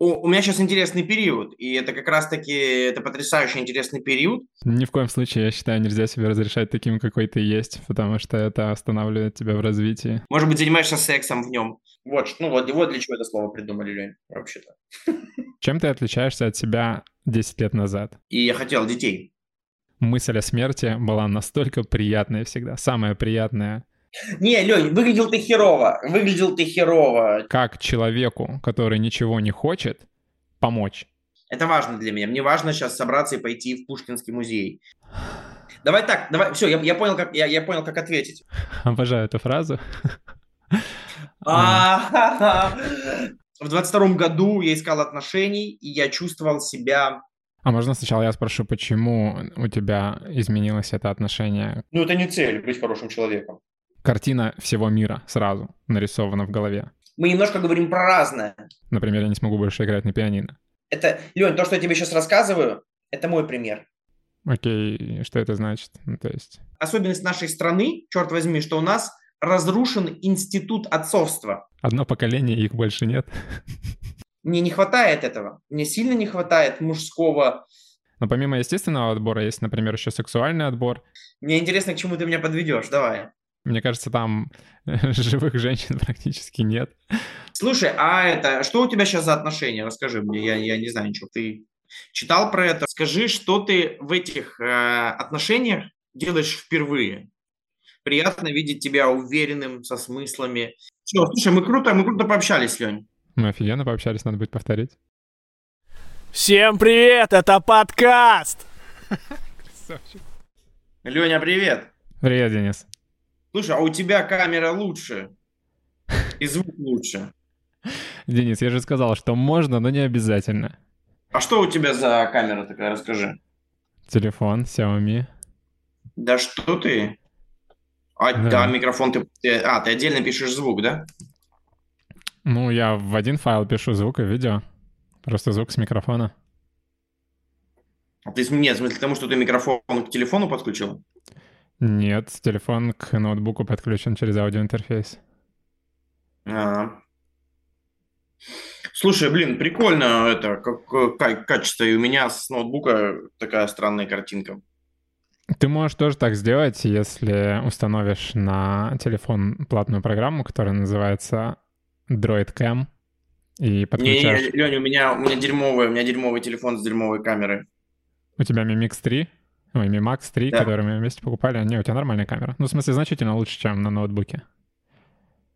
у меня сейчас интересный период, и это как раз-таки это потрясающе интересный период. Ни в коем случае, я считаю, нельзя себе разрешать таким, какой ты есть, потому что это останавливает тебя в развитии. Может быть, занимаешься сексом в нем. Вот, ну вот, вот для чего это слово придумали, Лень, вообще-то. Чем ты отличаешься от себя 10 лет назад? И я хотел детей. Мысль о смерти была настолько приятная всегда, самая приятная не, Лень, выглядел ты херово, выглядел ты херово. Как человеку, который ничего не хочет, помочь? Это важно для меня. Мне важно сейчас собраться и пойти в Пушкинский музей. Давай так, давай, все, я, я, понял, как, я, я понял, как ответить. Обожаю эту фразу. В 22 году я искал отношений, и я чувствовал себя а можно сначала я спрошу, почему у тебя изменилось это отношение? Ну, это не цель, быть хорошим человеком картина всего мира сразу нарисована в голове. Мы немножко говорим про разное. Например, я не смогу больше играть на пианино. Это, Лень, то, что я тебе сейчас рассказываю, это мой пример. Окей, что это значит? Ну, то есть... Особенность нашей страны, черт возьми, что у нас разрушен институт отцовства. Одно поколение, их больше нет. Мне не хватает этого. Мне сильно не хватает мужского но помимо естественного отбора есть, например, еще сексуальный отбор. Мне интересно, к чему ты меня подведешь. Давай. Мне кажется, там живых женщин практически нет. Слушай, а это что у тебя сейчас за отношения? Расскажи мне, я, я не знаю ничего. Ты читал про это? Скажи, что ты в этих э, отношениях делаешь впервые? Приятно видеть тебя уверенным, со смыслами. Все, слушай, мы круто, мы круто пообщались, Лень. Мы офигенно пообщались, надо будет повторить. Всем привет, это подкаст! Красавчик. Леня, привет. Привет, Денис. Слушай, а у тебя камера лучше. И звук лучше. Денис, я же сказал, что можно, но не обязательно. А что у тебя за камера такая, расскажи. Телефон Xiaomi. Да что ты? А, да. да, микрофон ты... А, ты отдельно пишешь звук, да? Ну, я в один файл пишу звук и видео. Просто звук с микрофона. А ты, нет, в смысле, потому что ты микрофон к телефону подключил? Нет, телефон к ноутбуку подключен через аудиоинтерфейс. А. Слушай, блин, прикольно это, как, как качество. И у меня с ноутбука такая странная картинка. Ты можешь тоже так сделать, если установишь на телефон платную программу, которая называется Droid Cam, и подключаешь... Не, не, Леня, у меня, у меня дерьмовый, у меня дерьмовый телефон с дерьмовой камерой. У тебя Mi Mix 3? Ой, Mi Max 3, да. который мы вместе покупали, они у тебя нормальная камера. Ну, в смысле, значительно лучше, чем на ноутбуке.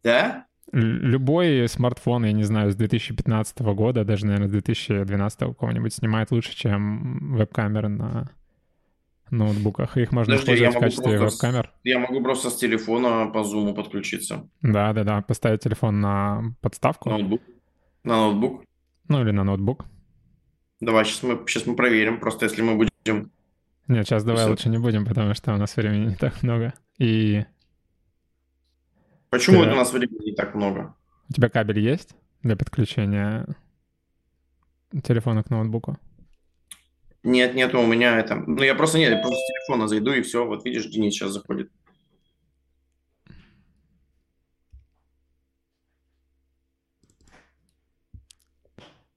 Да? Любой смартфон, я не знаю, с 2015 года, даже, наверное, с 2012 какого-нибудь снимает лучше, чем веб-камеры на ноутбуках. Их можно Подожди, использовать в качестве веб-камер. Я могу просто с телефона по зуму подключиться. Да-да-да, поставить телефон на подставку. Ноутбук. На ноутбук. Ну или на ноутбук. Давай, сейчас мы, сейчас мы проверим. Просто если мы будем нет, сейчас давай Все. лучше не будем, потому что у нас времени не так много. И... Почему Ты... у нас времени не так много? У тебя кабель есть для подключения телефона к ноутбуку? Нет, нет, у меня это... Ну, я просто нет, я просто с телефона зайду и все. Вот видишь, Денис сейчас заходит.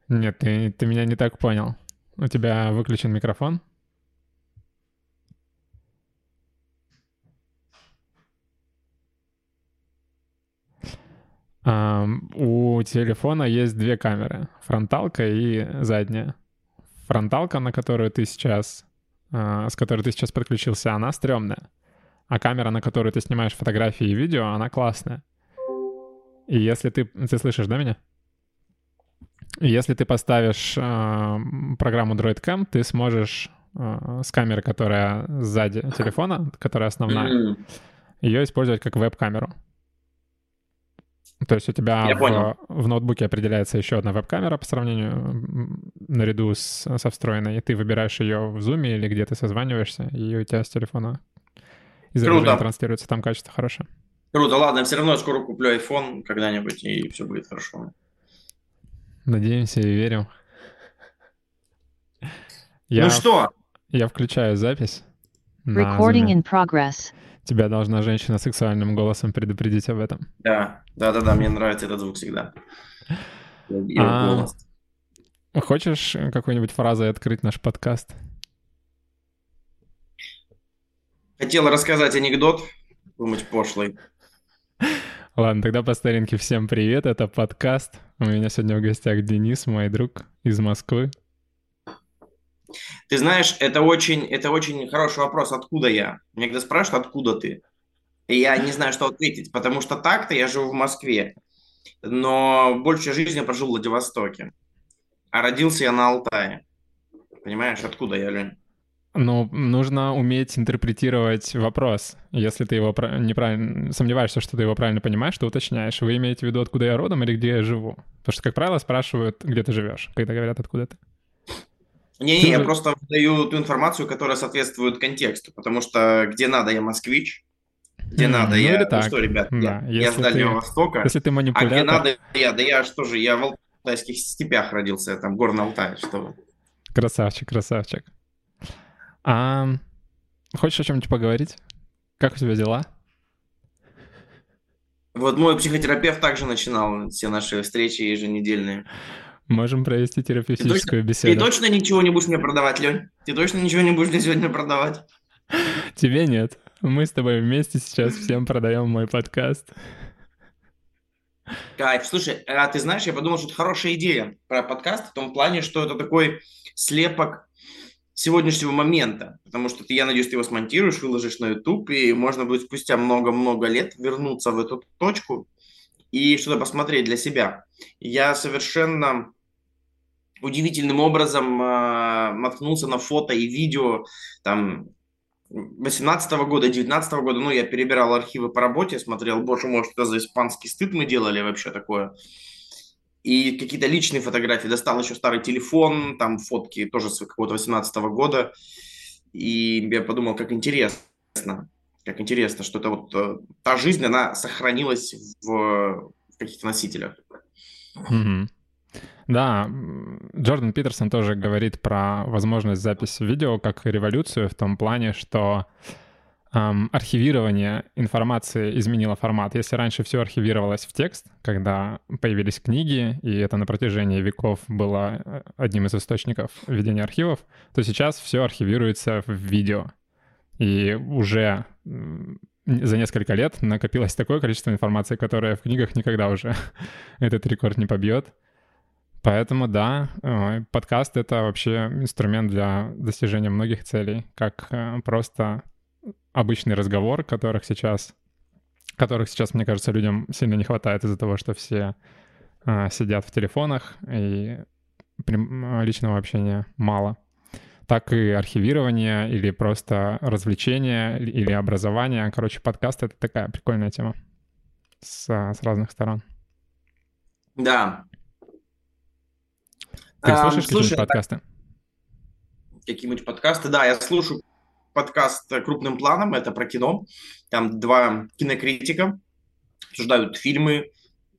Нет, ты, ты меня не так понял. У тебя выключен микрофон? У телефона есть две камеры, фронталка и задняя. Фронталка, на которую ты сейчас, а, с которой ты сейчас подключился, она стрёмная. А камера, на которую ты снимаешь фотографии и видео, она классная. И если ты... Ты слышишь, да, меня? Если ты поставишь э, программу DroidCam, ты сможешь э, с камеры, которая сзади телефона, которая основная, ее использовать как веб-камеру. То есть у тебя в, в ноутбуке определяется еще одна веб-камера по сравнению наряду с, со встроенной, и ты выбираешь ее в зуме или где ты созваниваешься, и у тебя с телефона изображение Круто. транслируется, там качество хорошее. Круто, ладно, все равно я скоро куплю iPhone когда-нибудь, и все будет хорошо. Надеемся и верим. Я, ну что? Я включаю запись. Recording in progress. Тебя должна женщина сексуальным голосом предупредить об этом. Да, да, да, да, мне нравится этот звук всегда. А, Хочешь какой-нибудь фразой открыть наш подкаст? Хотел рассказать анекдот, думать пошлый. Ладно, тогда по старинке всем привет, это подкаст. У меня сегодня в гостях Денис, мой друг из Москвы. Ты знаешь, это очень, это очень хороший вопрос, откуда я. Мне когда спрашивают, откуда ты, я не знаю, что ответить, потому что так-то я живу в Москве, но большую жизнь я прожил в Владивостоке, а родился я на Алтае. Понимаешь, откуда я, Лень? Ну, нужно уметь интерпретировать вопрос. Если ты его неправильно сомневаешься, что ты его правильно понимаешь, то уточняешь. Вы имеете в виду, откуда я родом или где я живу? Потому что, как правило, спрашивают, где ты живешь, когда говорят, откуда ты. Не-не, я просто даю ту информацию, которая соответствует контексту, потому что где надо, я москвич, где mm, надо, ну, я... Ну что, ребят, да, я, я с Дальнего ты, Востока, если ты манипулятор... а где надо, я, да я что же, я в алтайских степях родился, я там горный Алтай, что вы. Красавчик, красавчик. А хочешь о чем-нибудь поговорить? Как у тебя дела? Вот мой психотерапевт также начинал все наши встречи еженедельные. Можем провести терапевтическую ты беседу. Ты точно ничего не будешь мне продавать, Лень? Ты точно ничего не будешь мне сегодня продавать? Тебе нет. Мы с тобой вместе сейчас всем продаем мой подкаст. Кайф. Слушай, а ты знаешь, я подумал, что это хорошая идея про подкаст в том плане, что это такой слепок сегодняшнего момента, потому что ты, я надеюсь, ты его смонтируешь, выложишь на YouTube, и можно будет спустя много-много лет вернуться в эту точку и что-то посмотреть для себя. Я совершенно удивительным образом э, наткнулся на фото и видео там 18 -го года, 19 -го года, ну, я перебирал архивы по работе, смотрел, боже мой, что за испанский стыд мы делали вообще такое и какие-то личные фотографии. Достал еще старый телефон, там фотки тоже с какого-то 18 -го года. И я подумал, как интересно, как интересно, что это вот э, та жизнь, она сохранилась в, в каких-то носителях. Mm-hmm. Да, Джордан Питерсон тоже говорит про возможность записи видео как революцию в том плане, что эм, архивирование информации изменило формат. Если раньше все архивировалось в текст, когда появились книги, и это на протяжении веков было э, одним из источников ведения архивов, то сейчас все архивируется в видео. И уже за несколько лет накопилось такое количество информации, которое в книгах никогда уже этот рекорд не побьет. Поэтому да, э, подкаст — это вообще инструмент для достижения многих целей, как э, просто обычный разговор, которых сейчас, которых сейчас, мне кажется, людям сильно не хватает из-за того, что все а, сидят в телефонах и личного общения мало. Так и архивирование или просто развлечение или образование. Короче, подкаст — это такая прикольная тема с, с разных сторон. Да. Ты а, слушаешь какие-нибудь подкасты? Какие-нибудь подкасты? Да, я слушаю подкаст крупным планом, это про кино. Там два кинокритика обсуждают фильмы,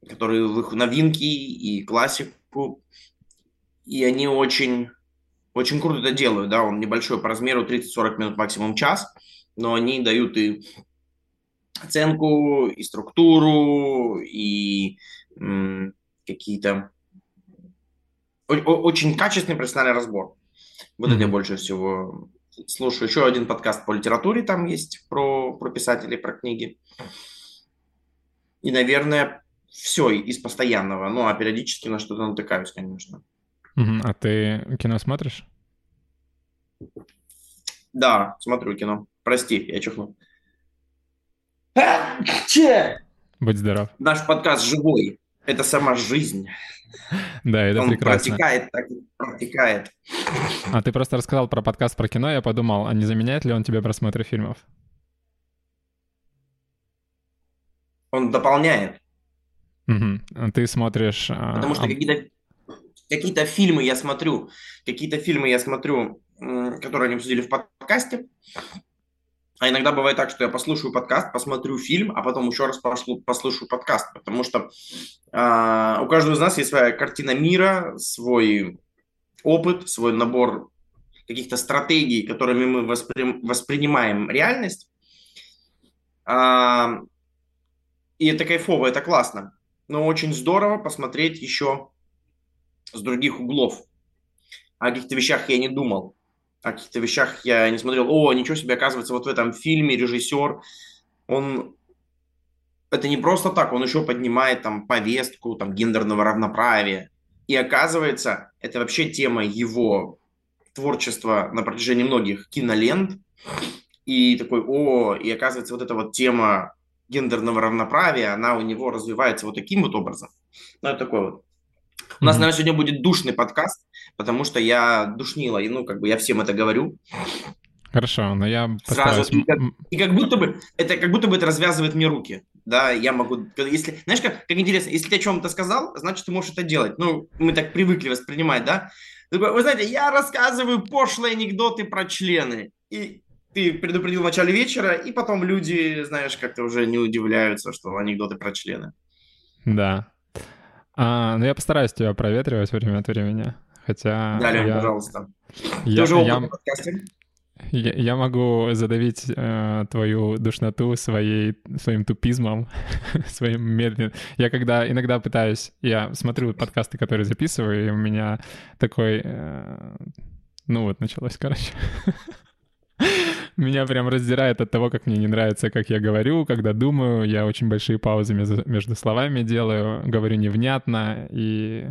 которые в их новинки и классику. И они очень, очень круто это делают, да, он небольшой по размеру, 30-40 минут, максимум час, но они дают и оценку, и структуру, и м- какие-то... очень качественный профессиональный разбор. Вот mm-hmm. это я больше всего слушаю еще один подкаст по литературе, там есть про, про писателей, про книги. И, наверное, все из постоянного. Ну, а периодически на что-то натыкаюсь, конечно. А ты кино смотришь? Да, смотрю кино. Прости, я чихнул. Будь здоров. Наш подкаст живой. Это сама жизнь. Да, это Он прекрасно. протекает, так протекает. А ты просто рассказал про подкаст про кино, я подумал, а не заменяет ли он тебе просмотры фильмов? Он дополняет. Угу. Ты смотришь... А, Потому что какие-то какие фильмы я смотрю, какие-то фильмы я смотрю, которые они обсудили в подкасте, а иногда бывает так, что я послушаю подкаст, посмотрю фильм, а потом еще раз пошлю, послушаю подкаст, потому что э, у каждого из нас есть своя картина мира, свой опыт, свой набор каких-то стратегий, которыми мы воспри, воспринимаем реальность. Э, и это кайфово, это классно. Но очень здорово посмотреть еще с других углов о каких-то вещах я не думал, о каких-то вещах я не смотрел, о, ничего себе, оказывается, вот в этом фильме режиссер, он это не просто так, он еще поднимает там повестку там гендерного равноправия. И оказывается, это вообще тема его творчества на протяжении многих кинолент. И такой, о, и оказывается, вот эта вот тема гендерного равноправия, она у него развивается вот таким вот образом. Ну, это такой вот. У нас, наверное, сегодня будет душный подкаст, потому что я душнила, и, ну, как бы я всем это говорю. Хорошо, но я постараюсь... Сразу. И как, и как будто бы это как будто бы это развязывает мне руки. Да, я могу... Если, знаешь, как, как интересно, если ты о чем-то сказал, значит, ты можешь это делать. Ну, мы так привыкли воспринимать, да? Вы знаете, я рассказываю пошлые анекдоты про члены. И ты предупредил в начале вечера, и потом люди, знаешь, как-то уже не удивляются, что анекдоты про члены. Да. А, ну, я постараюсь тебя проветривать время от времени. Хотя... Да, Лень, я... пожалуйста. Я, ты уже я... подкасте? Я, я могу задавить э, твою душноту своей, своим тупизмом, своим медленным. Я когда иногда пытаюсь, я смотрю подкасты, которые записываю, и у меня такой, э, ну вот началось, короче. Меня прям раздирает от того, как мне не нравится, как я говорю, когда думаю. Я очень большие паузы между словами делаю, говорю невнятно и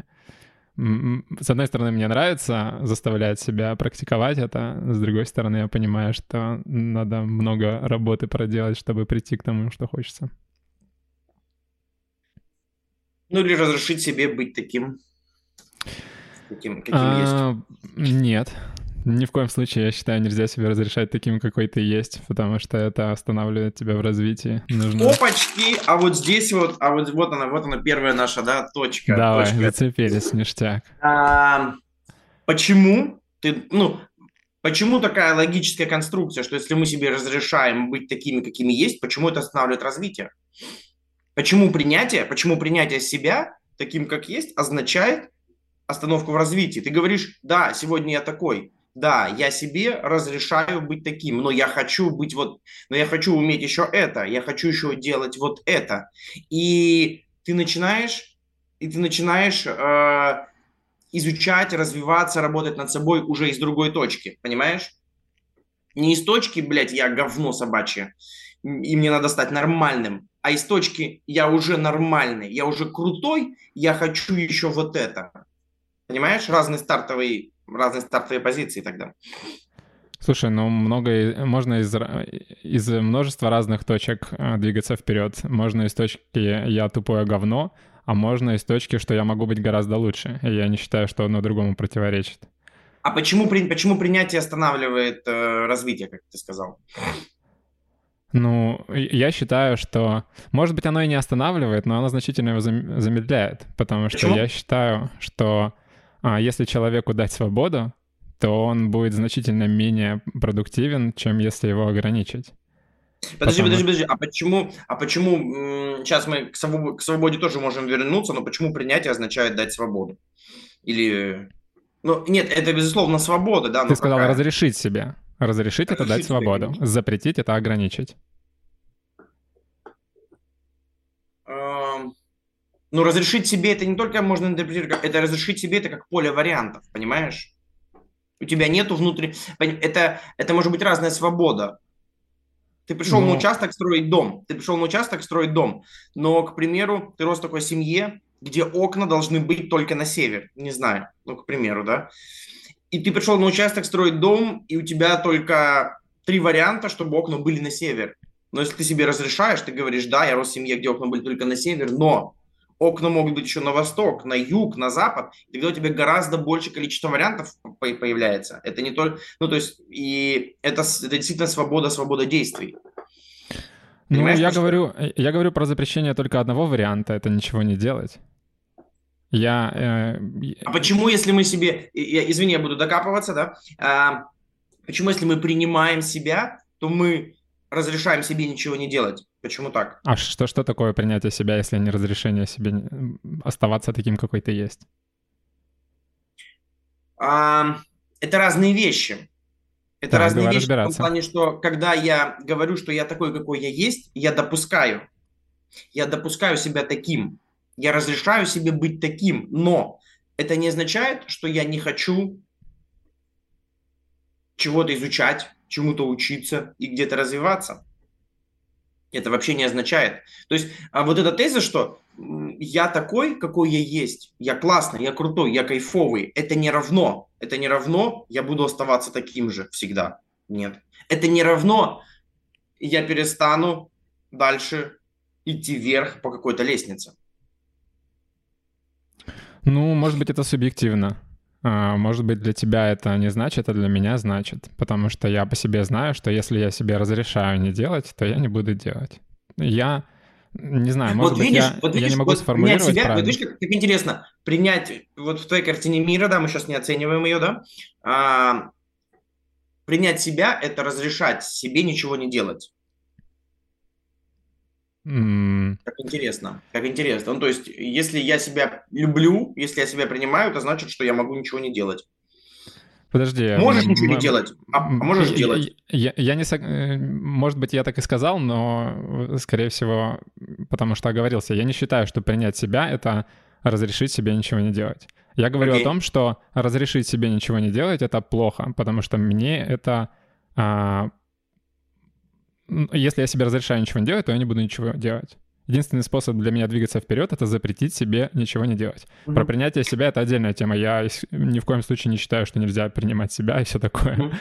с одной стороны, мне нравится заставлять себя практиковать это, с другой стороны, я понимаю, что надо много работы проделать, чтобы прийти к тому, что хочется. Ну или разрешить себе быть таким, таким каким а, есть. Нет, ни в коем случае, я считаю, нельзя себе разрешать таким, какой ты есть, потому что это останавливает тебя в развитии. Нужно... Опачки! А вот здесь вот, а вот, вот она, вот она первая наша, да, точка. Давай, точка. зацепились, ништяк. А, почему ты, ну, почему такая логическая конструкция, что если мы себе разрешаем быть такими, какими есть, почему это останавливает развитие? Почему принятие, почему принятие себя таким, как есть, означает остановку в развитии? Ты говоришь, да, сегодня я такой, да, я себе разрешаю быть таким, но я хочу быть вот, но я хочу уметь еще это, я хочу еще делать вот это. И ты начинаешь, и ты начинаешь э, изучать, развиваться, работать над собой уже из другой точки, понимаешь? Не из точки, блядь, я говно собачье, и мне надо стать нормальным, а из точки я уже нормальный, я уже крутой, я хочу еще вот это. Понимаешь, разный стартовый разные стартовые позиции тогда. Слушай, ну много можно из, из множества разных точек э, двигаться вперед. Можно из точки «я тупое говно», а можно из точки, что я могу быть гораздо лучше. И я не считаю, что одно другому противоречит. А почему, почему принятие останавливает э, развитие, как ты сказал? Ну, я считаю, что, может быть, оно и не останавливает, но оно значительно его замедляет, потому что Почему? я считаю, что а если человеку дать свободу, то он будет значительно менее продуктивен, чем если его ограничить. Подожди, Потому... подожди, подожди. А почему, а почему сейчас мы к свободе, к свободе тоже можем вернуться, но почему принятие означает дать свободу? Или ну нет, это безусловно свобода, да. Ты сказал какая? разрешить себе. Разрешить, разрешить это дать свободу. Себе. Запретить это ограничить. Но разрешить себе это не только можно интерпретировать, это разрешить себе это как поле вариантов, понимаешь? У тебя нету внутри... Это, это может быть разная свобода. Ты пришел но... на участок строить дом. Ты пришел на участок строить дом. Но, к примеру, ты рос в такой семье, где окна должны быть только на север. Не знаю. Ну, к примеру, да. И ты пришел на участок строить дом, и у тебя только три варианта, чтобы окна были на север. Но если ты себе разрешаешь, ты говоришь, да, я рос в семье, где окна были только на север, но окна могут быть еще на восток, на юг, на запад, и тогда у тебя гораздо больше количество вариантов появляется. Это не только, ну то есть, и это, это действительно свобода, свобода действий. Ну, Понимаешь, я говорю, я говорю про запрещение только одного варианта, это ничего не делать. Я... Э... А почему, если мы себе... Я, извини, я буду докапываться, да? А, почему, если мы принимаем себя, то мы разрешаем себе ничего не делать? Почему так? А что, что такое принятие себя, если не разрешение себе оставаться таким, какой ты есть? А, это разные вещи. Это да, разные вещи в том плане, что когда я говорю, что я такой, какой я есть, я допускаю. Я допускаю себя таким. Я разрешаю себе быть таким. Но это не означает, что я не хочу чего-то изучать, чему-то учиться и где-то развиваться. Это вообще не означает. То есть а вот эта теза, что я такой, какой я есть, я классный, я крутой, я кайфовый, это не равно. Это не равно, я буду оставаться таким же всегда. Нет. Это не равно, я перестану дальше идти вверх по какой-то лестнице. Ну, может быть, это субъективно. А, может быть, для тебя это не значит, а для меня значит. Потому что я по себе знаю, что если я себе разрешаю не делать, то я не буду делать. Я не знаю, может вот быть, видишь, я, вот видишь, я не могу вот сформулировать себя, правильно. Вот видишь, как, как интересно, принять, вот в твоей картине мира, да, мы сейчас не оцениваем ее, да, а, принять себя – это разрешать себе ничего не делать. Mm. Как интересно, как интересно. Ну, то есть, если я себя люблю, если я себя принимаю, это значит, что я могу ничего не делать. Подожди. Можешь м- ничего не делать, а, а можешь я, делать. Я, я, не... Э, может быть, я так и сказал, но, скорее всего, потому что оговорился. Я не считаю, что принять себя — это разрешить себе ничего не делать. Я говорю okay. о том, что разрешить себе ничего не делать — это плохо, потому что мне это а, если я себе разрешаю ничего не делать, то я не буду ничего делать. Единственный способ для меня двигаться вперед — это запретить себе ничего не делать. Mm-hmm. Про принятие себя — это отдельная тема. Я ни в коем случае не считаю, что нельзя принимать себя и все такое.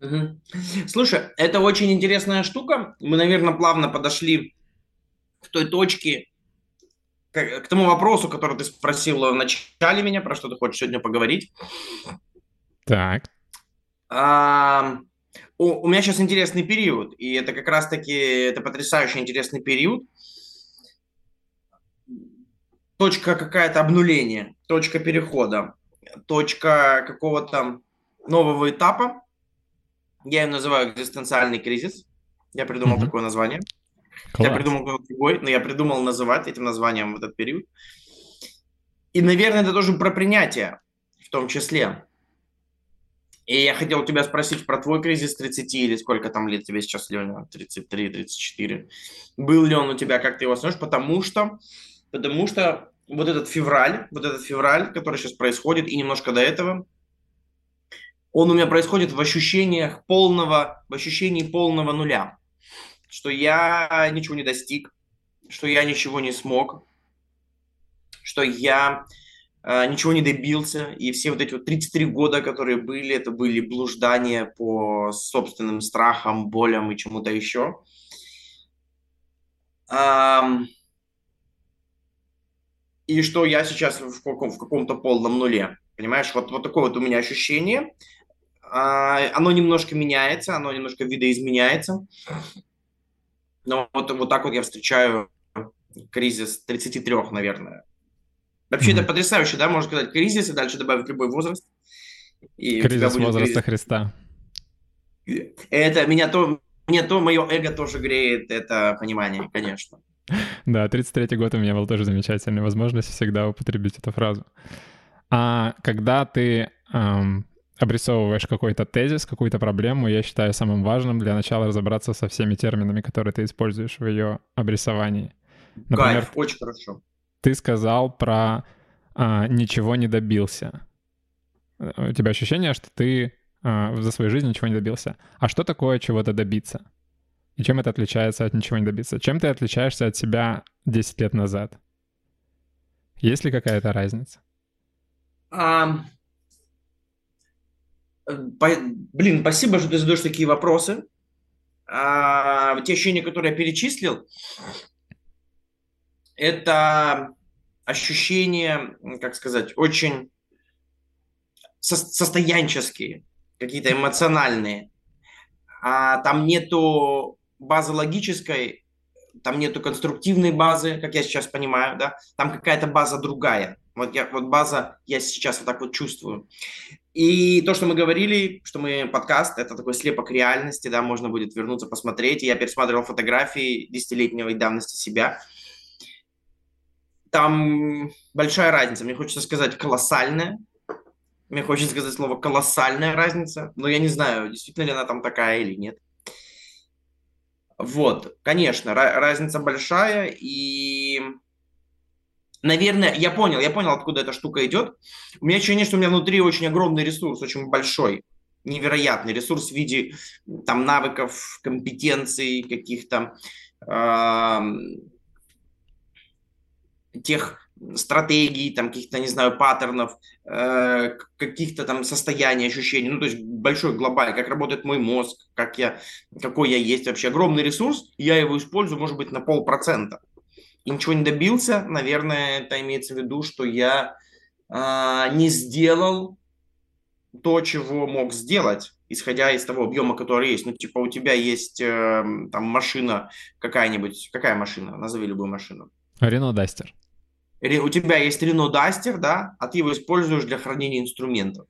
Mm-hmm. Слушай, это очень интересная штука. Мы, наверное, плавно подошли к той точке, к, к тому вопросу, который ты спросил в начале меня, про что ты хочешь сегодня поговорить. Так. А, у, у меня сейчас интересный период, и это как раз-таки, это потрясающе интересный период. Точка какая-то обнуления, точка перехода, точка какого-то нового этапа. Я ее называю экзистенциальный кризис. Я придумал mm-hmm. такое название. Класс. Я придумал другой, но я придумал называть этим названием этот период. И, наверное, это тоже про принятие в том числе. И я хотел тебя спросить про твой кризис 30 или сколько там лет тебе сейчас, Леня, 33-34. Был ли он у тебя, как ты его смотришь? Потому что, потому что вот этот февраль, вот этот февраль, который сейчас происходит, и немножко до этого, он у меня происходит в ощущениях полного, в ощущении полного нуля. Что я ничего не достиг, что я ничего не смог, что я ничего не добился, и все вот эти вот 33 года, которые были, это были блуждания по собственным страхам, болям и чему-то еще. И что я сейчас в, каком- в каком-то полном нуле. Понимаешь, вот, вот такое вот у меня ощущение. А, оно немножко меняется, оно немножко видоизменяется. Но вот, вот так вот я встречаю кризис 33, наверное. Вообще, mm-hmm. это потрясающе, да, можно сказать, кризис, и дальше добавить любой возраст. И кризис возраста кризис. Христа. Это меня то, мне то мое эго тоже греет это понимание, конечно. Да, 33-й год у меня был тоже замечательный. Возможность всегда употребить эту фразу. А когда ты эм, обрисовываешь какой-то тезис, какую-то проблему, я считаю самым важным для начала разобраться со всеми терминами, которые ты используешь в ее обрисовании. Например, Кайф, очень хорошо ты сказал про а, ничего не добился. У тебя ощущение, что ты а, за свою жизнь ничего не добился. А что такое чего-то добиться? И чем это отличается от ничего не добиться? Чем ты отличаешься от себя 10 лет назад? Есть ли какая-то разница? А, по, блин, спасибо, что ты задаешь такие вопросы. А, те ощущения, которые я перечислил, это ощущения, как сказать, очень со- состоянческие, какие-то эмоциональные. А там нету базы логической, там нету конструктивной базы, как я сейчас понимаю, да, там какая-то база другая. Вот, я, вот база я сейчас вот так вот чувствую. И то, что мы говорили, что мы подкаст, это такой слепок реальности, да, можно будет вернуться, посмотреть. И я пересматривал фотографии десятилетнего давности себя там большая разница. Мне хочется сказать колоссальная. Мне хочется сказать слово колоссальная разница, но я не знаю, действительно ли она там такая или нет. Вот, конечно, разница большая, и Наверное, я понял, я понял, откуда эта штука идет. У меня ощущение, что у меня внутри очень огромный ресурс, очень большой, невероятный ресурс в виде там навыков, компетенций, каких-то э, тех стратегий, там каких-то, не знаю, паттернов, э, каких-то там состояний, ощущений, ну, то есть большой глобальный, как работает мой мозг, как я, какой я есть вообще. Огромный ресурс, я его использую, может быть, на полпроцента и ничего не добился, наверное, это имеется в виду, что я э, не сделал то, чего мог сделать, исходя из того объема, который есть. Ну, типа, у тебя есть э, там машина какая-нибудь, какая машина? Назови любую машину. Renault Duster. У тебя есть Renault Duster, да, а ты его используешь для хранения инструментов.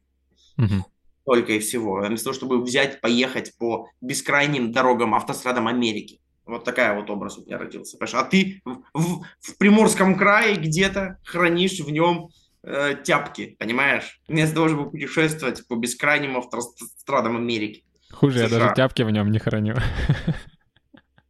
Угу. Только и всего. Вместо того, чтобы взять, поехать по бескрайним дорогам, автострадам Америки. Вот такая вот образ у меня родился. А ты в, в, в Приморском крае где-то хранишь в нем э, тяпки, понимаешь? Вместо того, чтобы путешествовать по бескрайним автострадам Америки. Хуже, США. я даже тяпки в нем не храню.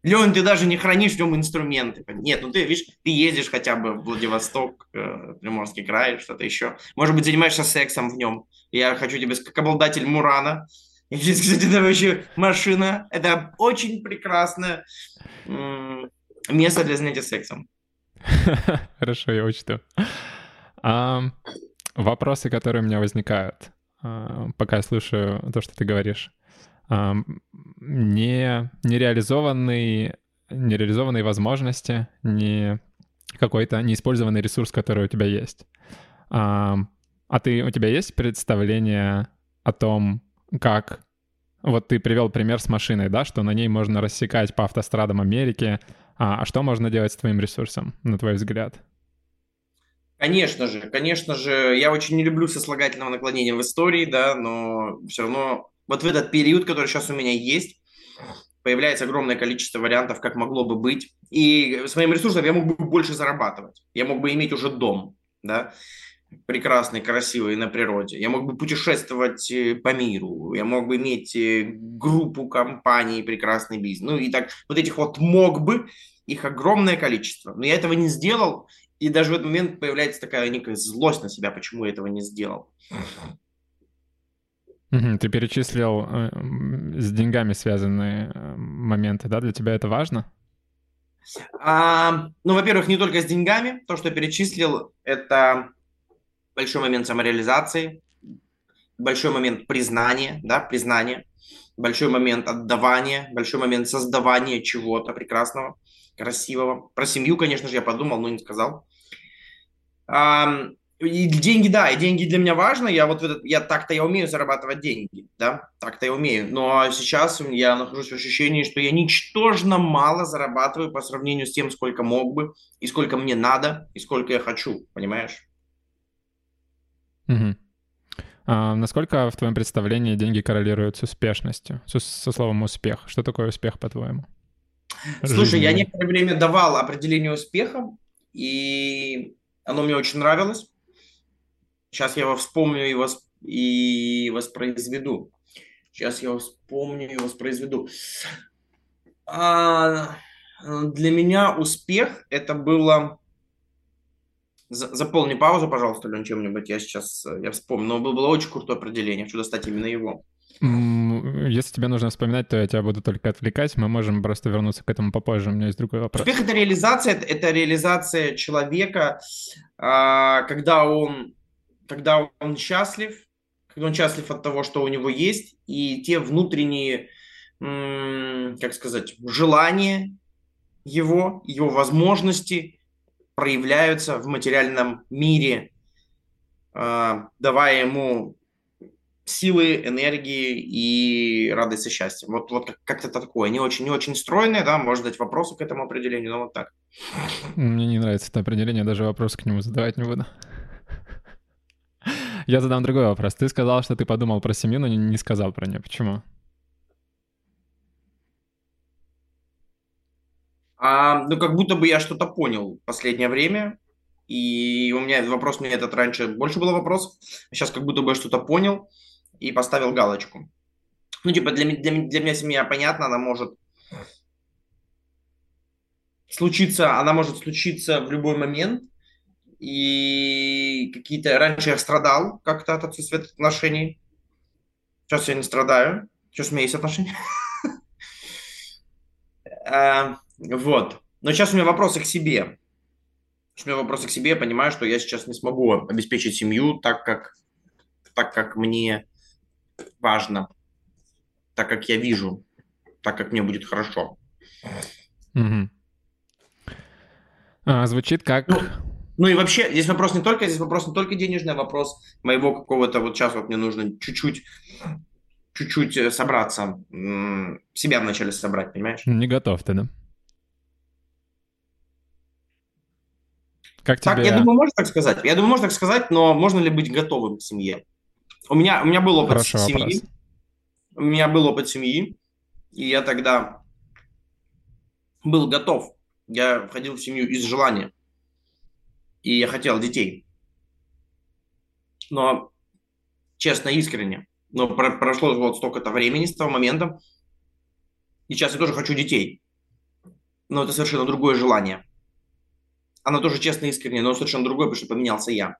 Лен, ты даже не хранишь в нем инструменты. Нет, ну ты, видишь, ты ездишь хотя бы в Владивосток, э, Приморский край, что-то еще. Может быть, занимаешься сексом в нем. Я хочу тебе, как обладатель Мурана, и, кстати, это вообще машина. Это очень прекрасное место для занятия сексом. Хорошо, я учту. Вопросы, которые у меня возникают, а, пока я слушаю то, что ты говоришь. А, не, нереализованные, нереализованные возможности, не какой-то неиспользованный ресурс, который у тебя есть. А, а ты, у тебя есть представление о том, как вот ты привел пример с машиной, да, что на ней можно рассекать по автострадам Америки. А, а что можно делать с твоим ресурсом, на твой взгляд? Конечно же, конечно же, я очень не люблю сослагательного наклонения в истории, да, но все равно вот в этот период, который сейчас у меня есть, появляется огромное количество вариантов, как могло бы быть. И с моим ресурсом я мог бы больше зарабатывать. Я мог бы иметь уже дом, да прекрасный, красивый на природе. Я мог бы путешествовать э, по миру. Я мог бы иметь э, группу компаний, прекрасный бизнес. Ну и так, вот этих вот мог бы, их огромное количество. Но я этого не сделал, и даже в этот момент появляется такая некая злость на себя, почему я этого не сделал. Ты перечислил э, с деньгами связанные моменты, да? Для тебя это важно? А, ну, во-первых, не только с деньгами. То, что я перечислил, это большой момент самореализации, большой момент признания, да, признания, большой момент отдавания, большой момент создавания чего-то прекрасного, красивого. Про семью, конечно же, я подумал, но не сказал. И деньги, да, и деньги для меня важны. Я вот этот, я так-то я умею зарабатывать деньги, да, так-то я умею. Но сейчас я нахожусь в ощущении, что я ничтожно мало зарабатываю по сравнению с тем, сколько мог бы, и сколько мне надо, и сколько я хочу, понимаешь? Угу. А насколько в твоем представлении деньги коррелируют с успешностью, со, со словом успех? Что такое успех, по-твоему? Слушай, Жизненный. я некоторое время давал определение успеха, и оно мне очень нравилось. Сейчас я его вспомню и, восп... и воспроизведу. Сейчас я вспомню и воспроизведу. А, для меня успех это было Заполни паузу, пожалуйста, Лен, чем-нибудь. Я сейчас, э, я вспомню. Но было очень крутое определение. Хочу достать именно его. Если тебе нужно вспоминать, то я тебя буду только отвлекать. Мы можем просто вернуться к этому попозже. У меня есть другой вопрос. Успех — это реализация, это реализация человека, а, когда он, когда он счастлив, когда он счастлив от того, что у него есть, и те внутренние, как сказать, желания его, его возможности — проявляются в материальном мире, а, давая ему силы, энергии и радость и счастье. Вот, вот как-то такое. Не очень, не очень стройное, да, можно дать вопросы к этому определению, но вот так. Мне не нравится это определение, даже вопрос к нему задавать не буду. Я задам другой вопрос. Ты сказал, что ты подумал про семью, но не сказал про нее. Почему? А, ну, как будто бы я что-то понял в последнее время. И у меня вопрос, мне этот раньше больше было вопрос. Сейчас как будто бы я что-то понял и поставил галочку. Ну, типа, для, для, для меня семья понятна, она может случиться, она может случиться в любой момент. И какие-то... Раньше я страдал как-то от отсутствия отношений. Сейчас я не страдаю. Сейчас у меня есть отношения. А, вот. Но сейчас у меня вопросы к себе. У меня вопросы к себе. Я понимаю, что я сейчас не смогу обеспечить семью так, как, так, как мне важно. Так, как я вижу. Так, как мне будет хорошо. А, звучит как... Ну, и вообще, здесь вопрос не только, здесь вопрос не только денежный, а вопрос моего какого-то, вот сейчас вот мне нужно чуть-чуть чуть-чуть э, собраться, себя вначале собрать, понимаешь? Не готов ты, да? Как так, тебе... я думаю, можно так сказать. Я думаю, можно так сказать, но можно ли быть готовым к семье? У меня, у меня был опыт Хороший семьи. Вопрос. У меня был опыт семьи, и я тогда был готов. Я входил в семью из желания. И я хотел детей. Но, честно, искренне, но про прошло вот столько-то времени с того момента, и сейчас я тоже хочу детей. Но это совершенно другое желание. Оно тоже честно искренне, но совершенно другое, потому что поменялся я.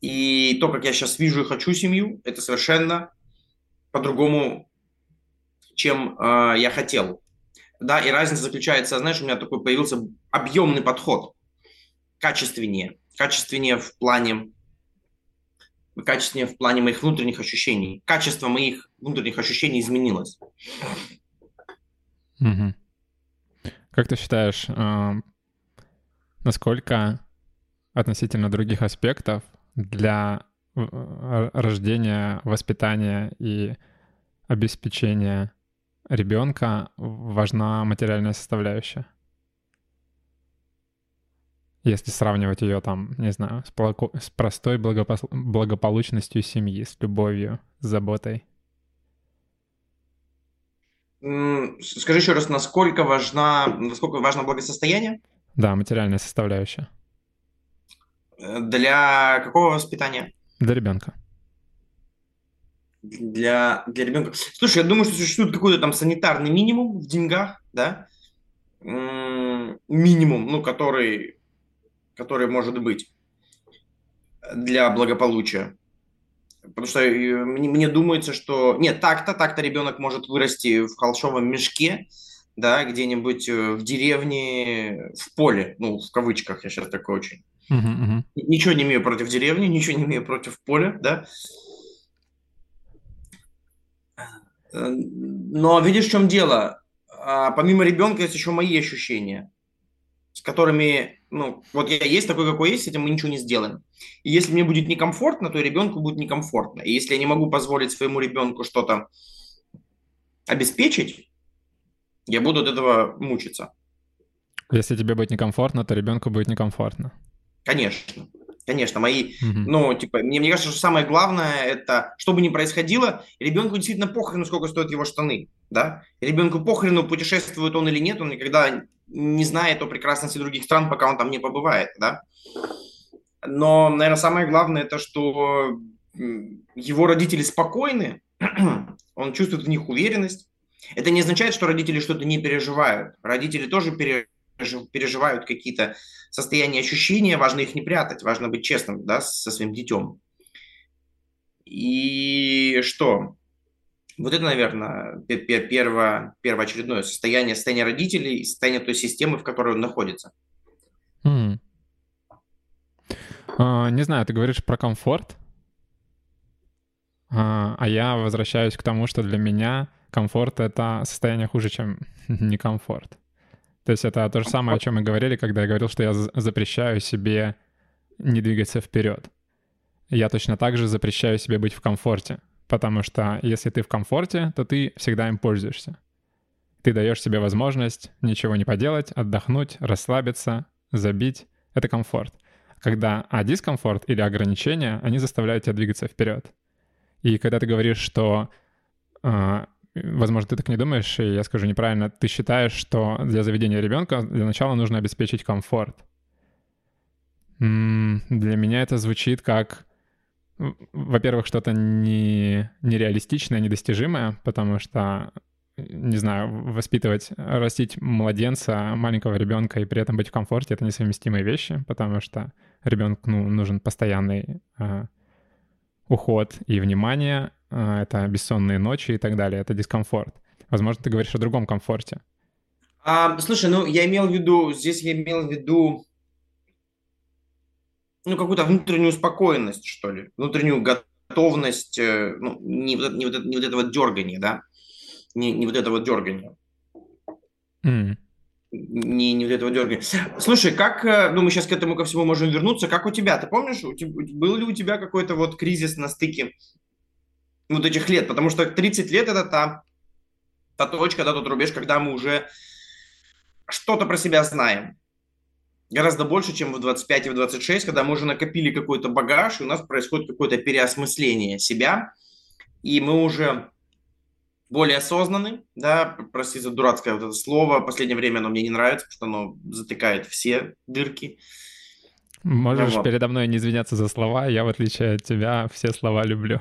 И то, как я сейчас вижу и хочу семью, это совершенно по-другому, чем э, я хотел. Да, и разница заключается, знаешь, у меня такой появился объемный подход, качественнее, качественнее в плане качественнее в плане моих внутренних ощущений. Качество моих внутренних ощущений изменилось. Угу. Как ты считаешь, э, насколько относительно других аспектов для э, рождения, воспитания и обеспечения ребенка важна материальная составляющая? Если сравнивать ее там, не знаю, с, плако... с простой благопос... благополучностью семьи, с любовью, с заботой. Скажи еще раз, насколько важна, насколько важно благосостояние? Да, материальная составляющая. Э, для какого воспитания? Для ребенка. Для, для ребенка. Слушай, я думаю, что существует какой-то там санитарный минимум в деньгах, да? Минимум, ну, который который может быть для благополучия. Потому что э, мне, мне думается, что... Нет, так-то, так-то ребенок может вырасти в холщовом мешке, да, где-нибудь э, в деревне, в поле, ну, в кавычках, я сейчас такой очень. Uh-huh, uh-huh. Ничего не имею против деревни, ничего не имею против поля, да. Э, но видишь, в чем дело? А, помимо ребенка есть еще мои ощущения с которыми, ну, вот я есть такой, какой есть, с этим мы ничего не сделаем. И если мне будет некомфортно, то и ребенку будет некомфортно. И если я не могу позволить своему ребенку что-то обеспечить, я буду от этого мучиться. Если тебе будет некомфортно, то ребенку будет некомфортно. Конечно. Конечно, мои, угу. ну, типа, мне, мне кажется, что самое главное, это, что бы ни происходило, ребенку действительно похрену, сколько стоят его штаны, да? Ребенку похрену, путешествует он или нет, он никогда не знает о прекрасности других стран, пока он там не побывает, да? Но, наверное, самое главное, это, что его родители спокойны, он чувствует в них уверенность. Это не означает, что родители что-то не переживают. Родители тоже переживают переживают какие-то состояния ощущения, важно их не прятать, важно быть честным да, со своим детем. И что? Вот это, наверное, перво, первоочередное состояние, состояние родителей, состояние той системы, в которой он находится. Mm. Uh, не знаю, ты говоришь про комфорт, uh, а я возвращаюсь к тому, что для меня комфорт — это состояние хуже, чем некомфорт. То есть это то же самое, о чем мы говорили, когда я говорил, что я запрещаю себе не двигаться вперед. Я точно так же запрещаю себе быть в комфорте, потому что если ты в комфорте, то ты всегда им пользуешься. Ты даешь себе возможность ничего не поделать, отдохнуть, расслабиться, забить. Это комфорт. Когда а дискомфорт или ограничения, они заставляют тебя двигаться вперед. И когда ты говоришь, что а, возможно, ты так не думаешь, и я скажу неправильно, ты считаешь, что для заведения ребенка для начала нужно обеспечить комфорт. Для меня это звучит как, во-первых, что-то не, нереалистичное, недостижимое, потому что, не знаю, воспитывать, растить младенца, маленького ребенка и при этом быть в комфорте — это несовместимые вещи, потому что ребенку ну, нужен постоянный э, уход и внимание, это бессонные ночи и так далее, это дискомфорт. Возможно, ты говоришь о другом комфорте. А, слушай, ну я имел в виду, здесь я имел в виду ну, какую-то внутреннюю спокойность, что ли, внутреннюю готовность, э, ну, не вот, не вот, не вот это вот дергание, да, не, не вот это вот дергание. Mm. Не, не вот этого дергания. Слушай, как, э, ну, мы сейчас к этому ко всему можем вернуться, как у тебя, ты помнишь, у тебя, был ли у тебя какой-то вот кризис на стыке вот этих лет, потому что 30 лет это та, та точка, да, тот рубеж, когда мы уже что-то про себя знаем, гораздо больше, чем в 25 и в 26, когда мы уже накопили какой-то багаж, и у нас происходит какое-то переосмысление себя, и мы уже более осознанны, да, прости за дурацкое вот это слово, в последнее время оно мне не нравится, потому что оно затыкает все дырки. Можешь вот. передо мной не извиняться за слова, я, в отличие от тебя, все слова люблю.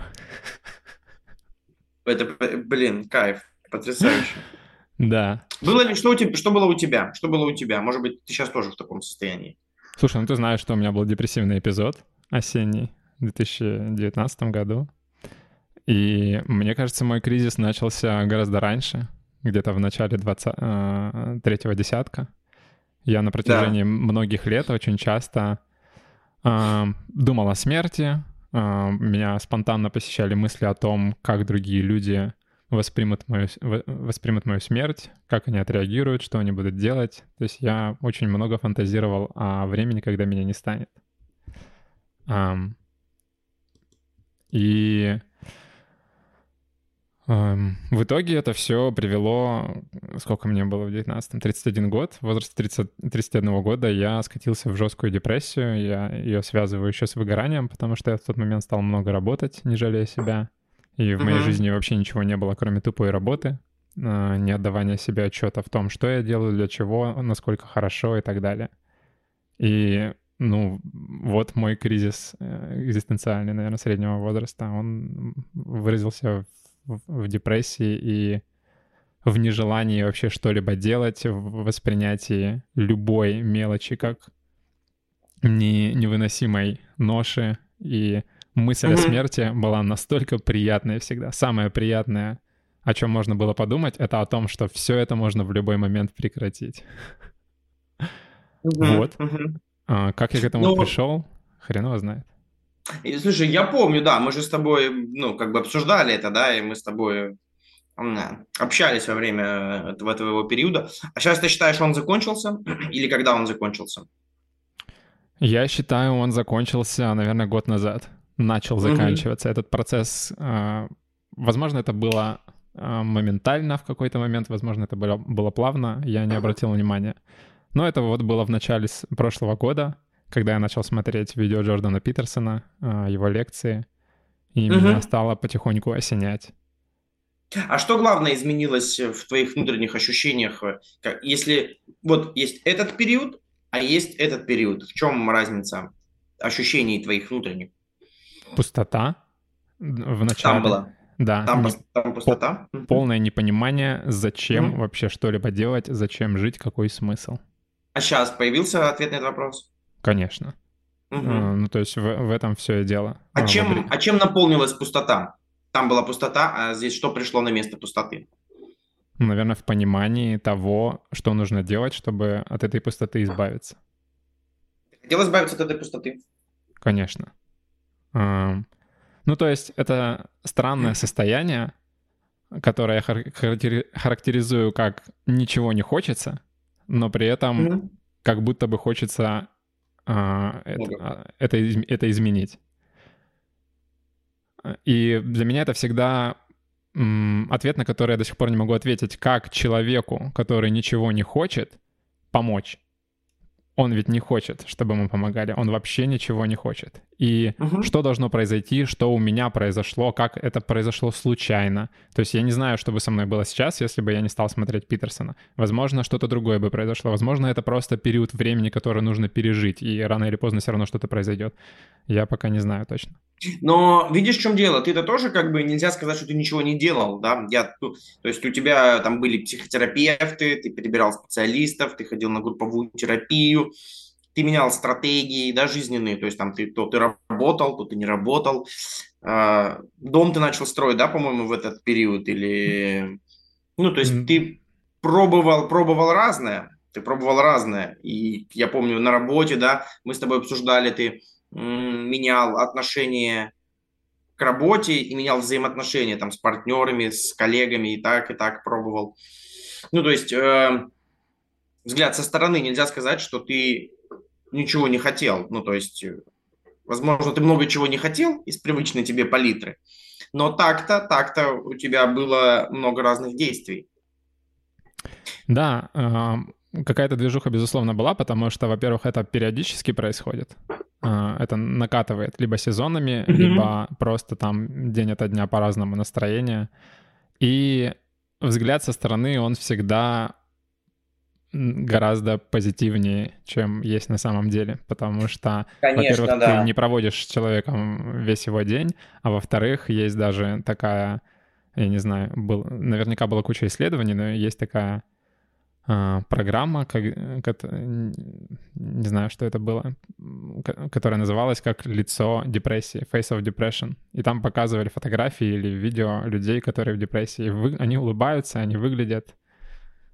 Это, блин, кайф, потрясающе. Да. Было ли, что, у тебя, что было у тебя? Что было у тебя? Может быть, ты сейчас тоже в таком состоянии? Слушай, ну ты знаешь, что у меня был депрессивный эпизод осенний в 2019 году. И мне кажется, мой кризис начался гораздо раньше, где-то в начале 20, э, третьего десятка. Я на протяжении да. многих лет очень часто э, думал о смерти. Э, меня спонтанно посещали мысли о том, как другие люди воспримут мою, воспримут мою смерть, как они отреагируют, что они будут делать. То есть я очень много фантазировал о времени, когда меня не станет. И в итоге это все привело, сколько мне было в 19-м, 31 год, в возрасте 30, 31 года я скатился в жесткую депрессию, я ее связываю еще с выгоранием, потому что я в тот момент стал много работать, не жалея себя. И в моей жизни вообще ничего не было, кроме тупой работы, а, не отдавания себе отчета в том, что я делаю, для чего, насколько хорошо и так далее. И, ну, вот мой кризис э, экзистенциальный, наверное, среднего возраста. Он выразился в, депрессии и в нежелании вообще что-либо делать, в воспринятии любой мелочи как не, невыносимой ноши и мысль mm-hmm. о смерти была настолько приятная всегда. Самое приятное, о чем можно было подумать, это о том, что все это можно в любой момент прекратить. Mm-hmm. Вот. Mm-hmm. А, как я к этому ну, пришел, хрен его знает. Слушай, я помню, да, мы же с тобой, ну, как бы обсуждали это, да, и мы с тобой общались во время этого, этого периода. А сейчас ты считаешь, он закончился? Или когда он закончился? Я считаю, он закончился, наверное, год назад начал заканчиваться. Mm-hmm. Этот процесс, а, возможно, это было а, моментально в какой-то момент, возможно, это было, было плавно, я не обратил внимания. Но это вот было в начале прошлого года, когда я начал смотреть видео Джордана Питерсона, а, его лекции, и mm-hmm. меня стало потихоньку осенять. А что главное изменилось в твоих внутренних ощущениях? Если вот есть этот период, а есть этот период, в чем разница ощущений твоих внутренних? пустота в начале. Там была. Да. Там, не, там пустота. Полное непонимание, зачем mm-hmm. вообще что-либо делать, зачем жить, какой смысл. А сейчас появился ответ на этот вопрос? Конечно. Угу. Ну, то есть в, в этом все и дело. А, а чем, а чем наполнилась пустота? Там была пустота, а здесь что пришло на место пустоты? Наверное, в понимании того, что нужно делать, чтобы от этой пустоты избавиться. хотел избавиться от этой пустоты? Конечно. Ну, то есть это странное состояние, которое я характеризую как ничего не хочется, но при этом как будто бы хочется а, это, а, это, это изменить. И для меня это всегда ответ, на который я до сих пор не могу ответить, как человеку, который ничего не хочет, помочь он ведь не хочет, чтобы мы помогали, он вообще ничего не хочет. И угу. что должно произойти, что у меня произошло, как это произошло случайно. То есть я не знаю, что бы со мной было сейчас, если бы я не стал смотреть Питерсона. Возможно, что-то другое бы произошло. Возможно, это просто период времени, который нужно пережить, и рано или поздно все равно что-то произойдет. Я пока не знаю точно. Но видишь, в чем дело? Ты-то тоже как бы нельзя сказать, что ты ничего не делал, да? Я, ну, то есть у тебя там были психотерапевты, ты перебирал специалистов, ты ходил на групповую терапию, ты менял стратегии, да, жизненные, то есть там ты то ты работал, то ты не работал. А, дом ты начал строить, да, по-моему, в этот период или... Ну, то есть ты пробовал, пробовал разное, ты пробовал разное. И я помню на работе, да, мы с тобой обсуждали, ты менял отношения к работе и менял взаимоотношения там с партнерами, с коллегами и так, и так пробовал. Ну, то есть э, взгляд со стороны нельзя сказать, что ты ничего не хотел. Ну, то есть, э, возможно, ты много чего не хотел из привычной тебе палитры, но так-то, так-то у тебя было много разных действий. Да, э, какая-то движуха, безусловно, была, потому что, во-первых, это периодически происходит. А, это накатывает либо сезонами, mm-hmm. либо просто там день ото дня по-разному настроение. И взгляд со стороны, он всегда гораздо позитивнее, чем есть на самом деле, потому что, во-первых, да. ты не проводишь с человеком весь его день, а во-вторых, есть даже такая, я не знаю, был, наверняка была куча исследований, но есть такая а, программа, как, как, не знаю, что это было, которая называлась как «Лицо депрессии», «Face of Depression». И там показывали фотографии или видео людей, которые в депрессии. Вы, они улыбаются, они выглядят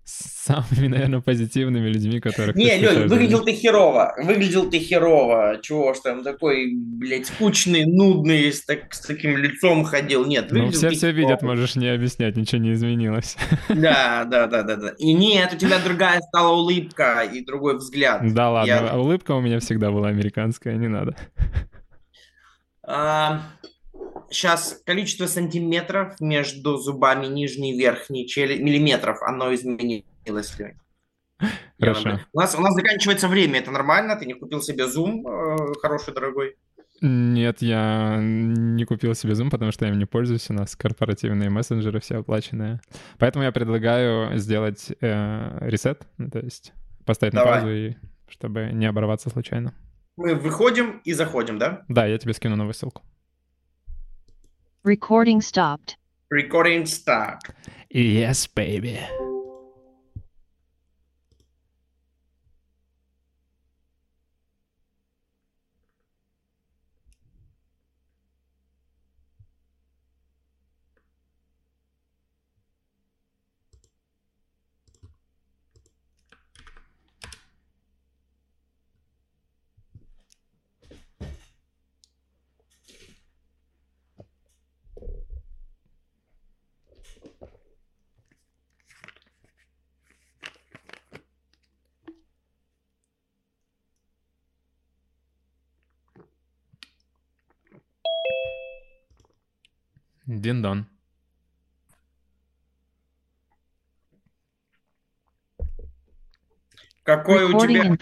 самыми, наверное, позитивными людьми, которых Не, Лёнь, выглядел ты херово. Выглядел ты херово. Чего ж там такой, блядь, скучный, нудный, с, так, с таким лицом ходил. Нет, ну, выглядел Ну, все все херово. видят, можешь не объяснять, ничего не изменилось. Да, да, да, да, да. И нет, у тебя другая стала улыбка и другой взгляд. Да ладно, Я... улыбка у меня всегда была американская, не надо. А, сейчас количество сантиметров между зубами нижней и верхней челюсти, миллиметров, оно изменилось. Хорошо. У нас, у нас заканчивается время, это нормально? Ты не купил себе зум э, хороший, дорогой? Нет, я не купил себе Zoom, потому что я им не пользуюсь. У нас корпоративные мессенджеры все оплаченные. Поэтому я предлагаю сделать э, ресет, ну, то есть поставить Давай. на паузу, и, чтобы не оборваться случайно. Мы выходим и заходим, да? Да, я тебе скину новую ссылку. Recording stopped. Recording stopped. Yes, baby. Дин-дон. Какое у тебя...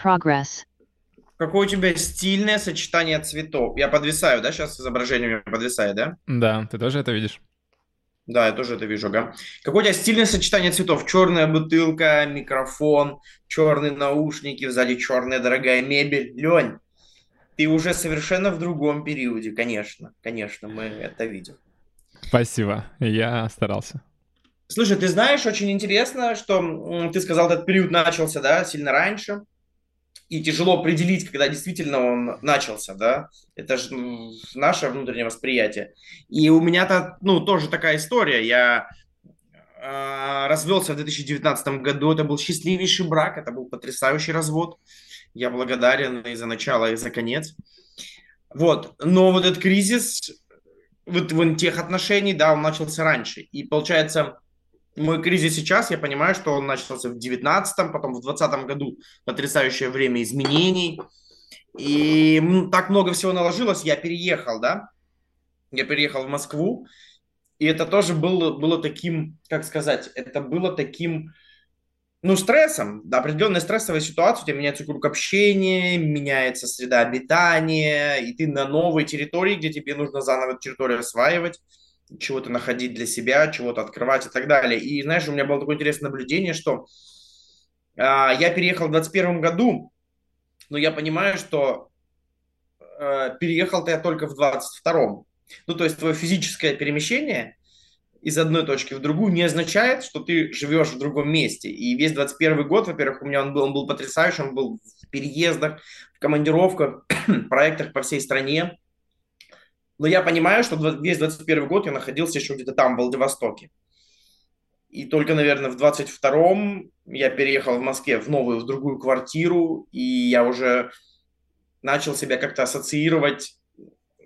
Какое у тебя стильное сочетание цветов? Я подвисаю, да, сейчас изображение у меня подвисает, да? Да, ты тоже это видишь? Да, я тоже это вижу, ага. Какое у тебя стильное сочетание цветов? Черная бутылка, микрофон, черные наушники, сзади черная дорогая мебель. Лень, ты уже совершенно в другом периоде, конечно, конечно, мы это видим. Спасибо, я старался. Слушай, ты знаешь, очень интересно, что ты сказал, этот период начался, да, сильно раньше, и тяжело определить, когда действительно он начался, да, это же наше внутреннее восприятие. И у меня-то, ну, тоже такая история, я э, развелся в 2019 году, это был счастливейший брак, это был потрясающий развод, я благодарен и за начало, и за конец. Вот, но вот этот кризис вот в тех отношений, да, он начался раньше. И получается, мой кризис сейчас, я понимаю, что он начался в 19-м, потом в 20 году потрясающее время изменений. И так много всего наложилось, я переехал, да, я переехал в Москву, и это тоже было, было таким, как сказать, это было таким ну, стрессом, да, определенная стрессовая ситуация, у тебя меняется круг общения, меняется среда обитания, и ты на новой территории, где тебе нужно заново эту территорию осваивать, чего-то находить для себя, чего-то открывать и так далее. И, знаешь, у меня было такое интересное наблюдение, что э, я переехал в 21 году, но я понимаю, что э, переехал-то я только в 22-м. Ну, то есть твое физическое перемещение – из одной точки в другую не означает, что ты живешь в другом месте. И весь 21 год, во-первых, у меня он был, он был потрясающий, он был переездах, в командировках, проектах по всей стране. Но я понимаю, что весь 21 год я находился еще где-то там, в Владивостоке. И только, наверное, в 22-м я переехал в Москве в новую, в другую квартиру, и я уже начал себя как-то ассоциировать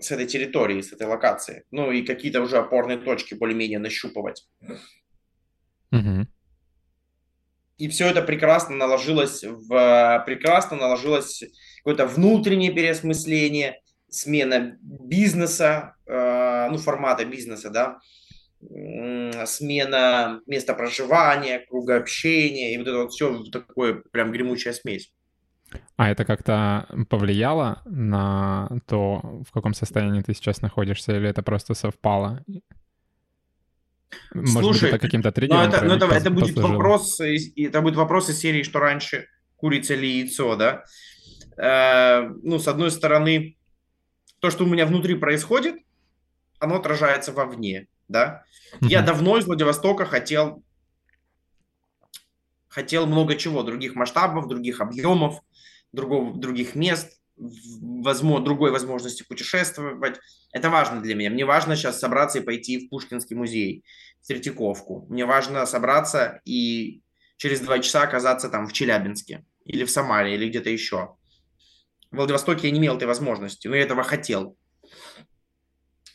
с этой территорией, с этой локацией. Ну и какие-то уже опорные точки более-менее нащупывать. Угу. И все это прекрасно наложилось в прекрасно наложилось какое-то внутреннее переосмысление, смена бизнеса, э, ну формата бизнеса, да, смена места проживания, круга общения, и вот это вот все такое прям гремучая смесь. А это как-то повлияло на то, в каком состоянии ты сейчас находишься, или это просто совпало? Может Слушай, быть, это каким-то триггером? Ну, это, ну, это, это будет вопрос, это будет вопрос из серии, что раньше курица или яйцо, да? Э, ну, с одной стороны, то, что у меня внутри происходит, оно отражается вовне, да? Mm-hmm. Я давно из Владивостока хотел хотел много чего, других масштабов, других объемов, другого, других мест, возможно, другой возможности путешествовать. Это важно для меня. Мне важно сейчас собраться и пойти в Пушкинский музей, в Третьяковку. Мне важно собраться и через два часа оказаться там в Челябинске или в Самаре или где-то еще. В Владивостоке я не имел этой возможности, но я этого хотел.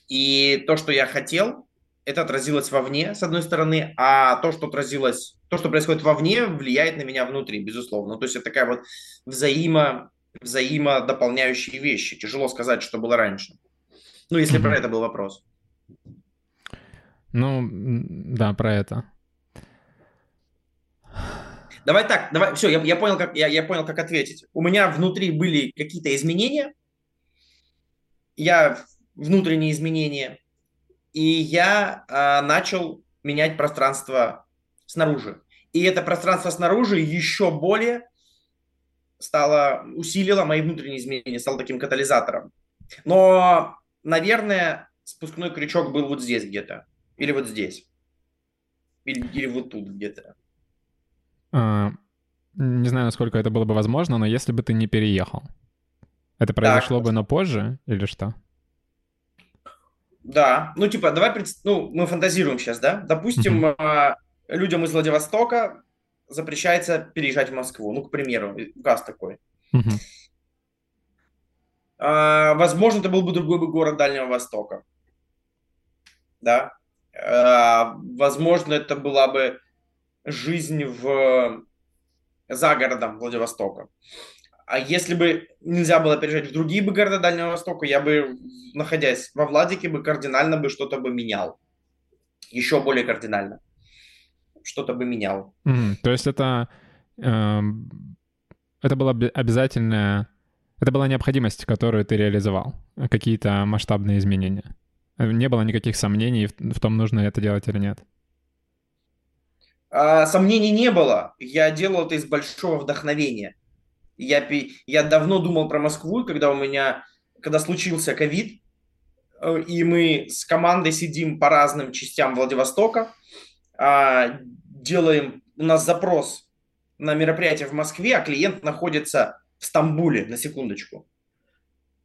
И то, что я хотел, это отразилось вовне, с одной стороны, а то, что отразилось, то, что происходит вовне, влияет на меня внутри, безусловно. То есть это такая вот взаимо, взаимодополняющие вещи. Тяжело сказать, что было раньше. Ну, если mm-hmm. про это был вопрос. Ну, да, про это. Давай так, давай, все, я, я, понял, как, я, я понял, как ответить. У меня внутри были какие-то изменения, я внутренние изменения, и я э, начал менять пространство снаружи. И это пространство снаружи еще более стало, усилило мои внутренние изменения, стало таким катализатором. Но, наверное, спускной крючок был вот здесь где-то. Или вот здесь. Или, или вот тут где-то. А, не знаю, насколько это было бы возможно, но если бы ты не переехал, это произошло так, бы, но позже или что? Да, ну типа, давай, пред... ну мы фантазируем сейчас, да? Допустим, uh-huh. людям из Владивостока запрещается переезжать в Москву, ну, к примеру, указ такой. Uh-huh. Возможно, это был бы другой бы город Дальнего Востока. Да. А, возможно, это была бы жизнь в за городом Владивостока. А если бы нельзя было переезжать в другие бы города Дальнего Востока, я бы, находясь во Владике, бы кардинально бы что-то бы менял. Еще более кардинально. Что-то бы менял. Mm, то есть это, э, это было обязательное... Это была необходимость, которую ты реализовал. Какие-то масштабные изменения. Не было никаких сомнений в том, нужно это делать или нет. А, сомнений не было. Я делал это из большого вдохновения. Я, я давно думал про Москву, когда у меня, когда случился ковид, э, и мы с командой сидим по разным частям Владивостока, а, делаем, у нас запрос на мероприятие в Москве, а клиент находится в Стамбуле, на секундочку.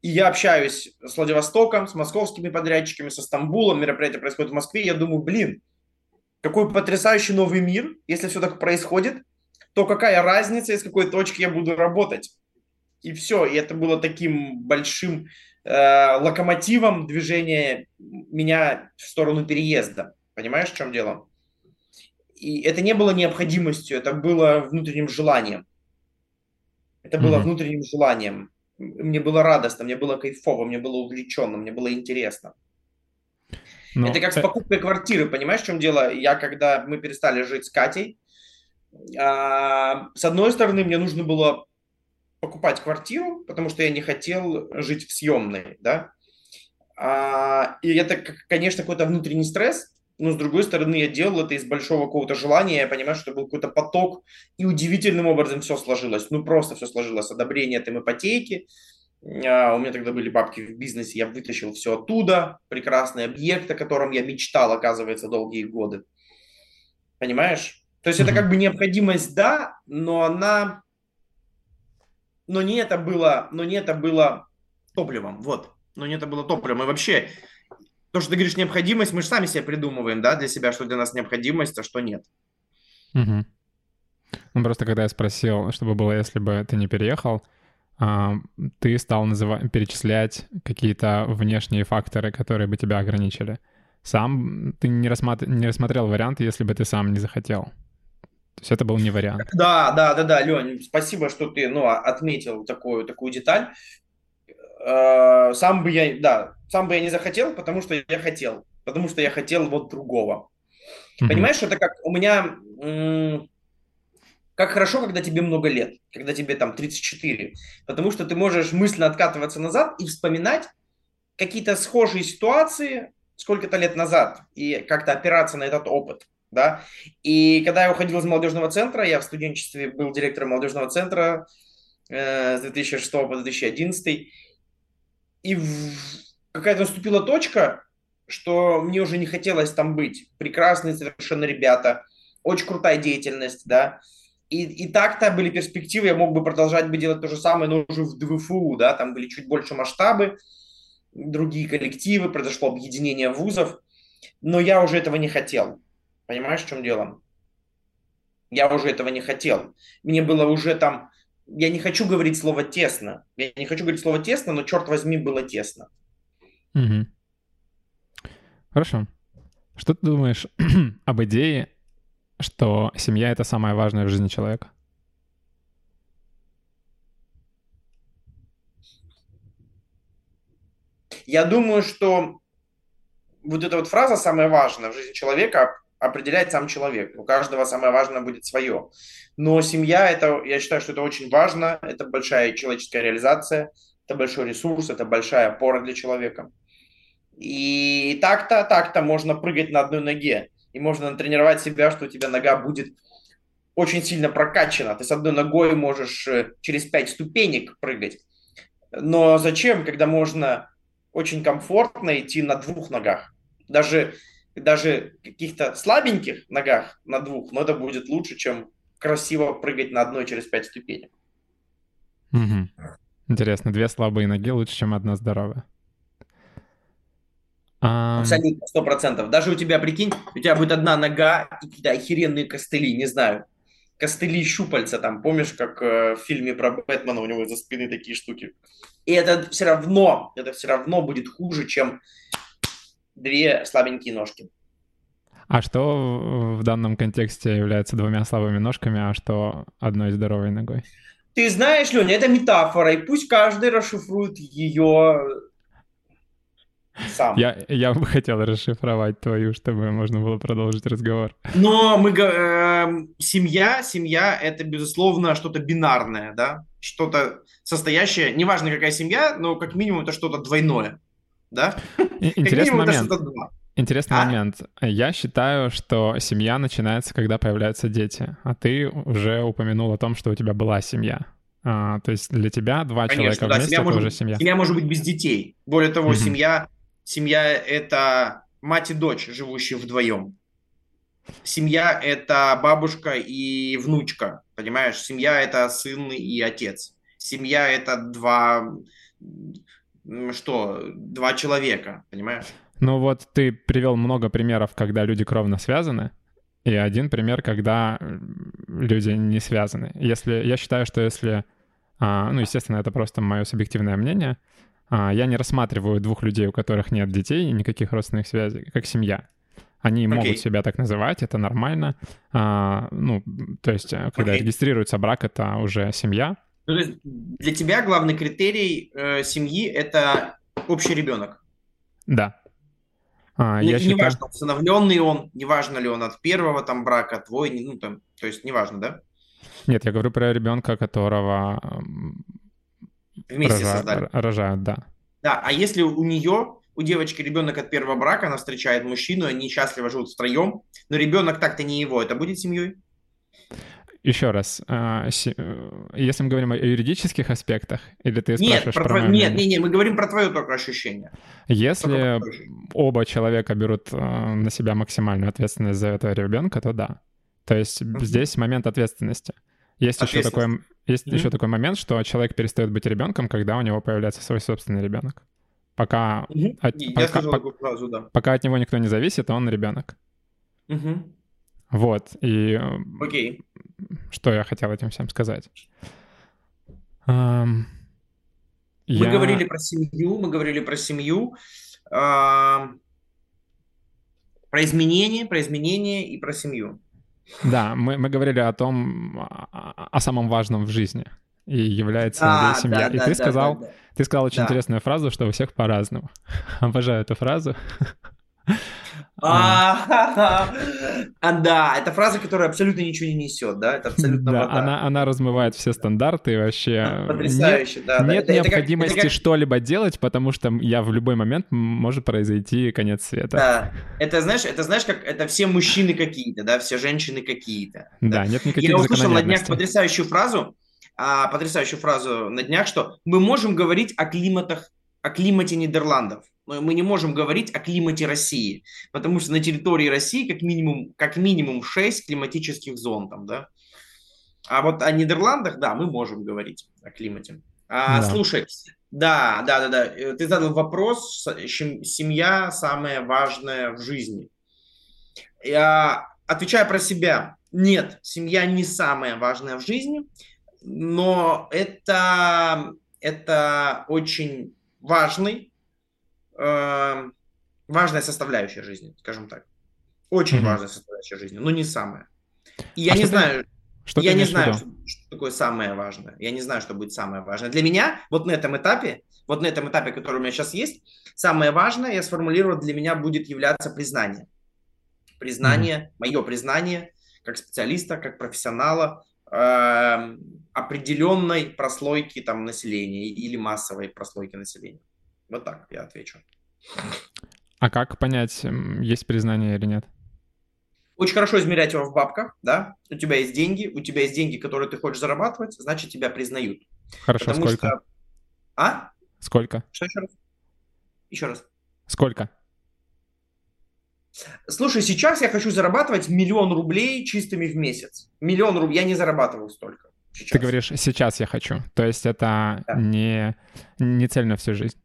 И я общаюсь с Владивостоком, с московскими подрядчиками, со Стамбулом, мероприятие происходит в Москве, я думаю, блин, какой потрясающий новый мир, если все так происходит, то какая разница, из какой точки я буду работать. И все, и это было таким большим э, локомотивом движения меня в сторону переезда. Понимаешь, в чем дело? И это не было необходимостью, это было внутренним желанием. Это было mm-hmm. внутренним желанием. Мне было радостно, мне было кайфово, мне было увлеченно, мне было интересно. Но... Это как с покупкой квартиры, понимаешь, в чем дело? Я, когда мы перестали жить с Катей, а, с одной стороны, мне нужно было покупать квартиру, потому что я не хотел жить в съемной, да. А, и это, конечно, какой-то внутренний стресс, но с другой стороны, я делал это из большого какого-то желания, я понимаю, что был какой-то поток, и удивительным образом все сложилось, ну просто все сложилось, одобрение этой ипотеки, а, у меня тогда были бабки в бизнесе, я вытащил все оттуда, прекрасный объект, о котором я мечтал, оказывается, долгие годы. Понимаешь? То есть mm-hmm. это как бы необходимость, да, но она но не это было, но не это было топливом, вот. Но не это было топливом. И вообще, то, что ты говоришь необходимость, мы же сами себе придумываем, да, для себя, что для нас необходимость, а что нет. Угу. Ну, просто когда я спросил, чтобы было, если бы ты не переехал, а, ты стал называть, перечислять какие-то внешние факторы, которые бы тебя ограничили. Сам ты не, рассматр... не рассмотрел вариант, если бы ты сам не захотел. То есть это был не вариант. Да, да, да, да, Лень, спасибо, что ты ну, отметил такую, такую деталь. Э, сам бы я, да, сам бы я не захотел, потому что я хотел. Потому что я хотел вот другого. Mm-hmm. Понимаешь, это как у меня... Как хорошо, когда тебе много лет, когда тебе там 34. Потому что ты можешь мысленно откатываться назад и вспоминать какие-то схожие ситуации сколько-то лет назад и как-то опираться на этот опыт да. И когда я уходил из молодежного центра, я в студенчестве был директором молодежного центра э, с 2006 по 2011, и какая-то наступила точка, что мне уже не хотелось там быть. Прекрасные совершенно ребята, очень крутая деятельность, да. И, и так-то были перспективы, я мог бы продолжать бы делать то же самое, но уже в ДВФУ, да, там были чуть больше масштабы, другие коллективы, произошло объединение вузов, но я уже этого не хотел. Понимаешь, в чем дело? Я уже этого не хотел. Мне было уже там... Я не хочу говорить слово «тесно». Я не хочу говорить слово «тесно», но, черт возьми, было тесно. Угу. Хорошо. Что ты думаешь об идее, что семья — это самое важное в жизни человека? Я думаю, что вот эта вот фраза самая важная в жизни человека определяет сам человек. У каждого самое важное будет свое. Но семья, это, я считаю, что это очень важно. Это большая человеческая реализация, это большой ресурс, это большая опора для человека. И так-то, так-то можно прыгать на одной ноге. И можно натренировать себя, что у тебя нога будет очень сильно прокачана. Ты с одной ногой можешь э, через пять ступенек прыгать. Но зачем, когда можно очень комфортно идти на двух ногах? Даже даже каких-то слабеньких ногах на двух, но это будет лучше, чем красиво прыгать на одной через пять ступенек. Угу. Интересно, две слабые ноги лучше, чем одна здоровая. Абсолютно, сто процентов. Даже у тебя, прикинь, у тебя будет одна нога и какие-то охеренные костыли, не знаю, костыли щупальца там, помнишь, как э, в фильме про Бэтмена у него за спины такие штуки. И это все равно, это все равно будет хуже, чем две слабенькие ножки. А что в данном контексте является двумя слабыми ножками, а что одной здоровой ногой? Ты знаешь, Леня, это метафора, и пусть каждый расшифрует ее сам. Я, я бы хотел расшифровать твою, чтобы можно было продолжить разговор. Но мы э, семья, семья это безусловно что-то бинарное, да, что-то состоящее, неважно какая семья, но как минимум это что-то двойное да? Интересный момент. Интересный а? момент. Я считаю, что семья начинается, когда появляются дети, а ты уже упомянул о том, что у тебя была семья. А, то есть для тебя два Конечно, человека да, вместе — это может, уже семья. Семья может быть без детей. Более того, угу. семья, семья — это мать и дочь, живущие вдвоем. Семья — это бабушка и внучка, понимаешь? Семья — это сын и отец. Семья — это два что, два человека, понимаешь? Ну вот ты привел много примеров, когда люди кровно связаны, и один пример, когда люди не связаны. Если я считаю, что если, а, ну естественно, это просто мое субъективное мнение, а, я не рассматриваю двух людей, у которых нет детей и никаких родственных связей, как семья. Они okay. могут себя так называть, это нормально. А, ну, то есть, э, когда okay. регистрируется брак, это уже семья. Ну, то есть для тебя главный критерий э, семьи – это общий ребенок? Да. А, не, я считаю... важно, усыновленный он, не важно ли он от первого там брака, твой, ну там, то есть неважно, да? Нет, я говорю про ребенка, которого вместе рожа... создали. Рожают, да. Да, а если у нее, у девочки ребенок от первого брака, она встречает мужчину, они счастливо живут втроем, но ребенок так-то не его, это будет семьей? Еще раз, а, э, если мы говорим о юридических аспектах, или ты нет, спрашиваешь про, про твое, Нет, нет, нет, мы говорим про твое только ощущение. Если оба человека берут э, на себя максимальную ответственность за этого ребенка, то да. То есть uh-huh. здесь момент ответственности. Есть еще такой, Есть mm-hmm. еще такой момент, что человек перестает быть ребенком, когда у него появляется свой собственный ребенок. Пока, mm-hmm. от, Я пока, по, фразу, да. пока от него никто не зависит, он ребенок. Mm-hmm. Вот, и... Окей. Okay. Что я хотел этим всем сказать? Um, мы я... говорили про семью, мы говорили про семью, э, про изменения, про изменения и про семью. Да, мы, мы говорили о том, о, о самом важном в жизни. И является а, ли семья. Да, и да, ты да, сказал, да, да. ты сказал очень Да. интересную фразу, что у всех по-разному. Обожаю эту фразу. А, да, это фраза, которая абсолютно ничего не несет, да, это абсолютно Да, она, она размывает все стандарты вообще. Потрясающе, да, да. Нет необходимости что-либо делать, потому что я в любой момент может произойти конец света. Да, это знаешь, это знаешь, как это все мужчины какие-то, да, все женщины какие-то. Да, нет никаких Я услышал на днях потрясающую фразу, а, потрясающую фразу на днях, что мы можем говорить о климатах, о климате Нидерландов, но мы не можем говорить о климате России, потому что на территории России как минимум, как минимум 6 климатических зон там, да. А вот о Нидерландах, да, мы можем говорить о климате. А, Да. Слушай, да, да, да, да. Э, Ты задал вопрос, семья самое важное в жизни. Я отвечаю про себя. Нет, семья не самое важное в жизни, но это, это очень важный, э, важная составляющая жизни, скажем так. Очень Мгм. важная составляющая жизни, но не самая. И я А не что ты- знаю, Что я не знаю, что, что такое самое важное. Я не знаю, что будет самое важное. Для меня вот на этом этапе, вот на этом этапе, который у меня сейчас есть, самое важное, я сформулировал, для меня будет являться признание. Признание, мое признание как специалиста, как профессионала эм, определенной прослойки там населения или массовой прослойки населения. Вот так я отвечу. А как понять, есть признание или нет? Очень хорошо измерять его в бабках, да? У тебя есть деньги, у тебя есть деньги, которые ты хочешь зарабатывать, значит тебя признают. Хорошо, Потому сколько? что... А? Сколько? Что еще раз? Еще раз. Сколько? Слушай, сейчас я хочу зарабатывать миллион рублей чистыми в месяц. Миллион рублей. Я не зарабатываю столько. Сейчас. Ты говоришь, сейчас я хочу. То есть это Да. не, не цель на всю жизнь.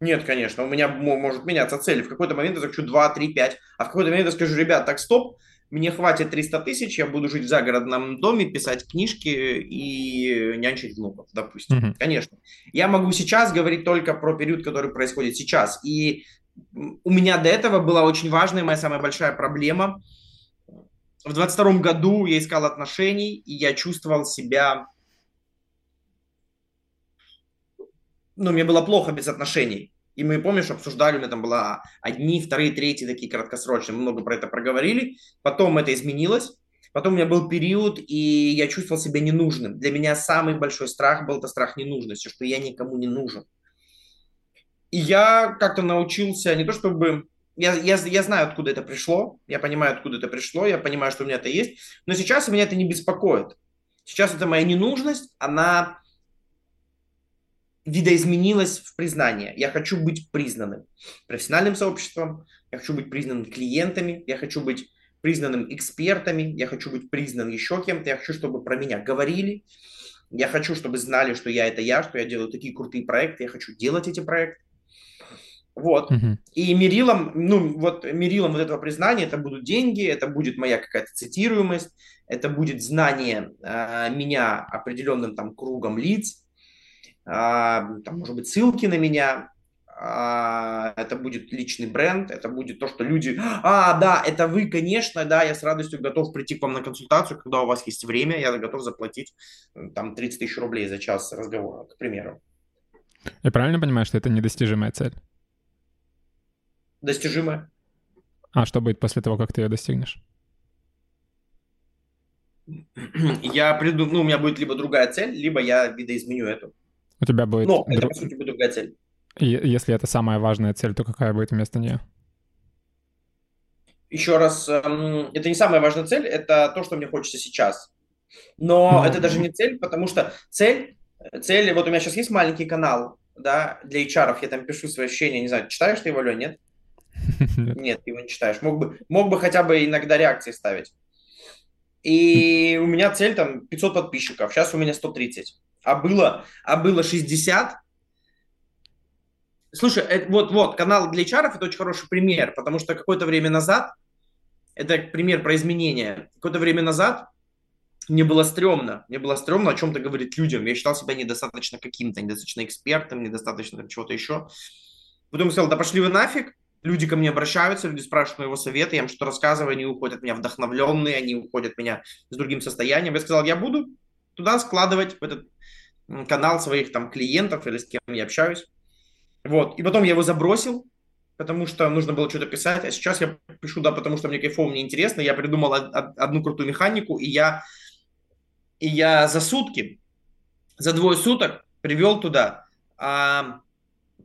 Нет, конечно, у меня мо- может меняться цель. В какой-то момент я захочу 2, 3, 5. А в какой-то момент я скажу, ребят, так, стоп, мне хватит 300 тысяч, я буду жить в загородном доме, писать книжки и нянчить внуков, допустим. Мгм. Конечно. Я могу сейчас говорить только про период, который происходит сейчас. И у меня до этого была очень важная, моя самая большая проблема. В 22 году я искал отношений, и я чувствовал себя... Ну, мне было плохо без отношений. И мы, помнишь, обсуждали, у меня там было одни, вторые, третьи такие краткосрочные. Мы много про это проговорили. Потом это изменилось. Потом у меня был период, и я чувствовал себя ненужным. Для меня самый большой страх был это страх ненужности, что я никому не нужен. И я как-то научился, не то чтобы... Я, я, я знаю, откуда это пришло, я понимаю, откуда это пришло, я понимаю, что у меня это есть, но сейчас меня это не беспокоит. Сейчас это моя ненужность, она видоизменилась в признание. Я хочу быть признанным профессиональным сообществом, я хочу быть признанным клиентами, я хочу быть признанным экспертами, я хочу быть признан еще кем-то, я хочу, чтобы про меня говорили, я хочу, чтобы знали, что я это я, что я делаю такие крутые проекты, я хочу делать эти проекты. Вот. Мгм. И мерилом, ну, вот мерилом вот этого признания это будут деньги, это будет моя какая-то цитируемость, это будет знание э, меня определенным там кругом лиц, там, может быть, ссылки на меня, а, это будет личный бренд, это будет то, что люди, а, да, это вы, конечно, да, я с радостью готов прийти к вам на консультацию, когда у вас есть время, я готов заплатить там 30 тысяч рублей за час разговора, к примеру. Я правильно понимаю, что это недостижимая цель? Достижимое? А что будет после того, как ты ее достигнешь? Я приду, ну, у меня будет либо другая цель, либо я видоизменю эту. У тебя будет... Но это, по сути, будет другая цель. Е- Если это самая важная цель, то какая будет вместо нее? Еще раз, эм, это не самая важная цель, это то, что мне хочется сейчас. Но Ну, это даже не цель, потому что цель, цель, вот у меня сейчас есть маленький канал, да, для HR, я там пишу свои ощущения, не знаю, читаешь ты его, Лёнь, нет? Нет, ты его не читаешь. Мог бы, мог бы хотя бы иногда реакции ставить. И у меня цель там 500 подписчиков, сейчас у меня 130. А было, а было 60. Слушай, это, вот, вот, канал для HR это очень хороший пример, потому что какое-то время назад, это пример про изменения, какое-то время назад мне было стрёмно, мне было стрёмно о чем-то говорить людям. Я считал себя недостаточно каким-то, недостаточно экспертом, недостаточно чего-то еще. Потом сказал, да пошли вы нафиг, люди ко мне обращаются, люди спрашивают моего совета, я им что-то рассказываю, они уходят меня вдохновленные, они уходят меня с другим состоянием. Я сказал, я буду туда складывать в этот канал своих там клиентов или с кем я общаюсь. Вот. И потом я его забросил, потому что нужно было что-то писать, а сейчас я пишу, да, потому что мне кайфово, мне интересно, я придумал одну крутую механику, и я, и я за сутки, за двое суток привел туда, а,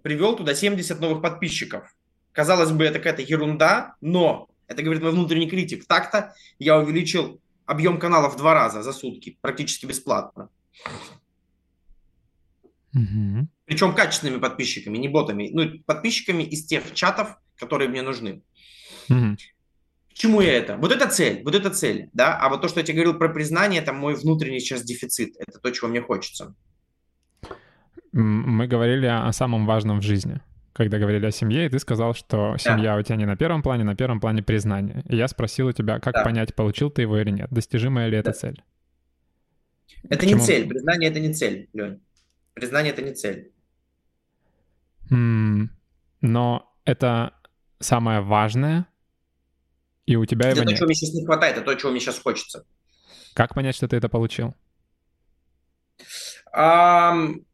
привел туда 70 новых подписчиков. Казалось бы, это какая-то ерунда, но это говорит мой внутренний критик. Так-то я увеличил объем канала в два раза за сутки, практически бесплатно. Угу. Причем качественными подписчиками, не ботами. Ну, подписчиками из тех чатов, которые мне нужны. Угу. К чему я это? Вот это цель, вот это цель, да? А вот то, что я тебе говорил про признание, это мой внутренний сейчас дефицит. Это то, чего мне хочется. Мы говорили о самом важном в жизни когда говорили о семье, и ты сказал, что семья да. у тебя не на первом плане, на первом плане признание. И я спросил у тебя, как да. понять, получил ты его или нет, достижимая ли да. эта цель? Это Почему? не цель, признание это не цель, Лень. Признание это не цель. Mm, но это самое важное, и у тебя это его то, нет. чего мне сейчас не хватает, это то, чего мне сейчас хочется. Как понять, что ты это получил? Um,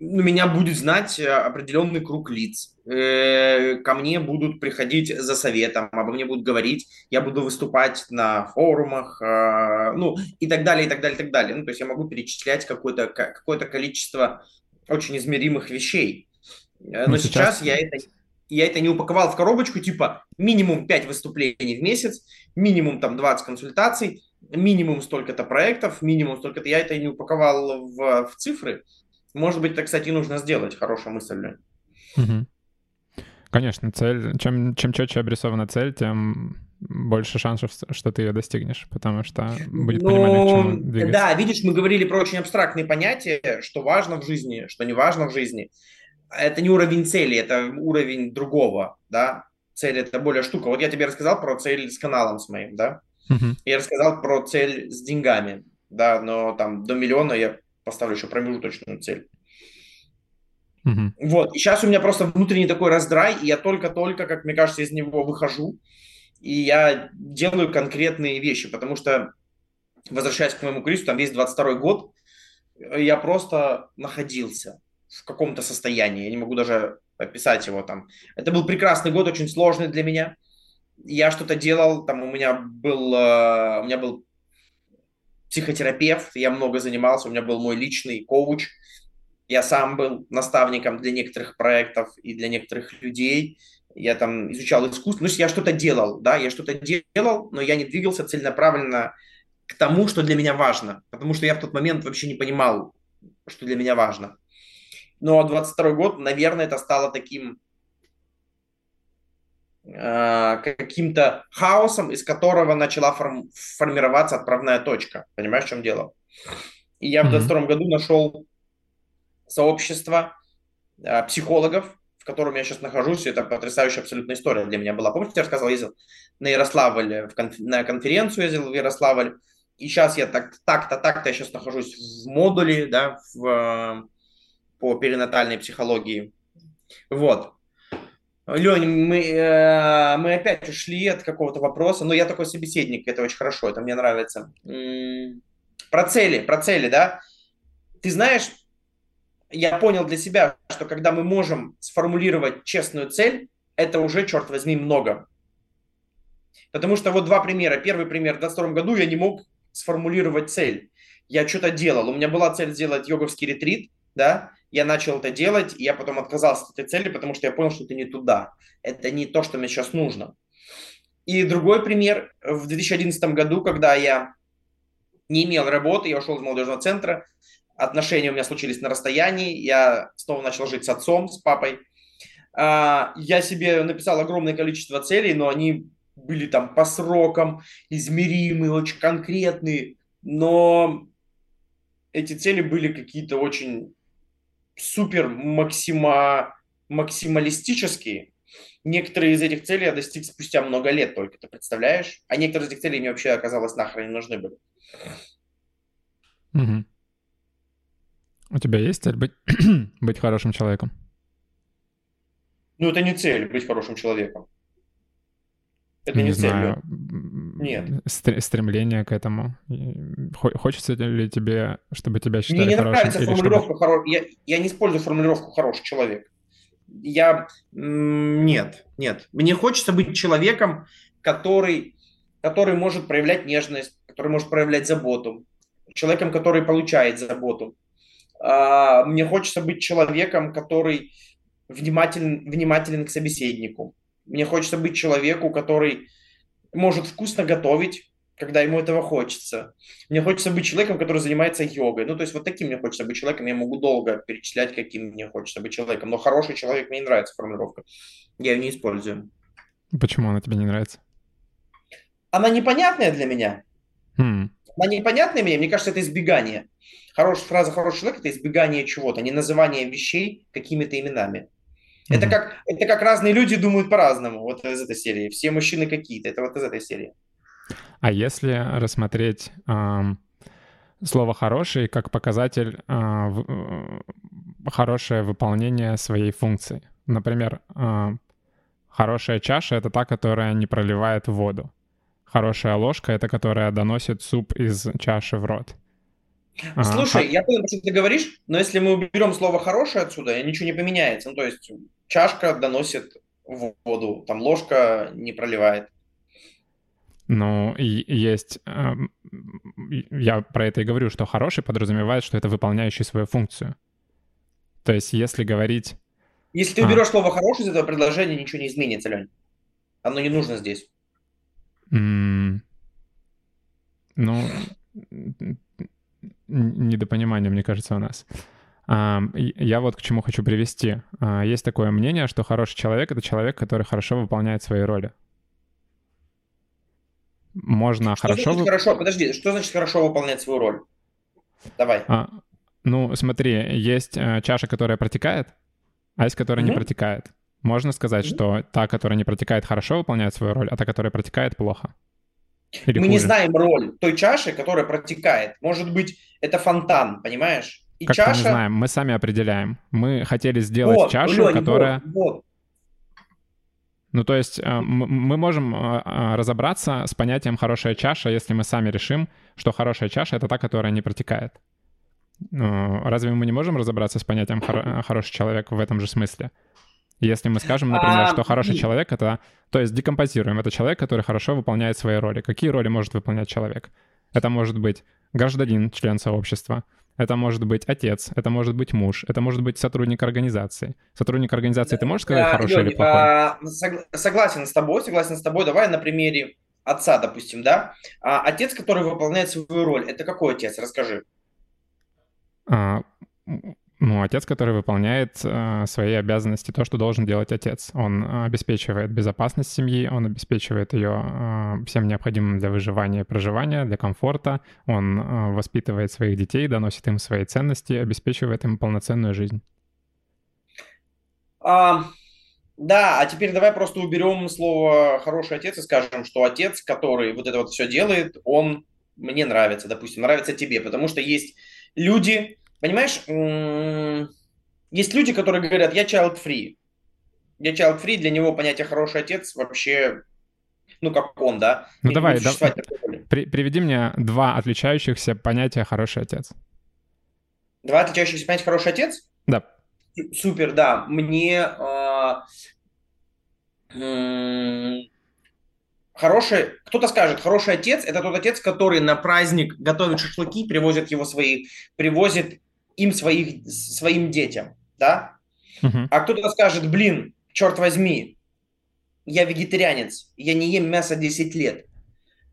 меня будет знать э, определенный круг лиц. Э, ко мне будут приходить за советом, обо мне будут говорить, я буду выступать на форумах, э, ну, и так далее, и так далее, и так далее. Ну, то есть я могу перечислять какое-то какое количество очень измеримых вещей. Но ну, сейчас... сейчас я это я это не упаковал в коробочку, типа минимум 5 выступлений в месяц, минимум там 20 консультаций, минимум столько-то проектов, минимум столько-то. Я это не упаковал в, в цифры. Может быть, это, кстати, нужно сделать. Хорошая мысль, Лень. Угу. Конечно, цель, чем, чем четче обрисована цель, тем больше шансов, что ты ее достигнешь, потому что будет ну, понимание, к чему двигаться. Да, видишь, мы говорили про очень абстрактные понятия, что важно в жизни, что не важно в жизни. Это не уровень цели, это уровень другого, да. Цель – это более штука. Вот я тебе рассказал про цель с каналом с моим, да. Uh-huh. Я рассказал про цель с деньгами, да, но там до миллиона я поставлю еще промежуточную цель. Угу. Вот, и сейчас у меня просто внутренний такой раздрай, и я только-только, как мне кажется, из него выхожу, и я делаю конкретные вещи, потому что, возвращаясь к моему кризису, там весь 22 год, я просто находился в каком-то состоянии, я не могу даже описать его там. Это был прекрасный год, очень сложный для меня. Я что-то делал, там у меня был, э, у меня был психотерапевт, я много занимался, у меня был мой личный коуч, я сам был наставником для некоторых проектов и для некоторых людей, я там изучал искусство, ну, я что-то делал, да, я что-то делал, но я не двигался целенаправленно к тому, что для меня важно, потому что я в тот момент вообще не понимал, что для меня важно. Но 22 год, наверное, это стало таким каким-то хаосом, из которого начала форм- формироваться отправная точка. Понимаешь, в чем дело? И я в 22 году нашел сообщество э, психологов, в котором я сейчас нахожусь. Это потрясающая абсолютная история для меня была. Помните, я рассказывал, ездил на Ярославль, в конф- на конференцию ездил в Ярославль. И сейчас я так, так-то, так-то я сейчас нахожусь в модуле, да, в, э, по перинатальной психологии. Вот. Лень, мы, э, мы опять ушли от какого-то вопроса, но я такой собеседник, это очень хорошо, это мне нравится. Про цели, про цели, да. Ты знаешь, я понял для себя, что когда мы можем сформулировать честную цель, это уже, черт возьми, много. Потому что вот два примера. Первый пример, в 2022 году я не мог сформулировать цель. Я что-то делал. У меня была цель сделать йоговский ретрит, да, я начал это делать, и я потом отказался от этой цели, потому что я понял, что это не туда. Это не то, что мне сейчас нужно. И другой пример. В 2011 году, когда я не имел работы, я ушел из молодежного центра, отношения у меня случились на расстоянии, я снова начал жить с отцом, с папой. А, я себе написал огромное количество целей, но они были там по срокам, измеримые, очень конкретные, но эти цели были какие-то очень супер максима, максималистические. Некоторые из этих целей я достиг спустя много лет только, ты представляешь? А некоторые из этих целей мне вообще оказалось нахрен не нужны были. Угу. У тебя есть цель быть, быть хорошим человеком? Ну, это не цель быть хорошим человеком. Это не, не. Знаю. Нет. Стремление к этому. Хочется ли тебе, чтобы тебя считали Мне не хорошим? нравится формулировка чтобы... хоро... я, я не использую формулировку «хороший человек». Я... Нет, нет. Мне хочется быть человеком, который, который может проявлять нежность, который может проявлять заботу. Человеком, который получает заботу. А, мне хочется быть человеком, который внимателен, внимателен к собеседнику. Мне хочется быть человеку, который может вкусно готовить, когда ему этого хочется. Мне хочется быть человеком, который занимается йогой. Ну, то есть вот таким мне хочется быть человеком. Я могу долго перечислять, каким мне хочется быть человеком. Но хороший человек, мне не нравится формулировка. Я ее не использую. Почему она тебе не нравится? Она непонятная для меня. Хм. Она непонятная мне. Мне кажется, это избегание. Хорошая фраза «хороший человек» — это избегание чего-то, не называние вещей какими-то именами. Mm-hmm. Это, как, это как разные люди думают по-разному, вот из этой серии. Все мужчины какие-то, это вот из этой серии. А если рассмотреть эм, слово «хороший» как показатель э, в, э, хорошее выполнение своей функции? Например, э, хорошая чаша — это та, которая не проливает воду. Хорошая ложка — это которая доносит суп из чаши в рот. Слушай, ага. я понял, что ты говоришь, но если мы уберем слово «хорошее» отсюда, ничего не поменяется. Ну, то есть чашка доносит воду, там ложка не проливает. Ну, и есть... Э, я про это и говорю, что хороший подразумевает, что это выполняющий свою функцию. То есть если говорить... Если ты уберешь а. слово «хороший» из этого предложения, ничего не изменится, Лень. Оно не нужно здесь. Mm. Ну, недопонимание, мне кажется, у нас. Я вот к чему хочу привести. А, есть такое мнение, что хороший человек — это человек, который хорошо выполняет свои роли. Можно что хорошо... Значит хорошо? Подожди, что значит хорошо выполнять свою роль? Давай. А, ну, смотри, есть э, чаша, которая протекает, а есть, которая mm-hmm. не протекает. Можно сказать, mm-hmm. что та, которая не протекает, хорошо выполняет свою роль, а та, которая протекает, плохо. Или Мы хуже? не знаем роль той чаши, которая протекает. Может быть, это фонтан, понимаешь? И как чаша... мы знаем? Мы сами определяем. Мы хотели сделать вот, чашу, Лёнь, которая... Вот, вот. Ну, то есть э, мы можем э, э, разобраться с понятием «хорошая чаша», если мы сами решим, что хорошая чаша — это та, которая не протекает. Разве мы не можем разобраться с понятием «хороший человек» в этом же смысле? Если мы скажем, например, что хороший человек — это... То есть декомпозируем. Это человек, который хорошо выполняет свои роли. Какие роли может выполнять человек? Это может быть гражданин, член сообщества — это может быть отец, это может быть муж, это может быть сотрудник организации. Сотрудник организации, ты можешь сказать, хороший или плохой? А, согласен с тобой, согласен с тобой. Давай на примере отца, допустим, да? А, отец, который выполняет свою роль, это какой отец? Расскажи. А, ну, отец, который выполняет э, свои обязанности, то, что должен делать отец. Он обеспечивает безопасность семьи, он обеспечивает ее э, всем необходимым для выживания и проживания, для комфорта. Он э, воспитывает своих детей, доносит им свои ценности, обеспечивает им полноценную жизнь. А, да, а теперь давай просто уберем слово «хороший отец» и скажем, что отец, который вот это вот все делает, он мне нравится, допустим, нравится тебе, потому что есть люди, Понимаешь, есть люди, которые говорят, я child-free. Я child-free, для него понятие «хороший отец» вообще, ну, как он, да? Ну, давай, да, при, приведи мне два отличающихся понятия «хороший отец». Два отличающихся понятия «хороший отец»? Да. Супер, да. Мне э, хороший, кто-то скажет, хороший отец – это тот отец, который на праздник готовит шашлыки, привозит его свои, привозит им своих, своим детям, да? Uh-huh. А кто-то скажет, блин, черт возьми, я вегетарианец, я не ем мясо 10 лет,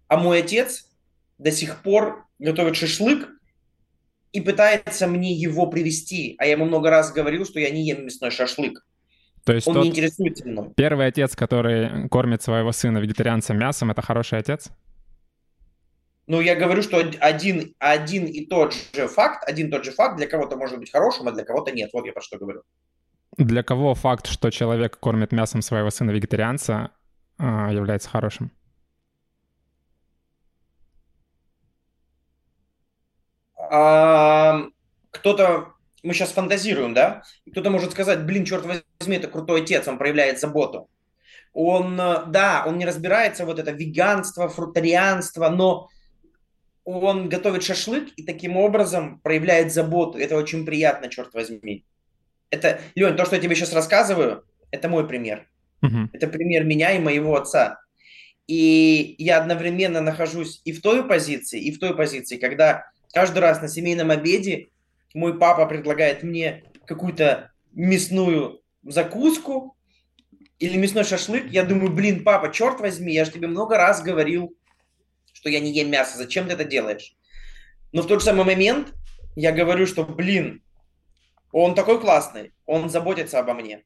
а мой отец до сих пор готовит шашлык и пытается мне его привести, а я ему много раз говорил, что я не ем мясной шашлык. То есть Он не интересуется мной. первый отец, который кормит своего сына вегетарианцем мясом, это хороший отец? Ну, я говорю, что один, один и тот же факт, один и тот же факт для кого-то может быть хорошим, а для кого-то нет. Вот я про что говорю. Для кого факт, что человек кормит мясом своего сына вегетарианца, а, является хорошим? А, кто-то, мы сейчас фантазируем, да? Кто-то может сказать, блин, черт возьми, это крутой отец, он проявляет заботу. Он, э, да, он не разбирается вот это веганство, фрутарианство, но он готовит шашлык и таким образом проявляет заботу. Это очень приятно, черт возьми. Это, Лень, то, что я тебе сейчас рассказываю, это мой пример. Мгм. Это пример меня и моего отца. И я одновременно нахожусь и в той позиции, и в той позиции, когда каждый раз на семейном обеде мой папа предлагает мне какую-то мясную закуску или мясной шашлык. Я думаю, блин, папа, черт возьми, я же тебе много раз говорил, что я не ем мясо. Зачем ты это делаешь? Но в тот же самый момент я говорю, что, блин, он такой классный, он заботится обо мне.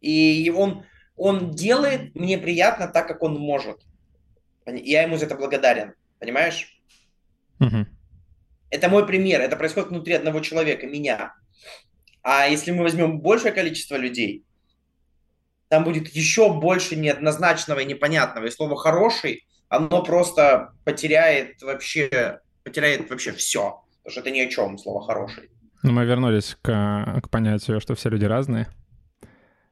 И он, он делает мне приятно так, как он может. Я ему за это благодарен. Понимаешь? Мгм. Это мой пример. Это происходит внутри одного человека, меня. А если мы возьмем большее количество людей, там будет еще больше неоднозначного и непонятного. И слово «хороший», оно просто потеряет вообще, потеряет вообще все. Потому что это ни о чем, слово «хороший». Ну, мы вернулись к, к понятию, что все люди разные.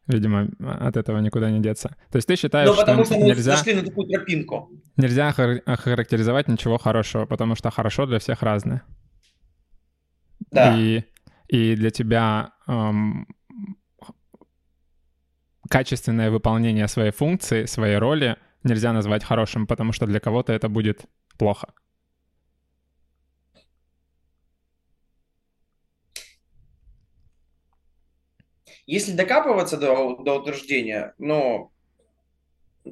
Видимо, от этого никуда не деться. То есть ты считаешь, Ну, потому что что нельзя, зашли на такую тропинку. нельзя охар- охарактеризовать ничего хорошего, потому что хорошо для всех разное. Да. И, и для тебя эм, качественное выполнение своей функции, своей роли нельзя назвать хорошим, потому что для кого-то это будет плохо. Если докапываться до, до утверждения, ну,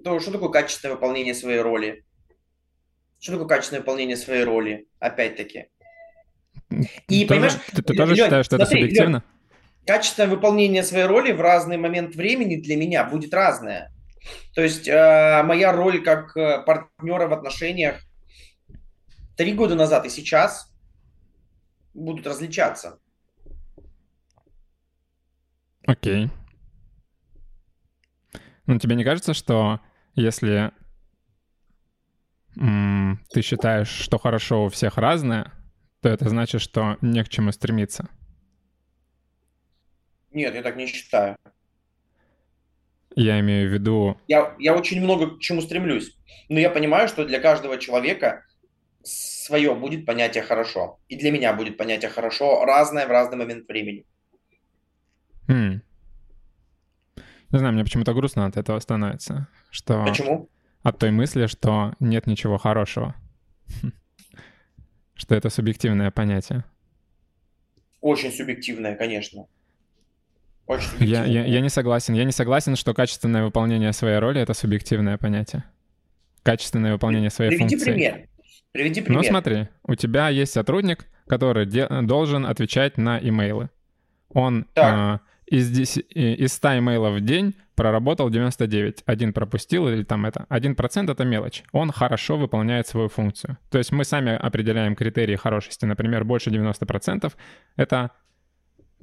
то что такое качественное выполнение своей роли? Что такое качественное выполнение своей роли? Опять-таки. И, Тоже- понимаешь, ты, ты тоже Лёнь, считаешь, что это смотри, субъективно? качественное выполнение своей роли в разный момент времени для меня будет разное. То есть э, моя роль как э, партнера в отношениях три года назад и сейчас будут различаться. Окей. Ну, тебе не кажется, что если м, ты считаешь, что хорошо у всех разное, то это значит, что не к чему стремиться? Нет, я так не считаю. Я имею в виду, Я, я очень много к чему стремлюсь. Но я понимаю, что для каждого человека свое будет понятие хорошо. И для меня будет понятие хорошо разное в разный момент времени. м, не знаю, мне почему-то грустно от этого становится, что Почему? от той мысли, что нет ничего хорошего, что это субъективное понятие. Очень субъективное, конечно. Очень Я, я, я не согласен. Я не согласен, что качественное выполнение своей роли — это субъективное понятие. Качественное выполнение своей Приведи функции. пример. Приведи пример. Ну смотри, у тебя есть сотрудник, который де- должен отвечать на имейлы. Он Так. э, из, 10 и- из 100 имейлов в день проработал 99. Один пропустил или там это. 1% это мелочь. Он хорошо выполняет свою функцию. То есть мы сами определяем критерии хорошести. Например, больше 90% это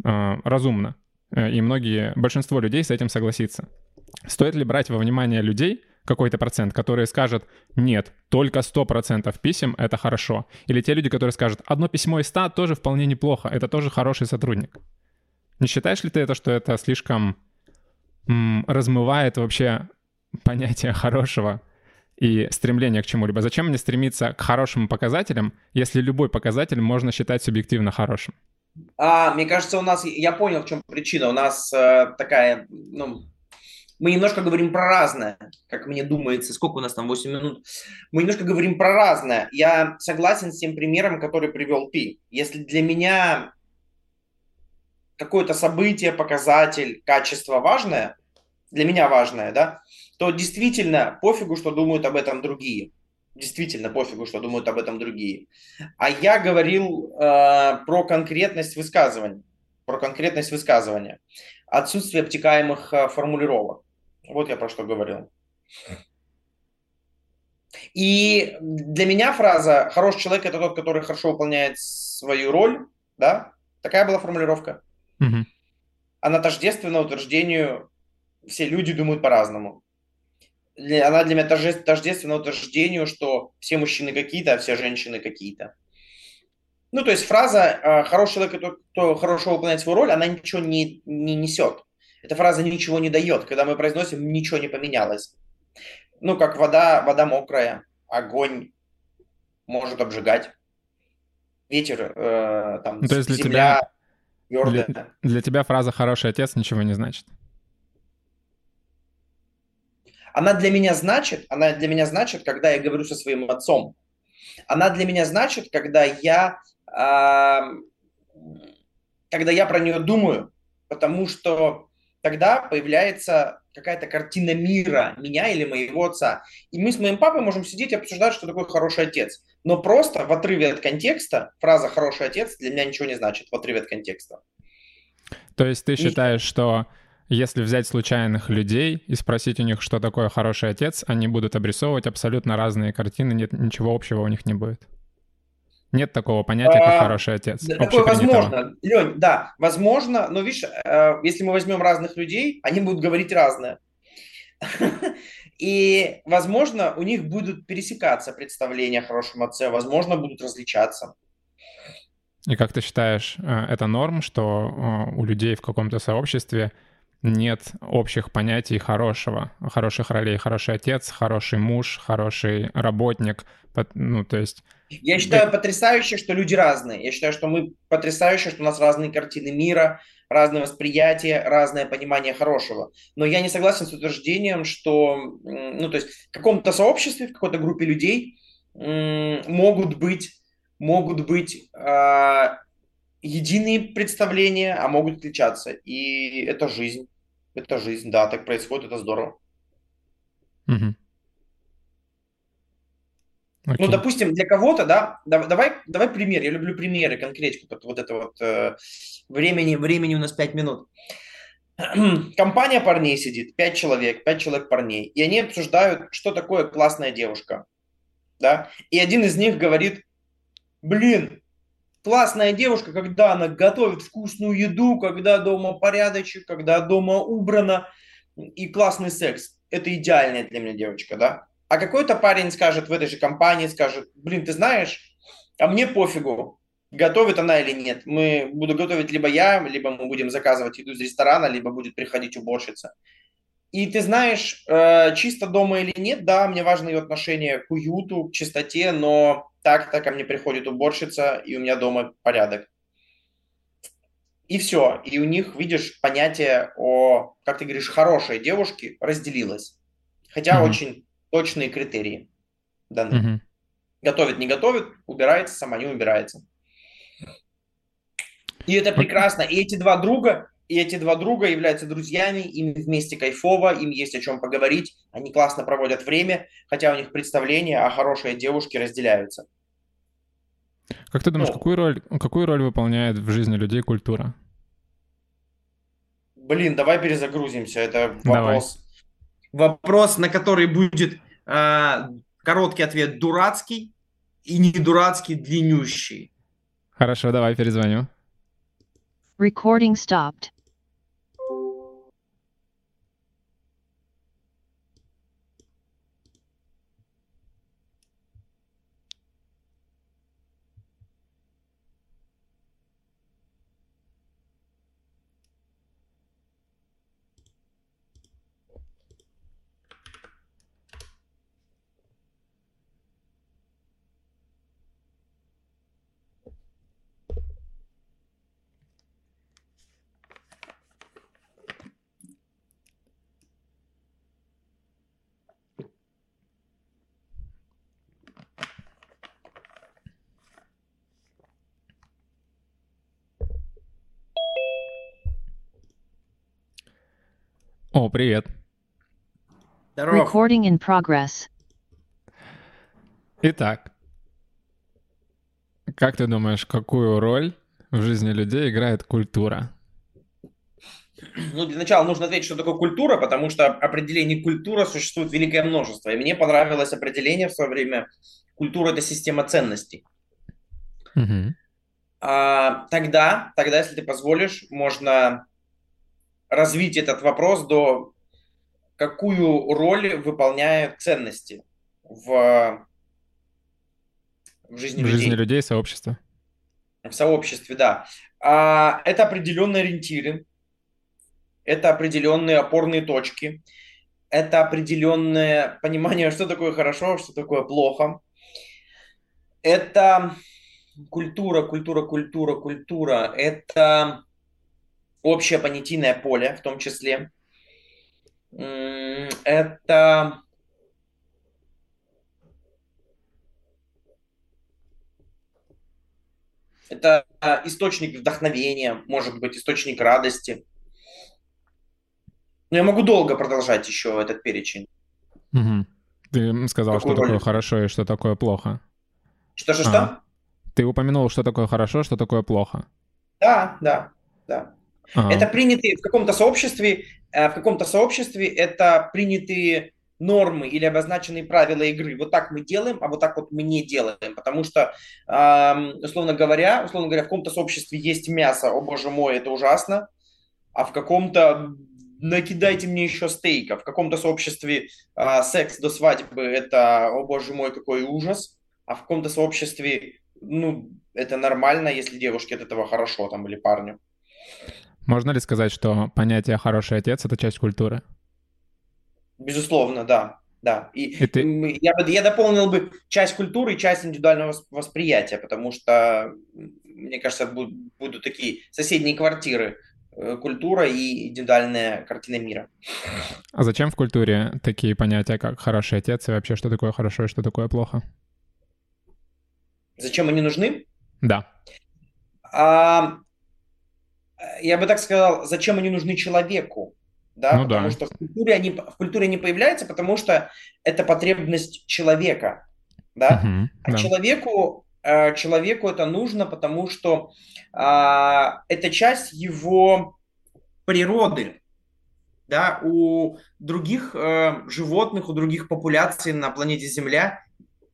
э, разумно. Э, И многие, большинство людей с этим согласится. Стоит ли брать во внимание людей, какой-то процент, которые скажут, нет, только 100% писем — это хорошо. Или те люди, которые скажут, одно письмо из 100 тоже вполне неплохо, это тоже хороший сотрудник. Не считаешь ли ты это, что это слишком м, размывает вообще понятие хорошего и стремление к чему-либо? Зачем мне стремиться к хорошим показателям, если любой показатель можно считать субъективно хорошим? А, мне кажется, у нас, я понял, в чем причина. У нас э, такая, ну, мы немножко говорим про разное, как мне думается. Сколько у нас там, 8 минут? Мы немножко говорим про разное. Я согласен с тем примером, который привел ты. Если для меня какое-то событие, показатель, качество важное, для меня важное, да, то действительно пофигу, что думают об этом другие. Действительно пофигу, что думают об этом другие. А я говорил э, про конкретность высказывания. Про конкретность высказывания. отсутствие обтекаемых э, формулировок. Вот я про что говорил. И для меня фраза «хороший человек – это тот, который хорошо выполняет свою роль», да, такая была формулировка. Угу. Она тождественна утверждению «все люди думают по-разному». Она для меня тождественна утверждению, что все мужчины какие-то, а все женщины какие-то. Ну, то есть фраза э, «хороший человек, кто, кто хорошо выполняет свою роль», она ничего не, не несет. Эта фраза ничего не дает. Когда мы произносим, ничего не поменялось. Ну, как вода, вода мокрая, огонь может обжигать, ветер, э, там, ну, то есть для земля тебя, твердая. Для, для тебя фраза «хороший отец» ничего не значит? Она для меня значит, она для меня значит, когда я говорю со своим отцом. Она для меня значит, когда я, э, когда я про нее думаю, потому что тогда появляется какая-то картина мира меня или моего отца. И мы с моим папой можем сидеть и обсуждать, что такое хороший отец. Но просто в отрыве от контекста фраза «хороший отец» для меня ничего не значит в отрыве от контекста. То есть ты считаешь, что если взять случайных людей и спросить у них, что такое хороший отец, они будут обрисовывать абсолютно разные картины, нет, ничего общего у них не будет? Нет такого понятия, как а, хороший отец. Такое возможно. Лень, да, возможно, но видишь, э, если мы возьмем разных людей, они будут говорить разное. И, возможно, у них будут пересекаться представления о хорошем отце, возможно, будут различаться. И как ты считаешь, э, это норм, что э, у людей в каком-то сообществе нет общих понятий хорошего, хороших ролей, хороший отец, хороший муж, хороший работник, ну, то есть я считаю потрясающе, что люди разные. Я считаю, что мы потрясающе, что у нас разные картины мира, разное восприятие, разное понимание хорошего. Но я не согласен с утверждением, что ну, то есть в каком-то сообществе, в какой-то группе людей могут быть, могут быть э, единые представления, а могут отличаться. И это жизнь. Это жизнь, да, так происходит, это здорово. Угу. Okay. Ну, допустим, для кого-то, да, давай, давай пример, я люблю примеры, конкретику, вот это вот э, времени, времени у нас 5 минут. Компания парней сидит, 5 человек, 5 человек парней, и они обсуждают, что такое классная девушка, да, и один из них говорит, блин, классная девушка, когда она готовит вкусную еду, когда дома порядочек, когда дома убрано, и классный секс, это идеальная для меня девочка, да, а какой-то парень скажет в этой же компании, скажет, блин, ты знаешь, а мне пофигу, готовит она или нет. Мы буду готовить либо я, либо мы будем заказывать еду из ресторана, либо будет приходить уборщица. И ты знаешь, э, чисто дома или нет, да, мне важно ее отношение к уюту, к чистоте, но так-то ко мне приходит уборщица, и у меня дома порядок. И все. И у них, видишь, понятие о, как ты говоришь, хорошей девушке разделилось. Хотя mm-hmm. очень точные критерии даны. Угу. Готовит, не готовит, убирается, сама не убирается. И это прекрасно. И эти два друга, и эти два друга являются друзьями, им вместе кайфово, им есть о чем поговорить, они классно проводят время, хотя у них представления о хорошей девушке разделяются. Как ты думаешь, ну, какую, роль, какую роль выполняет в жизни людей культура? Блин, давай перезагрузимся. Это вопрос вопрос, на который будет э, короткий ответ дурацкий и не дурацкий длиннющий. Хорошо, давай перезвоню. Recording stopped. О, привет. Здорово. Recording in progress. Итак, как ты думаешь, какую роль в жизни людей играет культура? Ну, для начала нужно ответить, что такое культура, потому что определений культура существует великое множество. И мне понравилось определение в свое время. Культура – это система ценностей. Мгм. А, тогда, тогда, если ты позволишь, можно развить этот вопрос до какую роль выполняют ценности в, в жизни В людей. жизни людей сообщества. В сообществе, да. А, это определенные ориентиры, это определенные опорные точки, это определенное понимание, что такое хорошо, что такое плохо. Это культура, культура, культура, культура. Это общее понятийное поле в том числе. Это это а, источник вдохновения, может быть, источник радости. Но я могу долго продолжать еще этот перечень. Мгм. Ты сказал, Какую что такое роль? хорошо и что такое плохо. Что-что-что? Ага. Ты упомянул, что такое хорошо, что такое плохо. Да, да, да. Ага. Это принятые в каком-то сообществе, э, в каком-то сообществе это принятые нормы или обозначенные правила игры. Вот так мы делаем, а вот так вот мы не делаем. Потому что, условно говоря, условно говоря, в каком-то сообществе есть мясо, о боже мой, это ужасно, а в каком-то накидайте мне еще стейка. В каком-то сообществе а, секс до свадьбы это, о боже мой, какой ужас, а в каком-то сообществе, ну, это нормально, если девушке от этого хорошо там или парню. Можно ли сказать, что понятие «хороший отец» — это часть культуры? Безусловно, да. Да. И, м, я, бы, я дополнил бы часть культуры и часть индивидуального вос- восприятия, потому что, мне кажется, бу- будут такие соседние квартиры. э, Культура и индивидуальная картина мира. А зачем в культуре такие понятия, как «хороший отец» и вообще, что такое хорошо и что такое плохо? Зачем они нужны? Да. А, я бы так сказал, зачем они нужны человеку? Да, Ну потому да. что в культуре, они, в культуре они появляются, потому что это потребность человека. Да? Мгм, А да. человеку, э, человеку это нужно, потому что а, это часть его природы. Да? У других э, животных, у других популяций на планете Земля,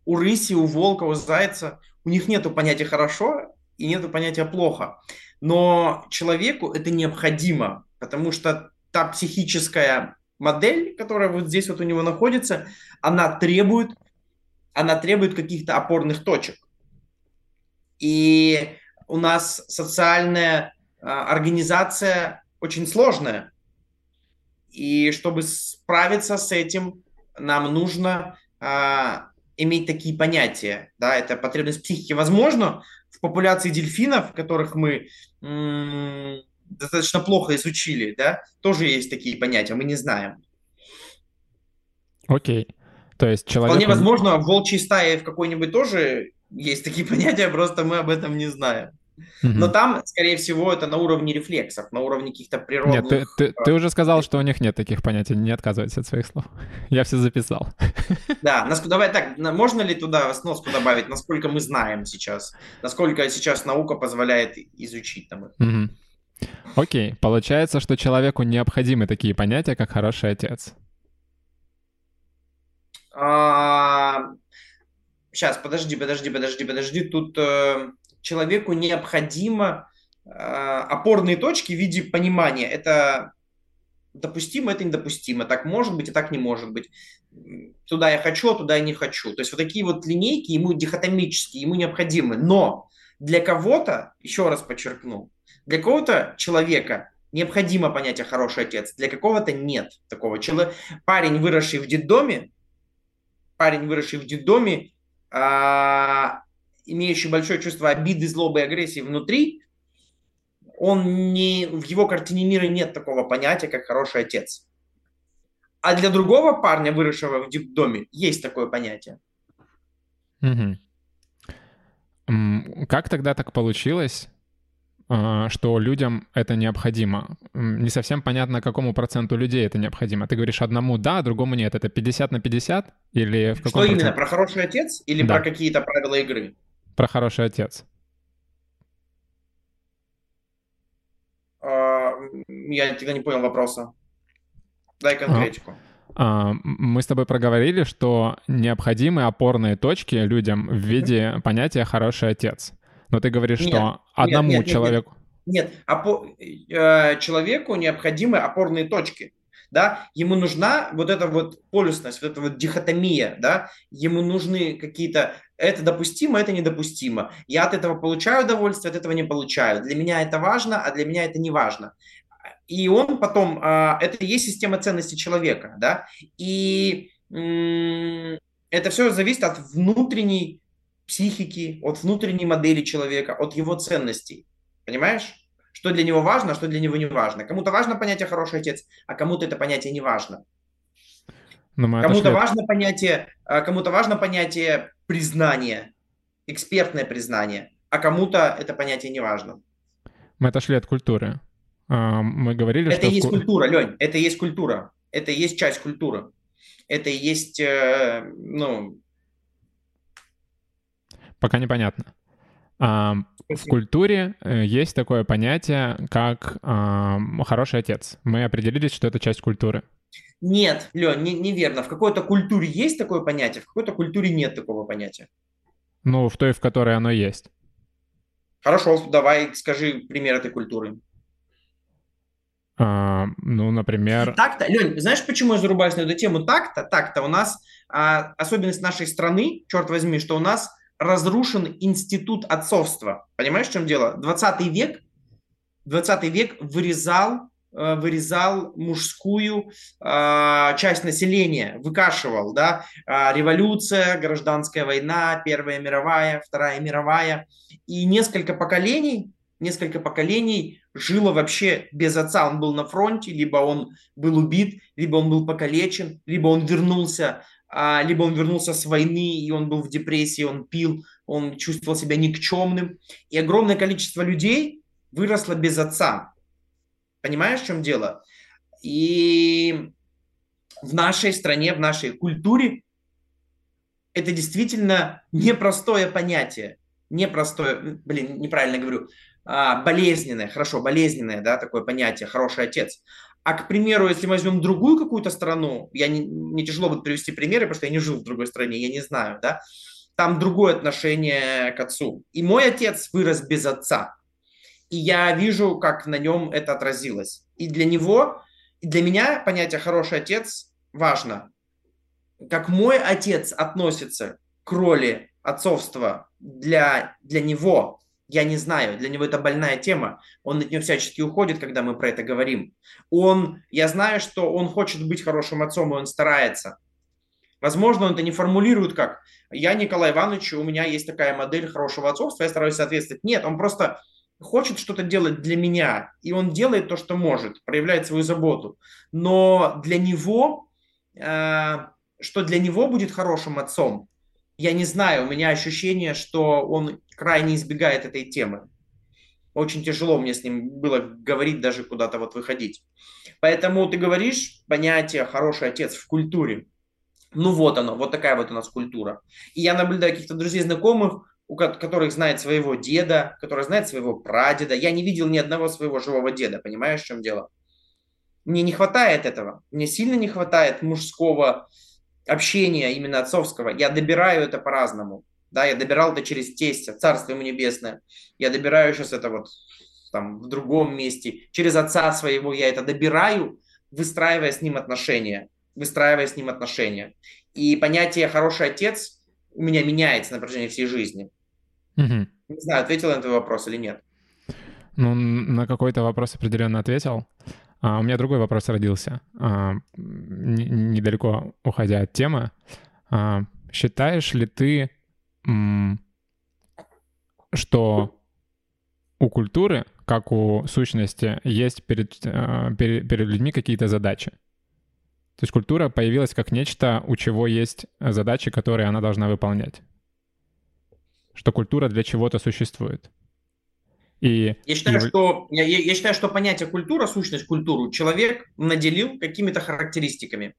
у рыси, у волка, у зайца, у них нет понятия хорошо и нет понятия плохо. Но человеку это необходимо, потому что та психическая модель, которая вот здесь вот у него находится, она требует, она требует каких-то опорных точек. И у нас социальная а, организация очень сложная. И чтобы справиться с этим, нам нужно а, иметь такие понятия. Да, это потребность психики. Возможно, в популяции дельфинов, которых мы достаточно плохо изучили, да, тоже есть такие понятия, мы не знаем. Окей. То есть Вполне человеку... возможно, в волчьей стае в какой-нибудь тоже есть такие понятия, просто мы об этом не знаем. Но там, скорее всего, это на уровне рефлексов, на уровне каких-то природных... Нет, ты, ты, ты уже сказал, что у них нет таких понятий, не отказывайся от своих слов. Я все записал. Да, нас- давай так, можно ли туда сноску добавить, насколько мы знаем сейчас? Насколько сейчас наука позволяет изучить там их? Окей, получается, что человеку необходимы такие понятия, как хороший отец. Сейчас, подожди, подожди, подожди, подожди. Тут э, человеку необходимо э, опорные точки в виде понимания. Это допустимо, это недопустимо. Так может быть, и так не может быть. Туда я хочу, а туда я не хочу. То есть вот такие вот линейки ему дихотомические, ему необходимы. Но для кого-то, еще раз подчеркну, для кого-то человека необходимо понятие «хороший отец», для какого-то нет такого. Чело- Парень, выросший в детдоме, парень, выросший в детдоме, а, имеющий большое чувство обиды, злобы и агрессии внутри, он не, в его картине мира нет такого понятия, как хороший отец. А для другого парня, выросшего в детдоме, есть такое понятие. М, Как тогда так получилось, а, что людям это необходимо? Не совсем понятно, какому проценту людей это необходимо. Ты говоришь одному да, а другому нет. Это 50 на 50? Или в Что каком именно, про хороший отец или Да. про какие-то правила игры? Про хороший отец. А, я тогда не понял вопроса. Дай конкретику. А, мы с тобой проговорили, что необходимы опорные точки людям в виде понятия «хороший отец». Но ты говоришь, нет, что одному нет, нет, человеку... Нет, нет. Опо... Э, человеку необходимы опорные точки да, ему нужна вот эта вот полюсность, вот эта вот дихотомия, да, ему нужны какие-то, это допустимо, это недопустимо, я от этого получаю удовольствие, от этого не получаю, для меня это важно, а для меня это не важно. И он потом, а, это и есть система ценностей человека, да, и это все зависит от внутренней психики, от внутренней модели человека, от его ценностей, понимаешь? Что для него важно, а что для него не важно. Кому-то важно понятие «хороший отец», а кому-то это понятие не важно. Кому-то отошли... важно понятие, а, кому-то важно понятие признания, экспертное признание, а кому-то это понятие не важно. Мы отошли от культуры. А, мы говорили, это что... Это есть культура, Лень, это есть культура. Это есть часть культуры. Это есть, э, ну... Пока непонятно. В культуре э, есть такое понятие, как э, хороший отец. Мы определились, что это часть культуры. Нет, Лен, не, неверно. В какой-то культуре есть такое понятие, в какой-то культуре нет такого понятия. Ну, в той, в которой оно есть. Хорошо, давай скажи пример этой культуры. А, ну, например... Так-то, Лень, знаешь, почему я зарубаюсь на эту тему? Так-то, так-то у нас а, особенность нашей страны, черт возьми, что у нас разрушен институт отцовства. Понимаешь, в чем дело? 20 век, 20 век вырезал, э, вырезал мужскую э, часть населения, выкашивал, да, э, революция, гражданская война, Первая мировая, Вторая мировая, и несколько поколений, несколько поколений жило вообще без отца. Он был на фронте, либо он был убит, либо он был покалечен, либо он вернулся а, либо он вернулся с войны, и он был в депрессии, он пил, он чувствовал себя никчемным. И огромное количество людей выросло без отца. Понимаешь, в чем дело? И в нашей стране, в нашей культуре это действительно непростое понятие. Непростое, блин, неправильно говорю, а, болезненное, хорошо, болезненное, да, такое понятие, хороший отец. А, к примеру, если мы возьмем другую какую-то страну, я не, не тяжело будет привести примеры, потому что я не жил в другой стране, я не знаю, да, там другое отношение к отцу. И мой отец вырос без отца. И я вижу, как на нем это отразилось. И для него, и для меня понятие «хороший отец» важно. Как мой отец относится к роли отцовства для, для него, я не знаю, для него это больная тема. Он от нее всячески уходит, когда мы про это говорим. Он, я знаю, что он хочет быть хорошим отцом, и он старается. Возможно, он это не формулирует как «я Николай Иванович, у меня есть такая модель хорошего отцовства, я стараюсь соответствовать». Нет, он просто хочет что-то делать для меня, и он делает то, что может, проявляет свою заботу. Но для него, э, что для него будет хорошим отцом, я не знаю, у меня ощущение, что он крайне избегает этой темы. Очень тяжело мне с ним было говорить, даже куда-то вот выходить. Поэтому ты говоришь понятие «хороший отец» в культуре. Ну вот оно, вот такая вот у нас культура. И я наблюдаю каких-то друзей, знакомых, у которых знает своего деда, которые знают своего прадеда. Я не видел ни одного своего живого деда, понимаешь, в чем дело? Мне не хватает этого. Мне сильно не хватает мужского общения именно отцовского. Я добираю это по-разному. Да, я добирал это через тестя, царство ему небесное. Я добираю сейчас это вот там в другом месте. Через отца своего я это добираю, выстраивая с ним отношения. Выстраивая с ним отношения. И понятие «хороший отец» у меня меняется на протяжении всей жизни. Угу. Не знаю, ответил на твой вопрос или нет. Ну, на какой-то вопрос определенно ответил. А, у меня другой вопрос родился, а, недалеко уходя от темы. А, считаешь ли ты, что у культуры, как у сущности, есть перед, перед, перед людьми какие-то задачи? То есть культура появилась как нечто, у чего есть задачи, которые она должна выполнять. Что культура для чего-то существует. И я, считаю, и... что, я, я считаю, что понятие культура, сущность культуру, человек наделил какими-то характеристиками.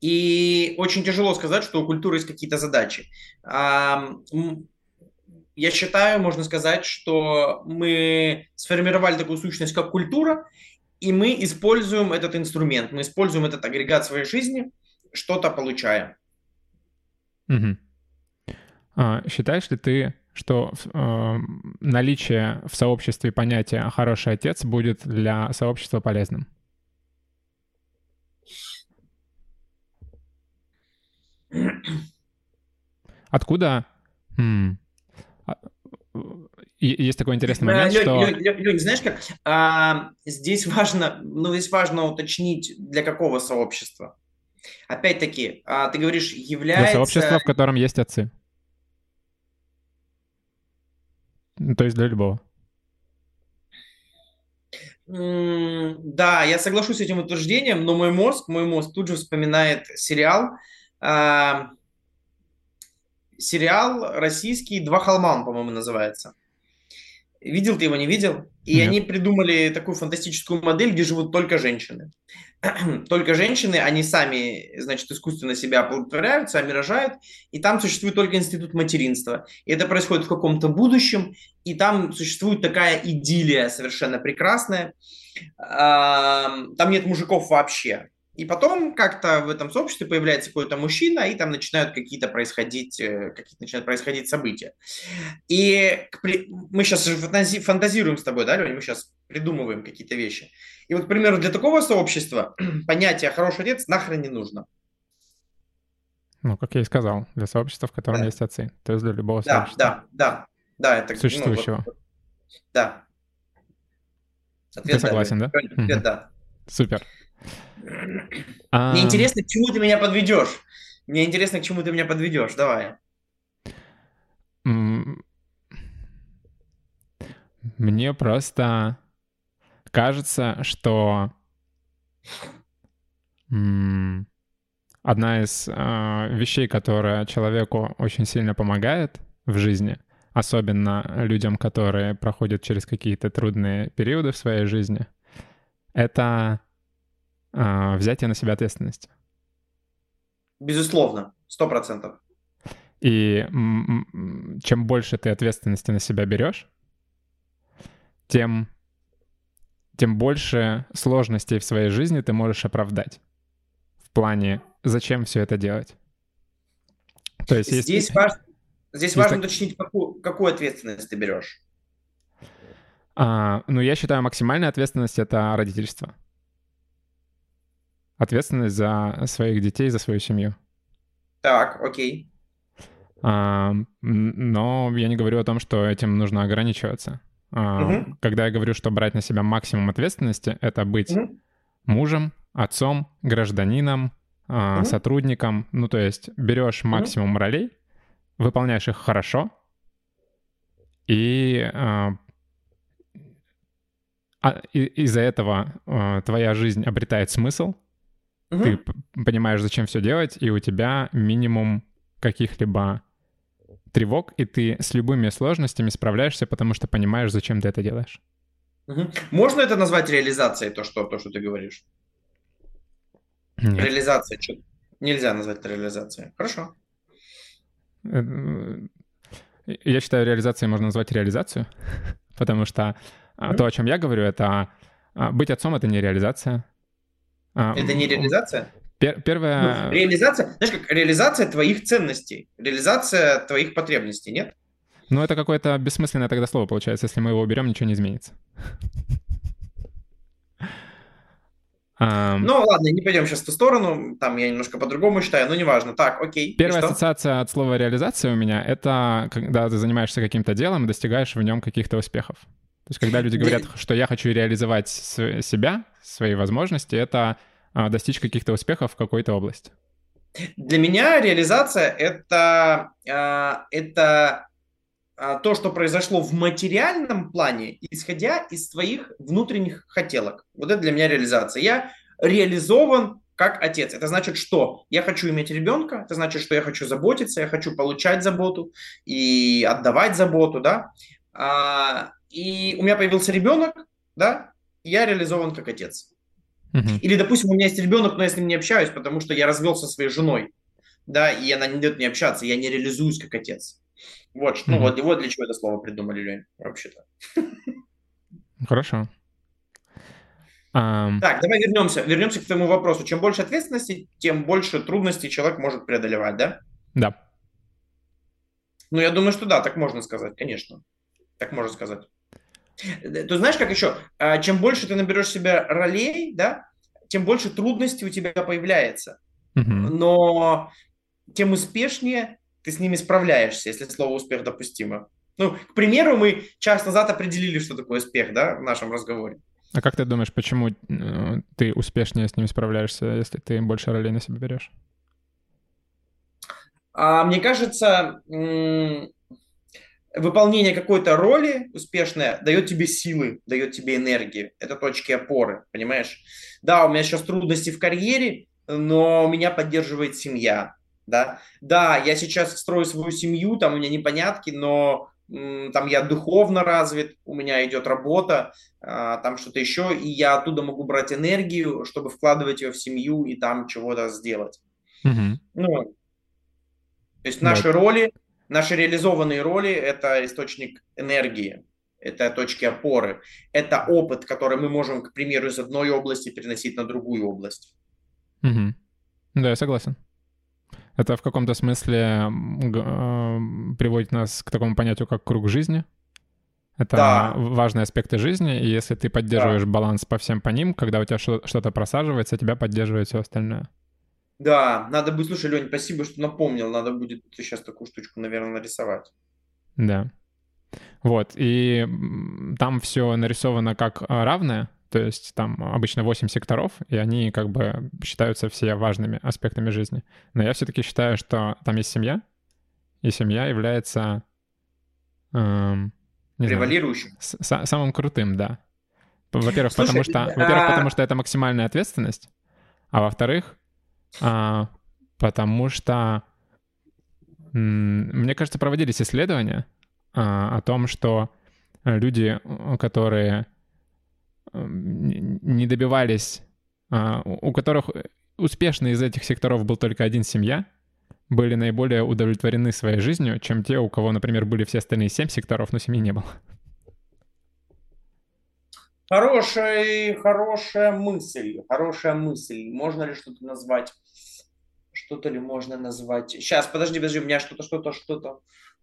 И очень тяжело сказать, что у культуры есть какие-то задачи. Я считаю, можно сказать, что мы сформировали такую сущность, как культура, и мы используем этот инструмент, мы используем этот агрегат своей жизни, что-то получаем. Угу. А, считаешь ли ты, что э, наличие в сообществе понятия «хороший отец» будет для сообщества полезным? Откуда? М- а, есть такой интересный момент, Лёнь, что... Лёнь, Лёнь, Лёнь, знаешь как, а, здесь важно, ну, здесь важно уточнить, для какого сообщества. Опять-таки, а, ты говоришь, является... Для сообщества, в котором есть отцы. Ну, то есть для любого. Да, я соглашусь с этим утверждением, но мой мозг, мой мозг тут же вспоминает сериал, э, сериал российский «Два холма», он, по-моему, называется. Видел ты его, не видел? И Нет. они придумали такую фантастическую модель, где живут только женщины. только женщины, они сами, значит, искусственно себя оплодотворяют, сами рожают, и там существует только институт материнства. И это происходит в каком-то будущем, и там существует такая идиллия совершенно прекрасная. Там нет мужиков вообще. И потом как-то в этом сообществе появляется какой-то мужчина, и там начинают какие-то происходить, э, какие-то начинают происходить события. И мы сейчас фантазируем с тобой, да, Леня? Мы сейчас придумываем какие-то вещи. И вот, к примеру, для такого сообщества понятие «хороший отец» нахрен не нужно. Ну, как я и сказал, для сообщества, в котором да. есть отцы. То есть для любого да, сообщества. Да, да, да. Это, Существующего. Ну, вот, да. Ответ, Ты согласен, да? да? Ответ, да. Супер. А... Мне интересно, к чему ты меня подведешь. Мне интересно, к чему ты меня подведешь. Давай. Мне просто кажется, что одна из э, вещей, которая человеку очень сильно помогает в жизни, особенно людям, которые проходят через какие-то трудные периоды в своей жизни, это э, взятие на себя ответственности. Безусловно, сто процентов. И чем больше ты ответственности на себя берешь, тем тем больше сложностей в своей жизни ты можешь оправдать. В плане, зачем все это делать. То есть здесь, есть, важ... здесь есть важно так... уточнить, какую, какую ответственность ты берешь. А, ну, я считаю, максимальная ответственность — это родительство. Ответственность за своих детей, за свою семью. Так, окей. А, но я не говорю о том, что этим нужно ограничиваться. Угу. Когда я говорю, что брать на себя максимум ответственности, это быть угу. мужем, отцом, гражданином, угу. сотрудником. Ну, то есть берешь максимум угу. ролей, выполняешь их хорошо, и, а, и из-за этого а, твоя жизнь обретает смысл, угу. ты понимаешь, зачем все делать, и у тебя минимум каких-либо тревог, и ты с любыми сложностями справляешься, потому что понимаешь, зачем ты это делаешь. Угу. Можно это назвать реализацией, то, что, то, что ты говоришь? Нет. Реализация. Что? Нельзя назвать это реализацией. Хорошо. Э, я считаю, реализацией можно назвать реализацию, потому что mm-hmm. то, о чем я говорю, это а, быть отцом — это не реализация. А, это не реализация? Пер первая... Ну, реализация, знаешь, как реализация твоих ценностей, реализация твоих потребностей, нет? Ну, это какое-то бессмысленное тогда слово получается. Если мы его уберем, ничего не изменится. Um, ну ладно, не пойдем сейчас в ту сторону, там я немножко по-другому считаю, но неважно. Так, окей. Первая ассоциация от слова реализация у меня — это когда ты занимаешься каким-то делом и достигаешь в нем каких-то успехов. То есть когда люди говорят, что я хочу реализовать себя, свои возможности, это достичь каких-то успехов в какой-то области? Для меня реализация это, а, это а, то, что произошло в материальном плане, исходя из своих внутренних хотелок. Вот это для меня реализация. Я реализован как отец. Это значит, что я хочу иметь ребенка, это значит, что я хочу заботиться, я хочу получать заботу и отдавать заботу, да. И у меня появился ребенок, да, я реализован как отец. Uh-huh. Или, допустим, у меня есть ребенок, но я с ним не общаюсь, потому что я развелся со своей женой, да, и она не дает мне общаться, я не реализуюсь как отец. Вот, uh-huh. ну вот, вот для чего это слово придумали, Лень, вообще-то. Хорошо. Um... Так, давай вернемся, вернемся к твоему вопросу. Чем больше ответственности, тем больше трудностей человек может преодолевать, да? Да. Ну, я думаю, что да, так можно сказать, конечно. Так можно сказать. Э, ты знаешь, как еще? А, чем больше ты наберешь себе ролей, да, тем больше трудностей у тебя появляется. Угу. Но тем успешнее ты с ними справляешься, если слово успех допустимо. Ну, к примеру, мы час назад определили, что такое успех, да, в нашем разговоре. А как ты думаешь, почему э, ты успешнее с ними справляешься, если ты больше ролей на себя берешь? А, мне кажется, выполнение какой-то роли успешное дает тебе силы, дает тебе энергию. Это точки опоры, понимаешь? Да, у меня сейчас трудности в карьере, но меня поддерживает семья. Да, да, я сейчас строю свою семью, там у меня непонятки, но там я духовно развит, у меня идет работа, а, там что-то еще, и я оттуда могу брать энергию, чтобы вкладывать ее в семью и там чего-то сделать. Угу. Ну, то есть наши да. роли, наши реализованные роли – это источник энергии, это точки опоры, это опыт, который мы можем, к примеру, из одной области переносить на другую область. Угу. Да, я согласен. Это в каком-то смысле э, приводит нас к такому понятию, как круг жизни. Это да. важные аспекты жизни, и если ты поддерживаешь да. баланс по всем по ним, когда у тебя что-то просаживается, тебя поддерживает все остальное. Да, надо будет, слушай, Лень, спасибо, что напомнил, надо будет сейчас такую штучку, наверное, нарисовать. Да. Вот, и там все нарисовано как а, равное, то есть там обычно 8 секторов, и они как бы считаются все важными аспектами жизни. Но я все-таки считаю, что там есть семья, и семья является... Эм, Превалирующим. Знаю, самым крутым, да. Во-первых, потому что, а... во-первых, потому что это максимальная ответственность, а во-вторых, а, потому что, мне кажется, проводились исследования а, о том, что люди, которые не добивались, а, у которых успешный из этих секторов был только один семья, были наиболее удовлетворены своей жизнью, чем те, у кого, например, были все остальные семь секторов, но семьи не было. Хорошая, хорошая мысль, хорошая мысль. Можно ли что-то назвать? Что-то ли можно назвать? Сейчас, подожди, подожди, у меня что-то, что-то, что-то.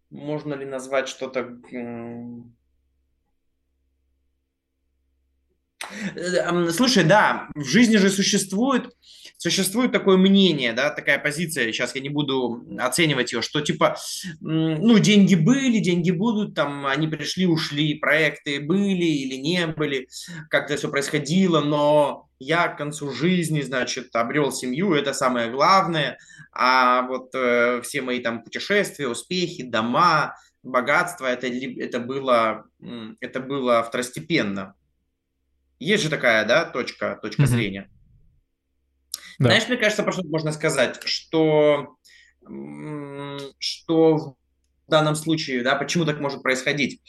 Можно ли назвать что-то Э, слушай, да, в жизни же существует, существует такое мнение, да, такая позиция, сейчас я не буду оценивать ее, что типа, ну, деньги были, деньги будут, там, они пришли, ушли, проекты были или не были, как это все происходило, но я к концу жизни, значит, обрел семью, это самое главное, а вот э, все мои там путешествия, успехи, дома, богатство, это, это, было, это было второстепенно. Есть же такая, да, точка, точка mm-hmm. зрения. Да. Знаешь, мне кажется, про что можно сказать, что, что в данном случае, да, почему так может происходить.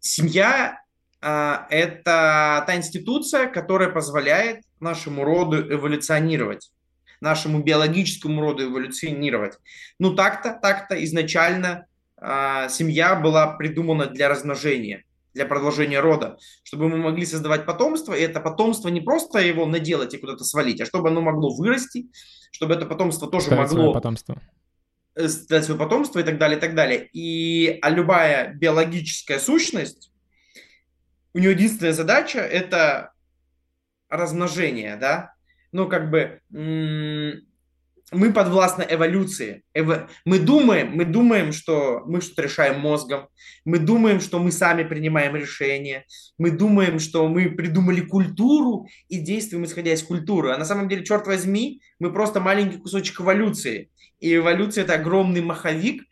Семья а, это та институция, которая позволяет нашему роду эволюционировать, нашему биологическому роду эволюционировать. Ну так-то, так-то изначально а, семья была придумана для размножения для продолжения рода, чтобы мы могли создавать потомство, и это потомство не просто его наделать и куда-то свалить, а чтобы оно могло вырасти, чтобы это потомство тоже Ставить могло... Потомство. Стать свое потомство и так далее, и так далее. И а любая биологическая сущность, у нее единственная задача – это размножение, да? Ну, как бы мы подвластны эволюции. Эво... Мы думаем, мы думаем, что мы что-то решаем мозгом, мы думаем, что мы сами принимаем решения, мы думаем, что мы придумали культуру и действуем исходя из культуры. А на самом деле, черт возьми, мы просто маленький кусочек эволюции. И эволюция – это огромный маховик,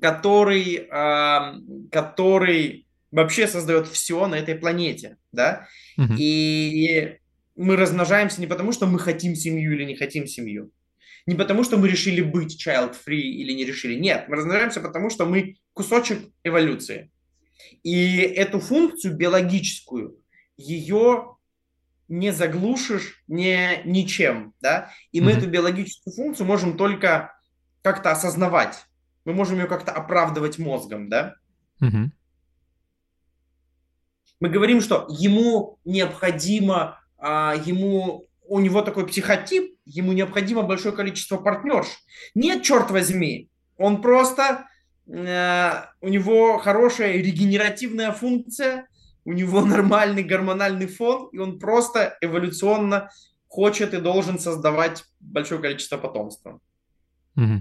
который, э, который вообще создает все на этой планете, да? Угу. И мы размножаемся не потому, что мы хотим семью или не хотим семью не потому, что мы решили быть child-free или не решили. Нет, мы размножаемся потому, что мы кусочек эволюции. И эту функцию биологическую, ее не заглушишь не, ничем, да, и мы mm-hmm. эту биологическую функцию можем только как-то осознавать, мы можем ее как-то оправдывать мозгом, да. Mm-hmm. Мы говорим, что ему необходимо а, ему у него такой психотип, ему необходимо большое количество партнерш. Нет, черт возьми, он просто, э, у него хорошая регенеративная функция, у него нормальный гормональный фон, и он просто эволюционно хочет и должен создавать большое количество потомства. Угу.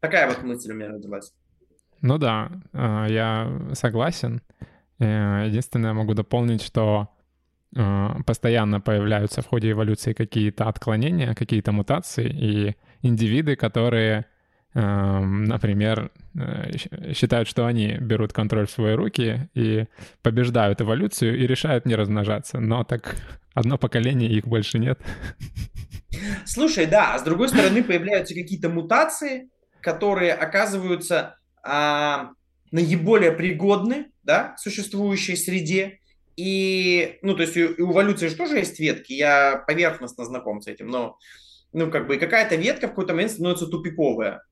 Такая вот мысль у меня родилась. Ну да, э, я согласен. Э, единственное, могу дополнить, что постоянно появляются в ходе эволюции какие-то отклонения, какие-то мутации, и индивиды, которые, например, считают, что они берут контроль в свои руки и побеждают эволюцию и решают не размножаться. Но так одно поколение, их больше нет. Слушай, да, а с другой стороны появляются какие-то мутации, которые оказываются а, наиболее пригодны да, существующей среде. И, ну, то есть у, у эволюции же тоже есть ветки, я поверхностно знаком с этим, но, ну, как бы какая-то ветка в какой-то момент становится тупиковая,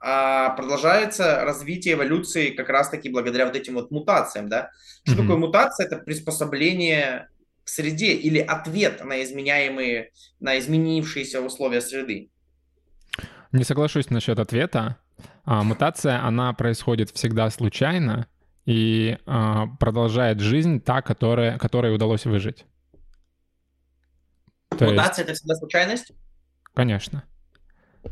а продолжается развитие эволюции как раз-таки благодаря вот этим вот мутациям, да. Что mm-hmm. такое мутация? Это приспособление к среде или ответ на изменяемые, на изменившиеся условия среды. Не соглашусь насчет ответа. А, мутация, она происходит всегда случайно и а, продолжает жизнь та, которая, которой удалось выжить. То мутация есть... — это всегда случайность? Конечно.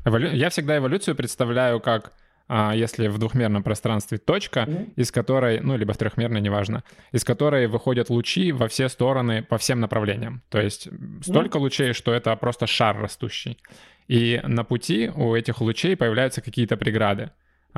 Эволю... Я всегда эволюцию представляю как а, если в двухмерном пространстве точка, mm-hmm. из которой, ну, либо в трехмерной, неважно, из которой выходят лучи во все стороны, по всем направлениям. То есть столько mm-hmm. лучей, что это просто шар растущий. И на пути у этих лучей появляются какие-то преграды.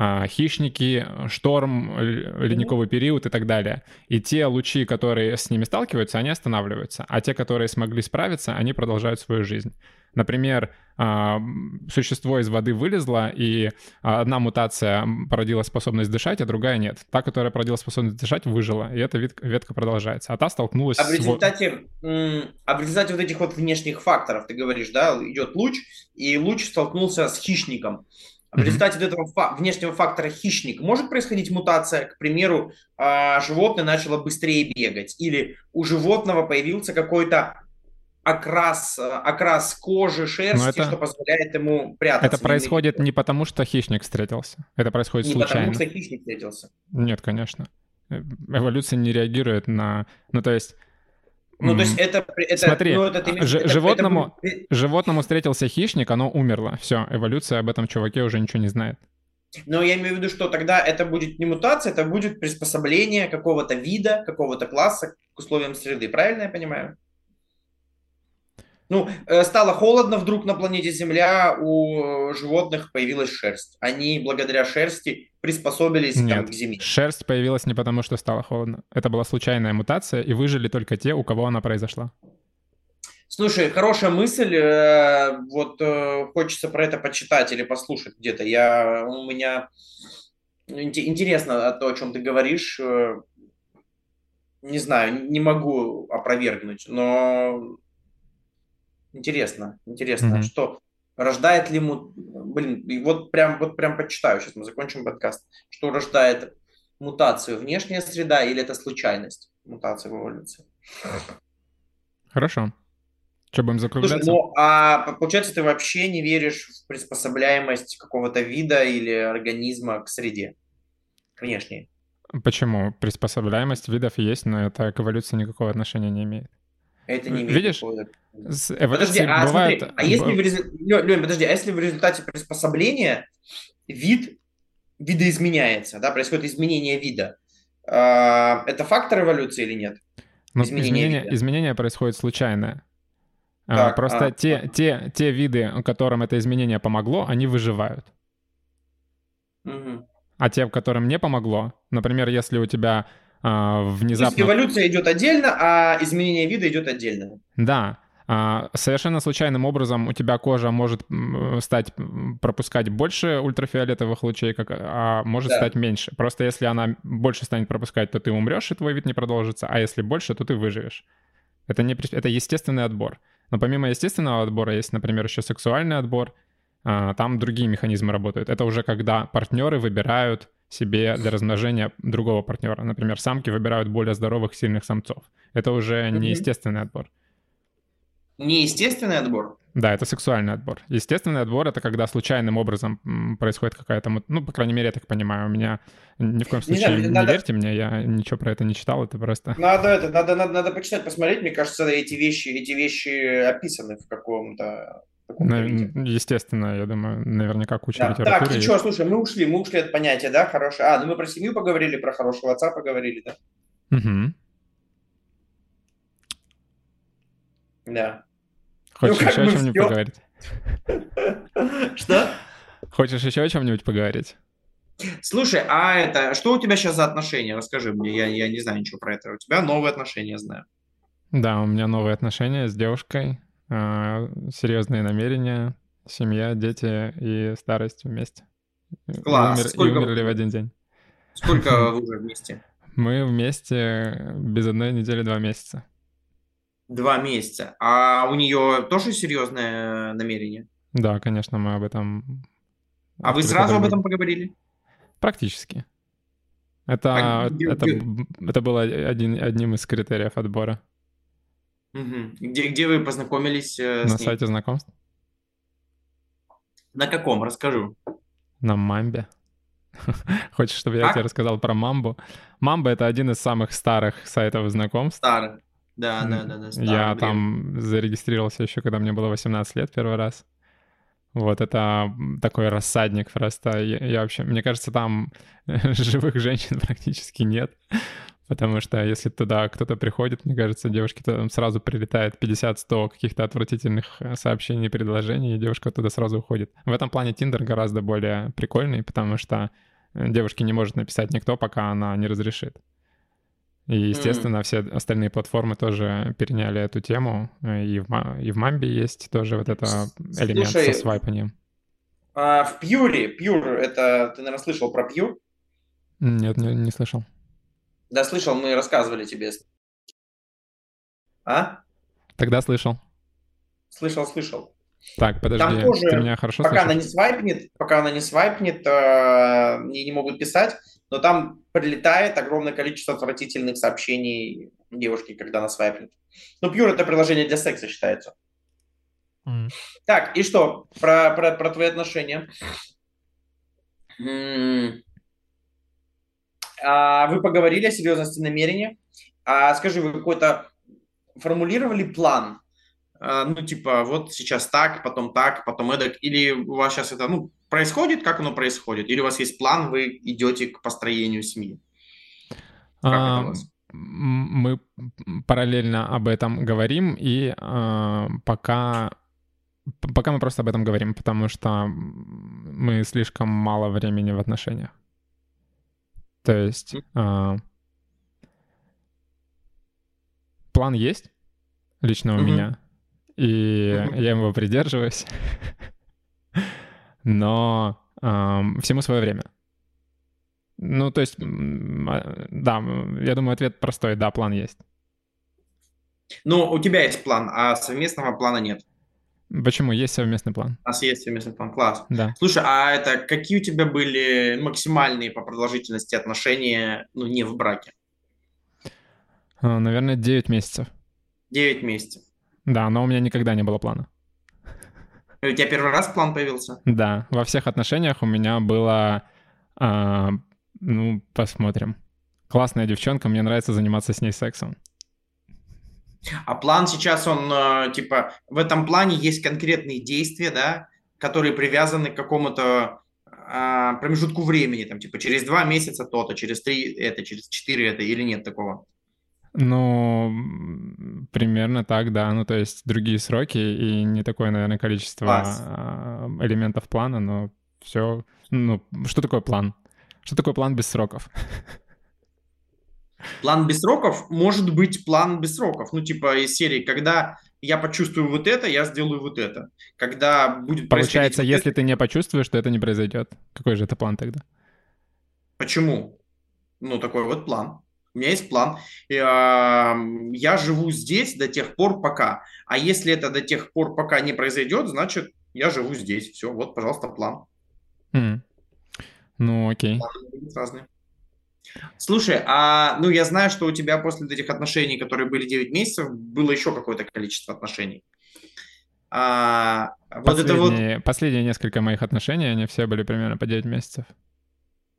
А, хищники, шторм, ледниковый период и так далее. И те лучи, которые с ними сталкиваются, они останавливаются. А те, которые смогли справиться, они продолжают свою жизнь. Например, а, существо из воды вылезло, и одна мутация породила способность дышать, а другая нет. Та, которая породила способность дышать, выжила, и эта ветка продолжается. А та столкнулась а в результате, с... А в результате вот этих вот внешних факторов, ты говоришь, да, идет луч, и луч столкнулся с хищником. В результате mm-hmm. этого фа- внешнего фактора хищник может происходить мутация, к примеру, э, животное начало быстрее бегать, или у животного появился какой-то окрас, окрас кожи, шерсти, это, что позволяет ему прятаться. Это происходит не потому, что хищник встретился. Это происходит не случайно. Не потому, что хищник встретился. Нет, конечно. Э, эволюция не реагирует на... Ну, то есть... Ну, то есть это... это Смотри, ну, это, это, это, животному, это... животному встретился хищник, оно умерло. Все, эволюция об этом чуваке уже ничего не знает. Но я имею в виду, что тогда это будет не мутация, это будет приспособление какого-то вида, какого-то класса к условиям среды. Правильно я понимаю? Ну, э, стало холодно вдруг на планете Земля, у животных появилась шерсть. Они благодаря шерсти приспособились Нет, там, к зиме. шерсть появилась не потому, что стало холодно. Это была случайная мутация, и выжили только те, у кого она произошла. Слушай, хорошая мысль. Э, вот э, хочется про это почитать или послушать где-то. Я у меня интересно то, о чем ты говоришь. Не знаю, не могу опровергнуть, но Интересно, интересно, mm-hmm. что рождает ли ему, блин, вот прям, вот прям почитаю, сейчас мы закончим подкаст, что рождает мутацию внешняя среда или это случайность мутации в эволюции? Хорошо. Что будем закругляться? Слушай, ну, а получается, ты вообще не веришь в приспособляемость какого-то вида или организма к среде внешней? Почему? Приспособляемость видов есть, но это к эволюции никакого отношения не имеет. Это не имеет Видишь, с подожди, а, бывает... смотри, а если в результате... Лёнь, подожди, а если в результате приспособления вид видоизменяется, да, происходит изменение вида, э, это фактор эволюции или нет? Ну, изменение, изменение, изменение происходит случайно. А, так, Просто а, те, а. Те, те виды, которым это изменение помогло, они выживают. Угу. А те, которым не помогло, например, если у тебя а, внезапно... То есть эволюция идет отдельно, а изменение вида идет отдельно. Да. А, совершенно случайным образом у тебя кожа может стать пропускать больше ультрафиолетовых лучей, как, а может да. стать меньше. Просто если она больше станет пропускать, то ты умрешь, и твой вид не продолжится, а если больше, то ты выживешь. Это, не, это естественный отбор. Но помимо естественного отбора есть, например, еще сексуальный отбор. А, там другие механизмы работают. Это уже когда партнеры выбирают себе для размножения другого партнера. Например, самки выбирают более здоровых, сильных самцов. Это уже Мгм. неестественный отбор. Неестественный отбор. Да, это сексуальный отбор. Естественный отбор — это когда случайным образом происходит какая-то... Ну, по крайней мере, я так понимаю. У меня ни в коем Не случае знаю, не, надо- верьте мне, я ничего про это не читал, это просто... Надо это, надо, надо, надо почитать, посмотреть. Мне кажется, эти вещи, эти вещи описаны в каком-то. Естественно, я думаю, наверняка куча Да. литературы Так, и что, слушай, мы ушли, мы ушли от понятия, да, хорошее. А, ну мы про семью поговорили, про хорошего отца поговорили, да? Мгм. Да. Хочешь как еще о чем-нибудь всё. поговорить? Что? Хочешь еще о чем-нибудь поговорить? Слушай, а это, что у тебя сейчас за отношения? Расскажи мне, я, я не знаю ничего про это. У тебя новые отношения, знаю. Да, у меня новые отношения с девушкой, серьезные намерения, семья, дети и старость вместе. Класс. И, умер- и Сколько- умерли в один день. Сколько вы уже вместе? Мы вместе без одной недели два месяца. Два месяца. А у нее тоже серьезное намерение? Да, конечно, мы об этом... А вы сразу об этом поговорили? Практически. Это, А это, это было один, одним из критериев отбора Где, где вы познакомились э, на сайте знакомств. На каком? Расскажу. На Мамбе. Хочешь, чтобы я Как? тебе рассказал про Мамбу? Мамба — это один из самых старых сайтов знакомств. Старый. Да, да, да, да. старый, Я древний. там зарегистрировался еще, когда мне было 18 лет первый раз. Вот это такой рассадник просто. Я, я вообще, мне кажется, там живых женщин практически нет. Потому что если туда кто-то приходит, мне кажется, девушке там сразу прилетает 50-100 каких-то отвратительных э, сообщений предложений, и девушка туда сразу уходит. В этом плане Тиндер гораздо более прикольный, потому что э, девушке не может написать никто, пока она не разрешит. И, естественно, все остальные платформы тоже переняли эту тему. И в, и в Мамбе есть тоже вот это элемент слушай, со свайпанием. А, в Пьюре, Пьюр, это, ты, наверное, слышал про Пьюр? Нет, не, не слышал. Да, слышал, мы рассказывали тебе. А? Тогда слышал. Слышал, слышал. Так, подожди, тоже, ты меня хорошо Пока она слышишь? не свайпнет, пока она не свайпнет, э, мне не могут писать, но там прилетает огромное количество отвратительных сообщений девушки, когда она свайпнет. Ну, Пьюр это приложение для секса считается. М. Так, и что про, про, про твои отношения? М. вы поговорили о серьезности намерения. А скажи, вы какой-то формулировали план? А, ну, типа, вот сейчас так, потом так, потом эдак. Или у вас сейчас это, ну, происходит, как оно происходит? Или у вас есть план, вы идете к построению семьи? Как это у А, вас? Мы параллельно об этом говорим, и а, пока, пока мы просто об этом говорим, потому что мы слишком мало времени в отношениях. То есть а, план есть лично у Мгм. меня, и Мгм. я его придерживаюсь, но ам, всему свое время. Ну, то есть, а, да, я думаю, ответ простой, да, план есть. Ну, у тебя есть план, а совместного плана нет. Почему? Есть совместный план, У нас есть совместный план, класс. да. Слушай, а это какие у тебя были максимальные по продолжительности отношения, ну, не в браке? А, Наверное, 9 месяцев. 9 месяцев. Да, но у меня никогда не было плана. И У тебя первый раз план появился? Да, во всех отношениях у меня было, а, ну, посмотрим. Классная девчонка, мне нравится заниматься с ней сексом. А план сейчас, он, э, типа, в этом плане есть конкретные действия, да, которые привязаны к какому-то а, промежутку времени, там, типа, через два месяца то-то, через три это, через четыре это, или нет такого? Ну, примерно так, да. Ну, то есть другие сроки и не такое, наверное, количество Класс. а, элементов плана, но все. Ну, что такое план? Что такое план без сроков? План без сроков может быть план без сроков. Ну, типа, из серии, когда я почувствую вот это, я сделаю вот это. Когда будет Получается, если это- ты не почувствуешь, то это не произойдет. Какой же это план тогда? Почему? Ну, такой вот план. У меня есть план. А, Я живу здесь до тех пор, пока. А если это до тех пор, пока не произойдет, значит, я живу здесь. Все, вот, пожалуйста, план. М. Ну, окей. Разные. Слушай, а ну я знаю, что у тебя после этих отношений, которые были 9 месяцев, было еще какое-то количество отношений. А, вот это вот... Последние несколько моих отношений, они все были примерно по 9 месяцев.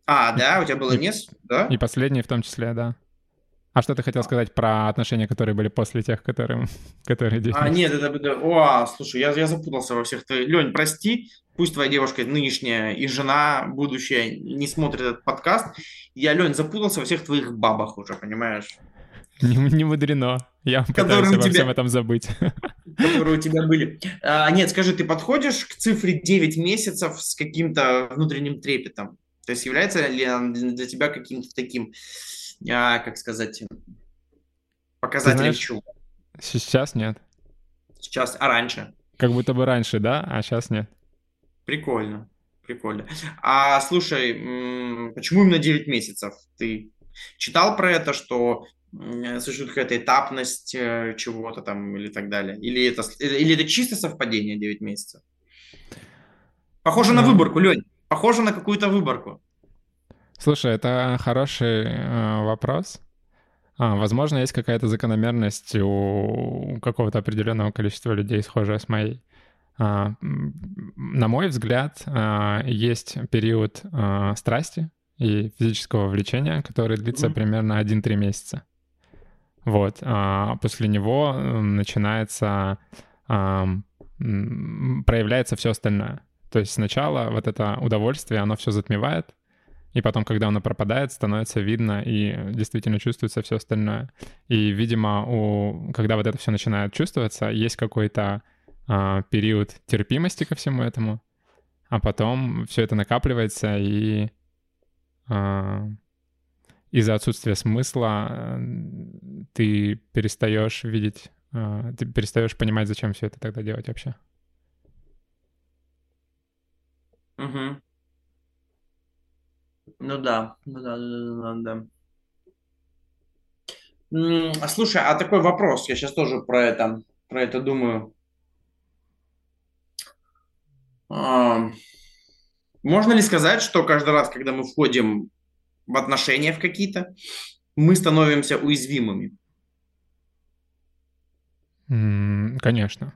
А, да, у тебя было несколько, да? И последние в том числе, да. А что ты хотел сказать про отношения, которые были после тех, которые, которые 9 А, нет, это... это о, слушай, я, я запутался во всех. Ты, Лень, прости, пусть твоя девушка нынешняя и жена будущая не смотрит этот подкаст. Я, Лень, запутался во всех твоих бабах уже, понимаешь? Не, не мудрено. Я пытаюсь обо тебя, всем этом забыть. Которые у тебя были. А, нет, скажи, ты подходишь к цифре 9 месяцев с каким-то внутренним трепетом? То есть является ли она для тебя каким-то таким, а, как сказать, показателем чего? Сейчас нет. Сейчас, а раньше? Как будто бы раньше, да, а сейчас нет. Прикольно, прикольно. А слушай, почему именно 9 месяцев? Ты читал про это, что существует какая-то этапность э, чего-то там или так далее? Или это, или это чисто совпадение 9 месяцев? Похоже на выборку, Лень. Похоже на какую-то выборку. Слушай, это хороший э, вопрос. А, возможно, есть какая-то закономерность у какого-то определенного количества людей, схожая с моей. А, на мой взгляд, а, есть период а, страсти и физического влечения, который длится mm-hmm. примерно 1-3 месяца. Вот. После него начинается, проявляется все остальное. То есть сначала вот это удовольствие, оно все затмевает, и потом, когда оно пропадает, становится видно и действительно чувствуется все остальное. И, видимо, у, когда вот это все начинает чувствоваться, есть какой-то а, период терпимости ко всему этому, а потом все это накапливается и а, из-за отсутствия смысла ты перестаешь видеть, а, ты перестаешь понимать, зачем все это тогда делать вообще. Угу. Ну да, ну да, да, да, да. А слушай, а такой вопрос, я сейчас тоже про это, про это думаю. Можно ли сказать, что каждый раз, когда мы входим в отношения в какие-то, мы становимся уязвимыми? Конечно.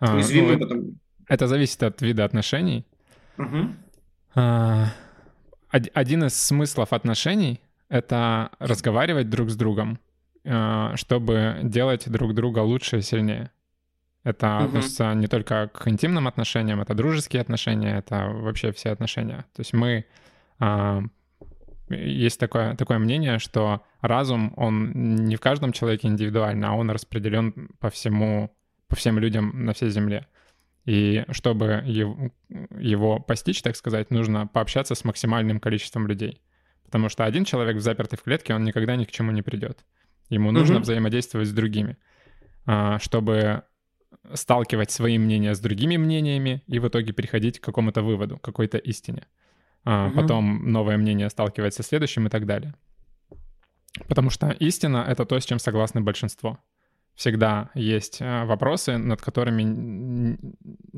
Уязвимы, а, ну, потому... Это зависит от вида отношений. Угу. А, один из смыслов отношений — это разговаривать друг с другом, а, чтобы делать друг друга лучше и сильнее. Это угу. относится не только к интимным отношениям, это дружеские отношения, это вообще все отношения. То есть мы... А, есть такое, такое мнение, что разум, он не в каждом человеке индивидуально, а он распределен по всему, по всем людям на всей Земле. И чтобы его, его постичь, так сказать, нужно пообщаться с максимальным количеством людей. Потому что один человек, запертый в клетке, он никогда ни к чему не придет. Ему нужно угу. взаимодействовать с другими, а, чтобы сталкивать свои мнения с другими мнениями и в итоге переходить к какому-то выводу, к какой-то истине. Угу. Потом новое мнение сталкивается с следующим и так далее. Потому что истина — это то, с чем согласны большинство всегда есть э, вопросы, над которыми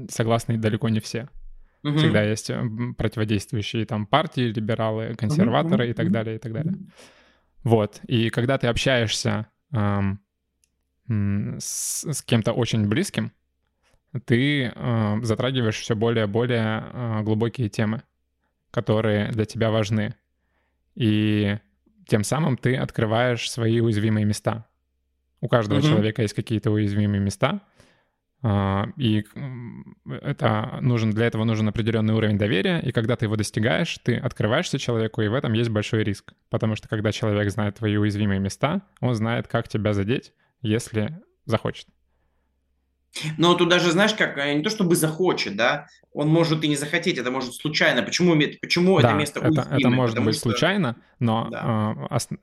согласны далеко не все. Угу. Всегда есть э, противодействующие там партии, либералы, консерваторы угу. и так далее, и так далее. Вот. И когда ты общаешься эм, с, с кем-то очень близким, ты э, затрагиваешь все более и более э, глубокие темы, которые для тебя важны. И тем самым ты открываешь свои уязвимые места. У каждого угу. человека есть какие-то уязвимые места, а, и это нужен, для этого нужен определенный уровень доверия, и когда ты его достигаешь, ты открываешься человеку, и в этом есть большой риск. Потому что когда человек знает твои уязвимые места, он знает, как тебя задеть, если захочет. Но тут даже, знаешь, как, э, не то чтобы захочет, да, он может и не захотеть, это может случайно. Почему, почему да, это место это, это может Потому быть что... случайно, но да. э,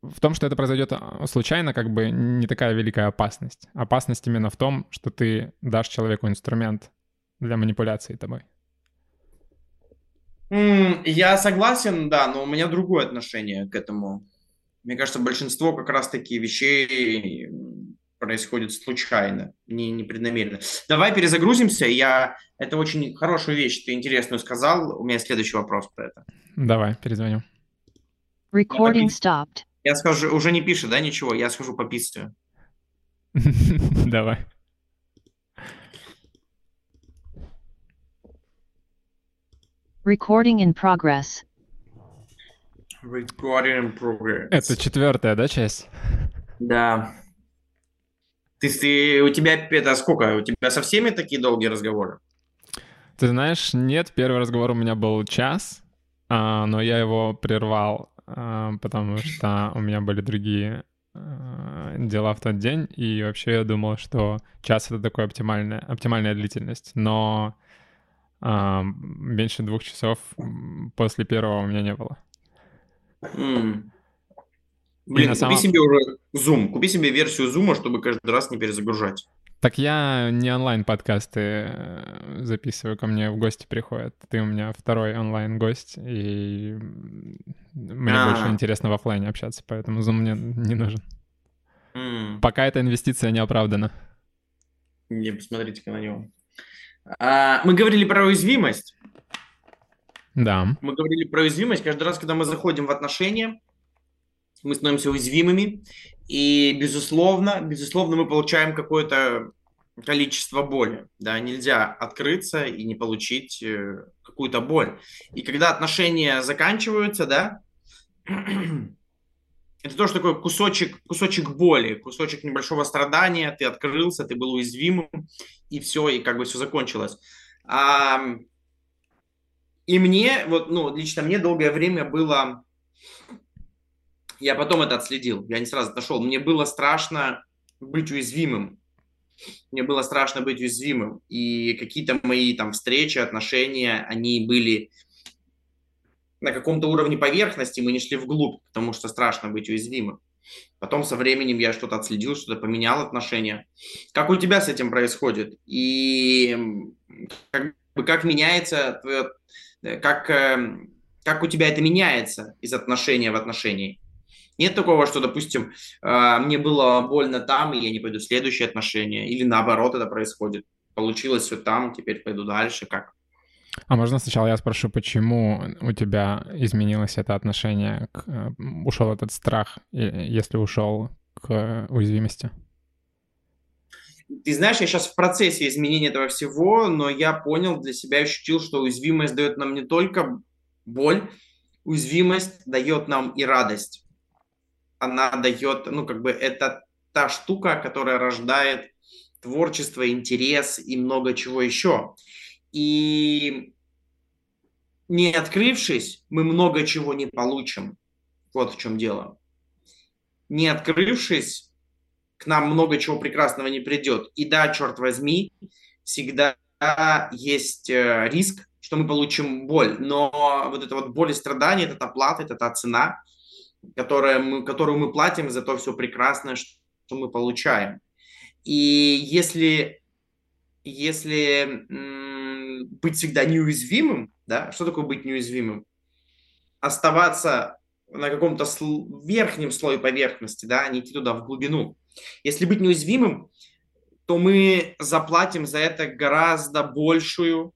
в том, что это произойдет а, случайно, как бы не такая великая опасность. Опасность именно в том, что ты дашь человеку инструмент для манипуляции тобой. Я согласен, да, но у меня другое отношение к этому. Мне кажется, большинство как раз таки вещей происходит случайно, не непреднамеренно. Давай перезагрузимся. Я это очень хорошую вещь, ты интересную сказал. У меня следующий вопрос про это. Давай, перезвоню. Recording stopped. Я скажу, уже не пишет, да, ничего, я скажу пописываю. Давай. Recording in progress. Recording in progress. Это четвертая, да, часть? Да. Ты, ты, у тебя это сколько? У тебя со всеми такие долгие разговоры? Ты знаешь, нет, первый разговор у меня был час, а, но я его прервал, а, потому что у меня были другие а, дела в тот день, и вообще я думал, что час — это такая оптимальная, оптимальная длительность, но а, меньше двух часов после первого у меня не было. Mm. Блин, купи себе уже Zoom, купи себе версию Zoom, чтобы каждый раз не перезагружать. Так я не онлайн-подкасты э, записываю, ко мне в гости приходят. Ты у меня второй онлайн-гость, и мне А-а-а. больше интересно в офлайне общаться, поэтому Zoom мне не нужен. Mm. Пока эта инвестиция не оправдана. Не, посмотрите-ка на него. А, мы говорили про уязвимость. Да. Мы говорили про уязвимость. Каждый раз, когда мы заходим в отношения, мы становимся уязвимыми, и, безусловно, безусловно, мы получаем какое-то количество боли. Да? Нельзя открыться и не получить э, какую-то боль. И когда отношения заканчиваются, да, это тоже такой кусочек, кусочек боли, кусочек небольшого страдания, ты открылся, ты был уязвимым, и все, и как бы все закончилось. И мне, вот, ну, лично мне долгое время было я потом это отследил, я не сразу нашел. Мне было страшно быть уязвимым. Мне было страшно быть уязвимым. И какие-то мои там встречи, отношения, они были на каком-то уровне поверхности, мы не шли вглубь, потому что страшно быть уязвимым. Потом со временем я что-то отследил, что-то поменял отношения. Как у тебя с этим происходит? И как, как меняется твое, как, эм, как у тебя это меняется из отношения в отношении? Нет такого, что, допустим, а, мне было больно там, и я не пойду в следующие отношения, или наоборот это происходит. Получилось все там, теперь пойду дальше, как? А можно сначала я спрошу, почему у тебя изменилось это отношение, к, э, ушел этот страх, если ушел к уязвимости? Ты знаешь, я сейчас в процессе изменения этого всего, но я понял для себя, ощутил, что уязвимость дает нам не только боль, уязвимость дает нам и радость она дает, ну, как бы это та штука, которая рождает творчество, интерес и много чего еще. И не открывшись, мы много чего не получим. Вот в чем дело. Не открывшись, к нам много чего прекрасного не придет. И да, черт возьми, всегда есть э, риск, что мы получим боль. Но вот эта вот боль и страдания, это та плата, это та цена – которое мы, которую мы платим за то все прекрасное, что мы получаем. И если, если быть всегда неуязвимым, да, что такое быть неуязвимым? Оставаться на каком-то сл- верхнем слое поверхности, да, а не идти туда в глубину. Если быть неуязвимым, то мы заплатим за это гораздо большую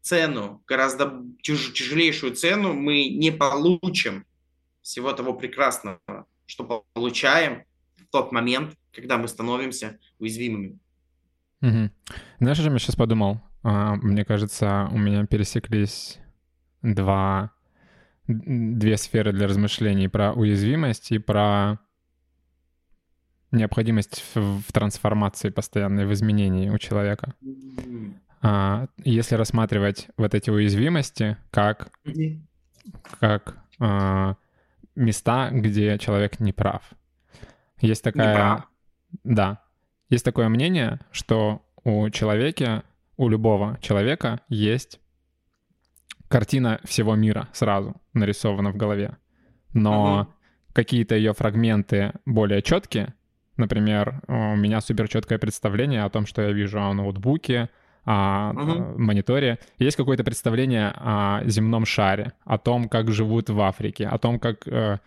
цену, гораздо тяж- тяжелейшую цену мы не получим всего того прекрасного, что получаем в тот момент, когда мы становимся уязвимыми. Угу. Знаешь, о чем я сейчас подумал? А, мне кажется, у меня пересеклись два, две сферы для размышлений про уязвимость и про необходимость в, в трансформации постоянной, в изменении у человека. А, если рассматривать вот эти уязвимости как, как а, места, где человек не прав. Есть такая... Не прав. Да. Есть такое мнение, что у человека, у любого человека есть картина всего мира сразу нарисована в голове. Но угу. какие-то ее фрагменты более четкие. Например, у меня супер четкое представление о том, что я вижу о ноутбуке, о угу. мониторе. Есть какое-то представление о земном шаре, о том, как живут в Африке, о том, как э,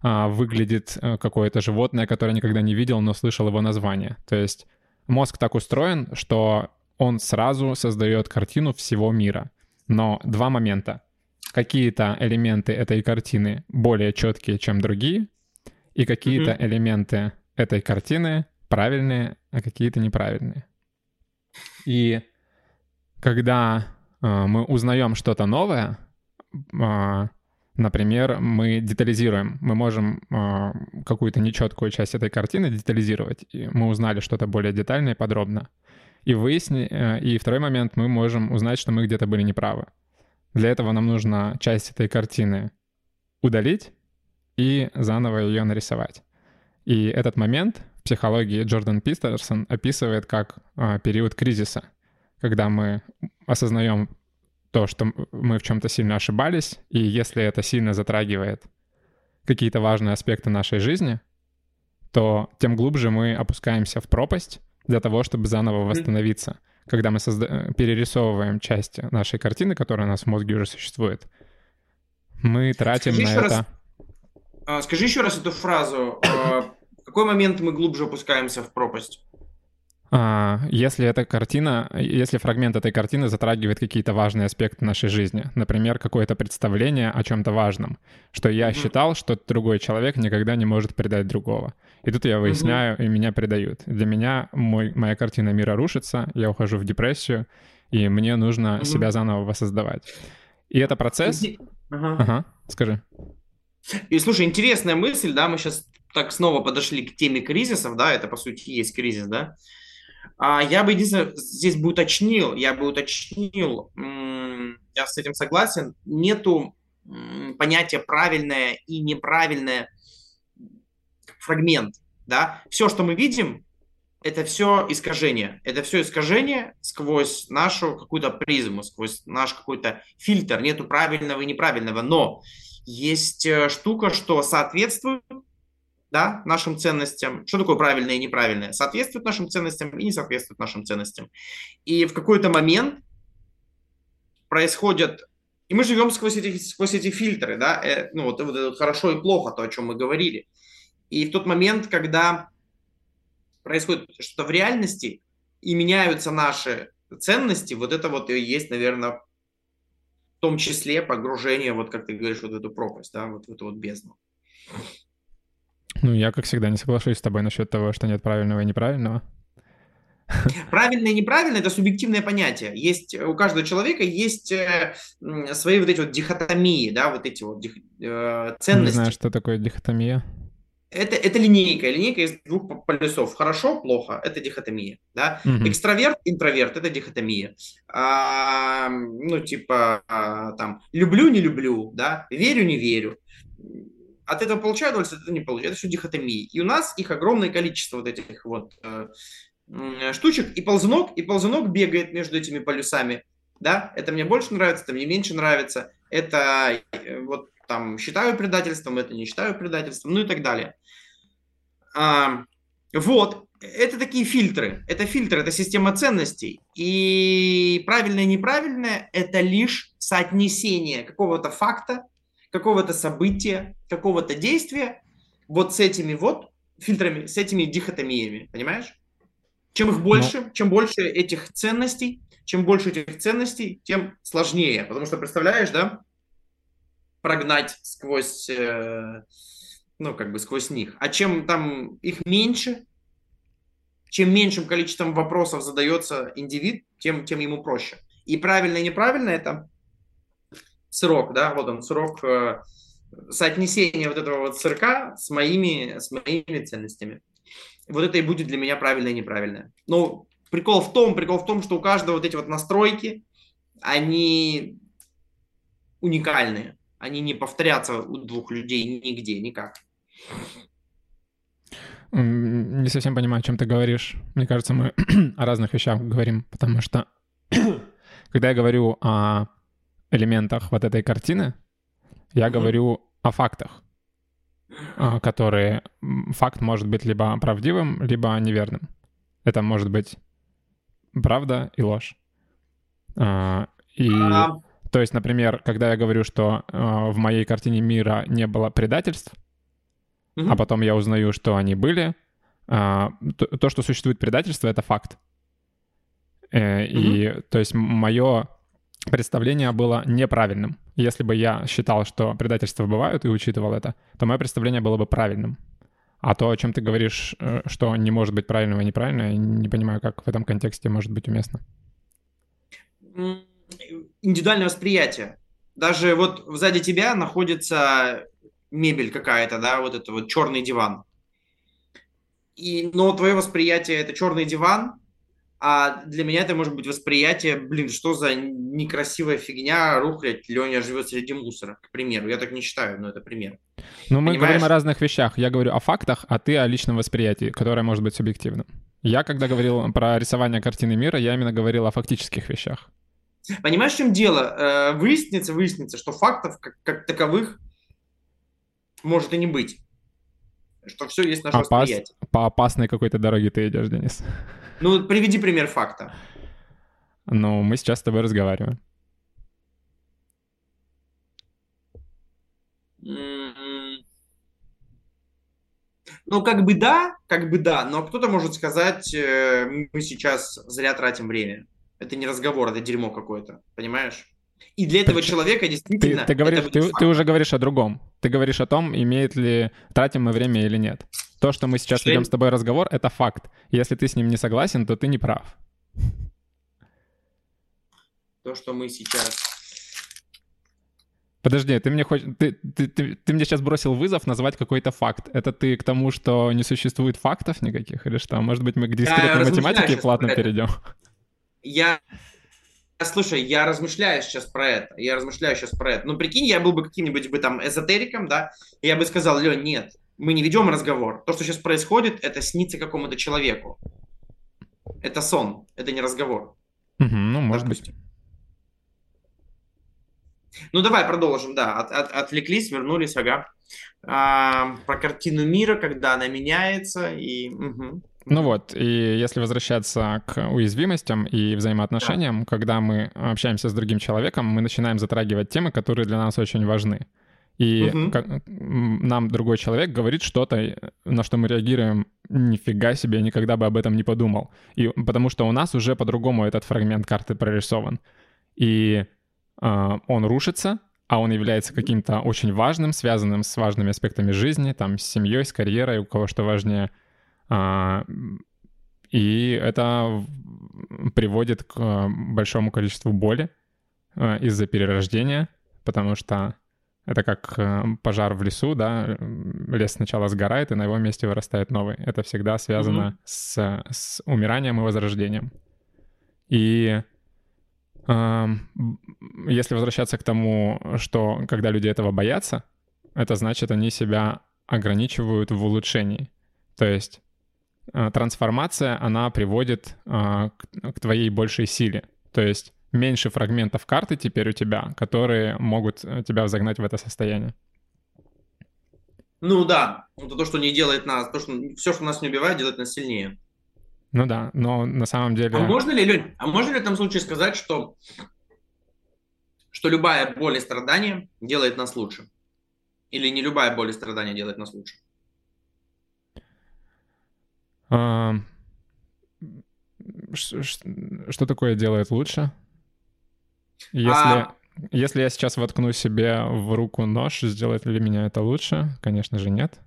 а, выглядит э, какое-то животное, которое никогда не видел, но слышал его название. То есть мозг так устроен, что он сразу создает картину всего мира. Но два момента. Какие-то элементы этой картины более четкие, чем другие, и какие-то mm-hmm. элементы этой картины правильные, а какие-то неправильные. И когда э, мы узнаем что-то новое, э, например, мы детализируем, мы можем э, какую-то нечеткую часть этой картины детализировать, и мы узнали что-то более детальное и подробно. И выясни, э, и второй момент, мы можем узнать, что мы где-то были неправы. Для этого нам нужно часть этой картины удалить и заново ее нарисовать. И этот момент в психологии Джордан Пистерсон описывает как а, период кризиса, когда мы осознаем то, что мы в чем-то сильно ошибались, и если это сильно затрагивает какие-то важные аспекты нашей жизни, то тем глубже мы опускаемся в пропасть для того, чтобы заново восстановиться. Когда мы созда... перерисовываем часть нашей картины, которая у нас в мозге уже существует, мы тратим Скажи на это... Раз... А, скажи еще раз эту фразу. Какой момент мы глубже опускаемся в пропасть? А, если эта картина, если фрагмент этой картины затрагивает какие-то важные аспекты нашей жизни, например, какое-то представление о чем-то важном, что я mm-hmm. считал, что другой человек никогда не может предать другого. И тут я выясняю, mm-hmm. и меня предают. Для меня мой, моя картина мира рушится, я ухожу в депрессию, и мне нужно mm-hmm. себя заново воссоздавать. И это процесс... Ага. ага, скажи. И слушай, интересная мысль, да, мы сейчас так снова подошли к теме кризисов, да, это по сути есть кризис, да. А я бы единственное здесь бы уточнил, я бы уточнил, я с этим согласен, нету понятия правильное и неправильное фрагмент, да. Все, что мы видим, это все искажение. Это все искажение сквозь нашу какую-то призму, сквозь наш какой-то фильтр. Нету правильного и неправильного. Но есть э, штука, что соответствует да, нашим ценностям. Что такое правильное и неправильное? Соответствует нашим ценностям и не соответствует нашим ценностям. И в какой-то момент происходят... И мы живем сквозь эти, сквозь эти фильтры, да, э, ну вот, вот это хорошо и плохо, то, о чем мы говорили. И в тот момент, когда происходит что-то в реальности и меняются наши ценности, вот это вот и есть, наверное, в том числе погружение, вот как ты говоришь, вот эту пропасть, да, вот в эту вот бездну. Ну, я, как всегда, не соглашусь с тобой насчет того, что нет правильного и неправильного. Правильное и неправильное – это субъективное понятие. Есть, у каждого человека есть э, свои вот эти вот дихотомии, да, вот эти вот дих, э, ценности. Не знаю, что такое дихотомия. Это, это линейка. Линейка из двух полюсов. Хорошо, плохо – это дихотомия. Да? Угу. Экстраверт, интроверт – это дихотомия. А, ну, типа, а, там, люблю, не люблю, да, верю, не верю от этого получаю удовольствие, от этого не получаю. Это все дихотомии. И у нас их огромное количество вот этих вот э, штучек. И ползунок, и ползунок бегает между этими полюсами. Да, это мне больше нравится, это мне меньше нравится. Это э, вот там считаю предательством, это не считаю предательством, ну и так далее. А, вот, это такие фильтры. Это фильтры, это система ценностей. И правильное и неправильное – это лишь соотнесение какого-то факта какого-то события, какого-то действия вот с этими вот фильтрами, с этими дихотомиями, понимаешь? Чем их больше, Но... чем больше этих ценностей, чем больше этих ценностей, тем сложнее. Потому что, представляешь, да, прогнать сквозь, э, ну, как бы сквозь них. А чем там их меньше, чем меньшим количеством вопросов задается индивид, тем, тем ему проще. И правильно и неправильно это срок, да, вот он срок э, соотнесения вот этого вот сырка с моими, с моими ценностями. Вот это и будет для меня правильное и неправильное. Но прикол в том, прикол в том, что у каждого вот эти вот настройки, они уникальные. Они не повторятся у двух людей нигде, никак. Не совсем понимаю, о чем ты говоришь. Мне кажется, мы о разных вещах говорим, потому что когда я говорю о элементах вот этой картины я mm-hmm. говорю о фактах, а, которые... Факт может быть либо правдивым, либо неверным. Это может быть правда и ложь. А, и... А... То есть, например, когда я говорю, что в моей картине мира не было предательств, а потом я узнаю, что они были, то, то, что существует предательство, это факт. Э, и то есть мое представление было неправильным. Если бы я считал, что предательства бывают и учитывал это, то мое представление было бы правильным. А то, о чем ты говоришь, э, что не может быть правильного и неправильного, я не понимаю, как в этом контексте может быть уместно. Индивидуальное восприятие. Даже вот сзади тебя находится мебель какая-то, да, вот это вот черный диван. И, но твое восприятие это черный диван, а для меня это может быть восприятие, блин, что за некрасивая фигня, рухлядь, Леня живет среди мусора, к примеру. Я так не считаю, но это пример. Ну, мы Понимаешь? говорим о разных вещах. Я говорю о фактах, а ты о личном восприятии, которое может быть субъективным. Я, когда говорил про рисование картины мира, я именно говорил о фактических вещах. Понимаешь, в чем дело? Э, выяснится, выяснится, что фактов как, как таковых может и не быть. Что все есть наше Опас... восприятие. По опасной какой-то дороге ты идешь, Денис. Ну, приведи пример факта. Ну, мы сейчас с тобой разговариваем. Ну, как бы да, как бы да, но кто-то может сказать, э, мы сейчас зря тратим время. Это не разговор, это дерьмо какое-то, понимаешь? И для этого человека действительно... Ты, ты, говоришь, ты, ты уже говоришь о другом. Ты говоришь о том, имеет ли, тратим мы время или нет. То, что мы сейчас ведем с тобой разговор, это факт. Если ты с ним не согласен, то ты не прав. То, что мы сейчас... Подожди, ты мне хочешь, ты, ты, ты, ты мне сейчас бросил вызов назвать какой-то факт. Это ты к тому, что не существует фактов никаких или что? Может быть, мы к дискретной математике платно перейдем? Я Слушай, я размышляю сейчас про это. Я размышляю сейчас про это. Ну, прикинь, я был бы каким-нибудь бы там эзотериком, да, и я бы сказал, Лен, нет, мы не ведем разговор. То, что сейчас происходит, это снится какому-то человеку. Это сон, это не разговор. Угу, ну, может Допустим. быть. Ну, давай продолжим, да. От, от, отвлеклись, вернулись, ага. А, про картину мира, когда она меняется и... Угу. Ну вот, и если возвращаться к уязвимостям и взаимоотношениям, да. когда мы общаемся с другим человеком, мы начинаем затрагивать темы, которые для нас очень важны. И угу. как, нам другой человек говорит что-то, на что мы реагируем, нифига себе, я никогда бы об этом не подумал. И потому что у нас уже по-другому этот фрагмент карты прорисован. И э, он рушится, а он является каким-то очень важным, связанным с важными аспектами жизни, там, с семьей, с карьерой, у кого что важнее — и это приводит к большому количеству боли а, из-за перерождения, потому что это как пожар в лесу, да, лес сначала сгорает, и на его месте вырастает новый. Это всегда связано mm-hmm. с, с умиранием и возрождением. И э, если возвращаться к тому, что когда люди этого боятся, это значит, они себя ограничивают в улучшении. То есть трансформация, она приводит э, к твоей большей силе. То есть меньше фрагментов карты теперь у тебя, которые могут э, тебя загнать в это состояние. Ну да, это то, что не делает нас, то, что все, что нас не убивает, делает нас сильнее. Ну да, но на самом деле... А можно ли, Лень, а можно ли в этом случае сказать, что, что любая боль и страдание делает нас лучше? Или не любая боль и страдание делает нас лучше? А, что такое делает лучше? Если, а... если я сейчас воткну себе в руку нож, сделает ли меня это лучше? Конечно же, нет.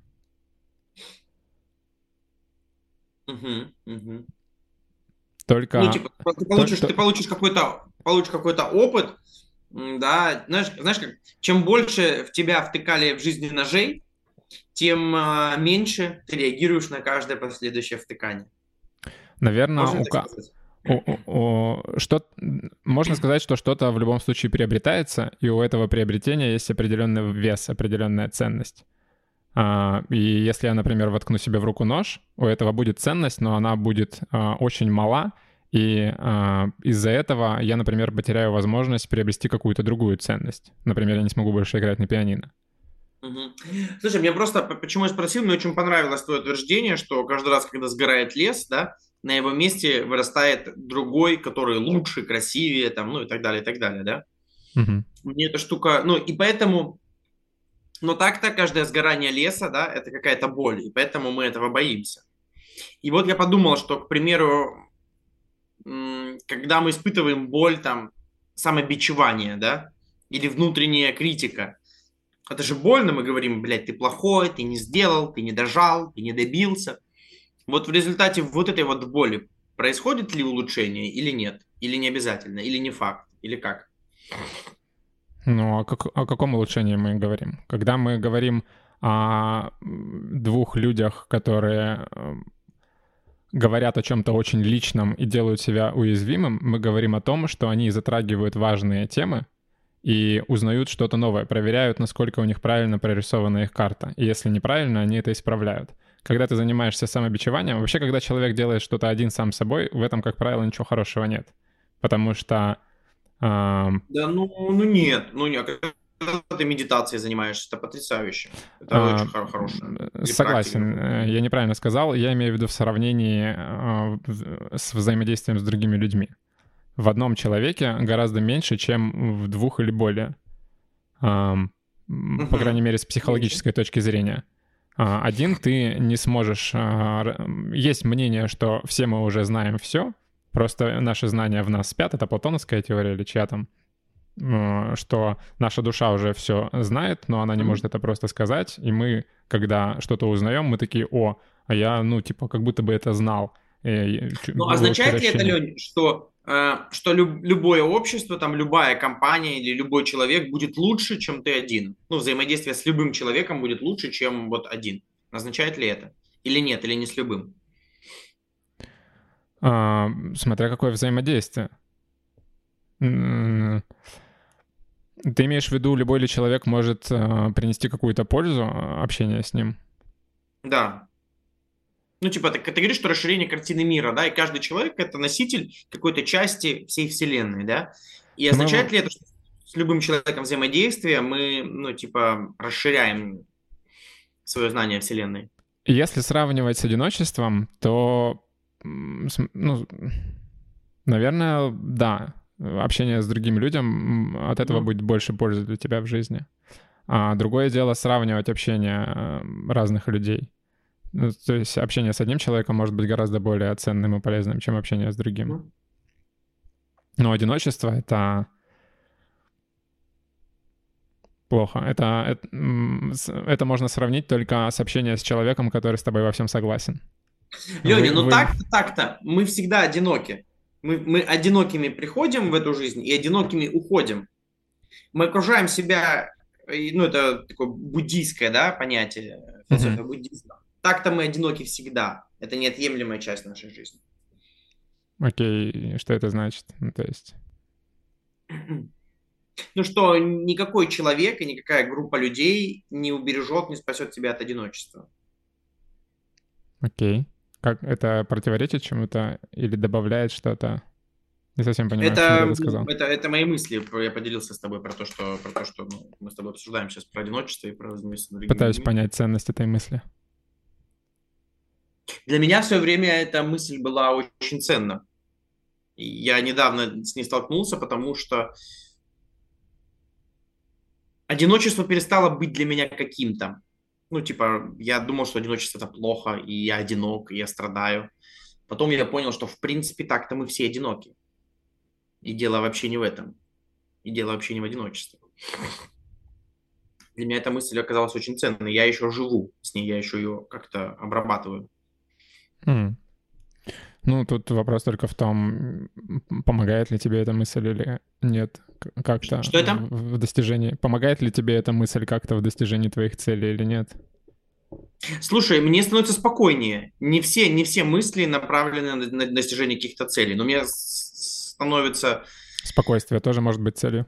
Только... Ну, типа, ты получишь, Только... ты получишь какой-то получишь какой-то опыт, да, знаешь, знаешь как, чем больше в тебя втыкали в жизни ножей, тем а, меньше ты реагируешь на каждое последующее втыкание. Наверное, у, у, у, что, можно сказать, что что-то в любом случае приобретается, и у этого приобретения есть определенный вес, определенная ценность. А, и если я, например, воткну себе в руку нож, у этого будет ценность, но она будет а, очень мала, и из-за этого я, например, потеряю возможность приобрести какую-то другую ценность. Например, я не смогу больше играть на пианино. Угу. Слушай, мне просто, почему я спросил, мне очень понравилось твое утверждение, что каждый раз, когда сгорает лес, да, на его месте вырастает другой, который лучше, красивее, там, ну и так далее, и так далее, да. Угу. Мне эта штука, ну и поэтому Но так-то каждое сгорание леса, да, это какая-то боль, и поэтому мы этого боимся. И вот я подумал, что, к примеру, когда мы испытываем боль, там, самобичевание, да, или внутренняя критика, это же больно, мы говорим, блядь, ты плохой, ты не сделал, ты не дожал, ты не добился. Вот в результате вот этой вот боли происходит ли улучшение или нет? Или не обязательно? Или не факт? Или как? Ну, о, как, о каком улучшении мы говорим? Когда мы говорим о двух людях, которые говорят о чем-то очень личном и делают себя уязвимым, мы говорим о том, что они затрагивают важные темы и узнают что-то новое, проверяют, насколько у них правильно прорисована их карта. И если неправильно, они это исправляют. Когда ты занимаешься самобичеванием, вообще, когда человек делает что-то один сам собой, в этом, как правило, ничего хорошего нет. Потому что... Э... Да, ну, ну нет, ну нет, когда ты медитацией занимаешься, это потрясающе. Это а, очень хорошее. Согласен, практика. Э, я неправильно сказал. Я имею в виду в сравнении э, с взаимодействием с другими людьми. В одном человеке гораздо меньше, чем в двух или более. По крайней мере, с психологической точки зрения. А, один ты не сможешь... А, есть мнение, что все мы уже знаем все, просто наши знания в нас спят. Это платоновская теория или чья там? что наша душа уже все знает, но она не может это просто сказать, и мы, когда что-то узнаем, мы такие, о, а я, ну, типа, как будто бы это знал. Ну, означает ли это, Лень, что, что люб, любое общество, там, любая компания или любой человек будет лучше, чем ты один? Ну, взаимодействие с любым человеком будет лучше, чем вот один. Означает ли это? Или нет, или не с любым? А, смотря какое взаимодействие. Ты имеешь в виду, любой ли человек может э, принести какую-то пользу э, общения с ним? Да. Ну, типа, ты, ты говоришь, что расширение картины мира, да, и каждый человек — это носитель какой-то части всей Вселенной, да? И ну, означает ну, ли это, что с любым человеком взаимодействия мы, ну, типа, расширяем свое знание Вселенной? Если сравнивать с одиночеством, то, ну, наверное, да общение с другими людьми, от этого mm. будет больше пользы для тебя в жизни. А другое дело сравнивать общение э, разных людей. Ну, то есть общение с одним человеком может быть гораздо более ценным и полезным, чем общение с другим. Но одиночество — это плохо. Это, это, это можно сравнить только с общением с человеком, который с тобой во всем согласен. Леня, ну вы... так-то, так-то, мы всегда одиноки. Мы, мы одинокими приходим в эту жизнь и одинокими уходим. Мы окружаем себя, ну, это такое буддийское, да, понятие, mm-hmm. буддизма. Так-то мы одиноки всегда. Это неотъемлемая часть нашей жизни. Окей, что это значит? Ну, то есть... Ну, что никакой человек и никакая группа людей не убережет, не спасет тебя от одиночества. Окей. Как это противоречит чему-то или добавляет что-то? Не совсем понимаю, это, что ты сказал. Это, это мои мысли. Я поделился с тобой про то, что, про то, что ну, мы с тобой обсуждаем сейчас про одиночество и про с Пытаюсь людьми. понять ценность этой мысли. Для меня в свое время эта мысль была очень ценна. Я недавно с ней столкнулся, потому что одиночество перестало быть для меня каким-то ну, типа, я думал, что одиночество это плохо, и я одинок, и я страдаю. Потом я понял, что в принципе так-то мы все одиноки. И дело вообще не в этом. И дело вообще не в одиночестве. Для меня эта мысль оказалась очень ценной. Я еще живу с ней, я еще ее как-то обрабатываю. Mm. Ну, тут вопрос только в том, помогает ли тебе эта мысль или нет как-то. Что это? В достижении. Помогает ли тебе эта мысль как-то в достижении твоих целей или нет? Слушай, мне становится спокойнее. Не все, не все мысли направлены на, на достижение каких-то целей, но мне становится... Спокойствие тоже может быть целью.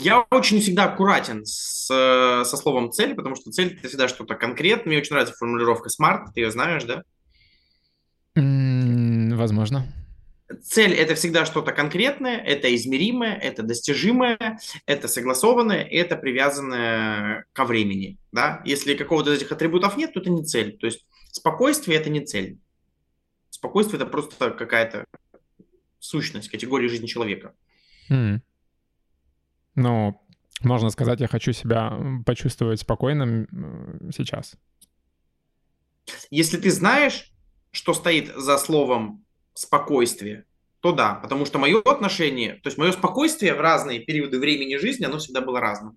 Я очень всегда аккуратен с, со словом цель, потому что цель это всегда что-то конкретное. Мне очень нравится формулировка SMART, ты ее знаешь, да? возможно. Цель это всегда что-то конкретное, это измеримое, это достижимое, это согласованное, это привязанное ко времени. Да? Если какого-то из этих атрибутов нет, то это не цель. То есть спокойствие это не цель. Спокойствие это просто какая-то сущность, категория жизни человека. Mm. Ну, можно сказать, я хочу себя почувствовать спокойным сейчас. Если ты знаешь, что стоит за словом спокойствие, то да, потому что мое отношение, то есть мое спокойствие в разные периоды времени жизни, оно всегда было разным.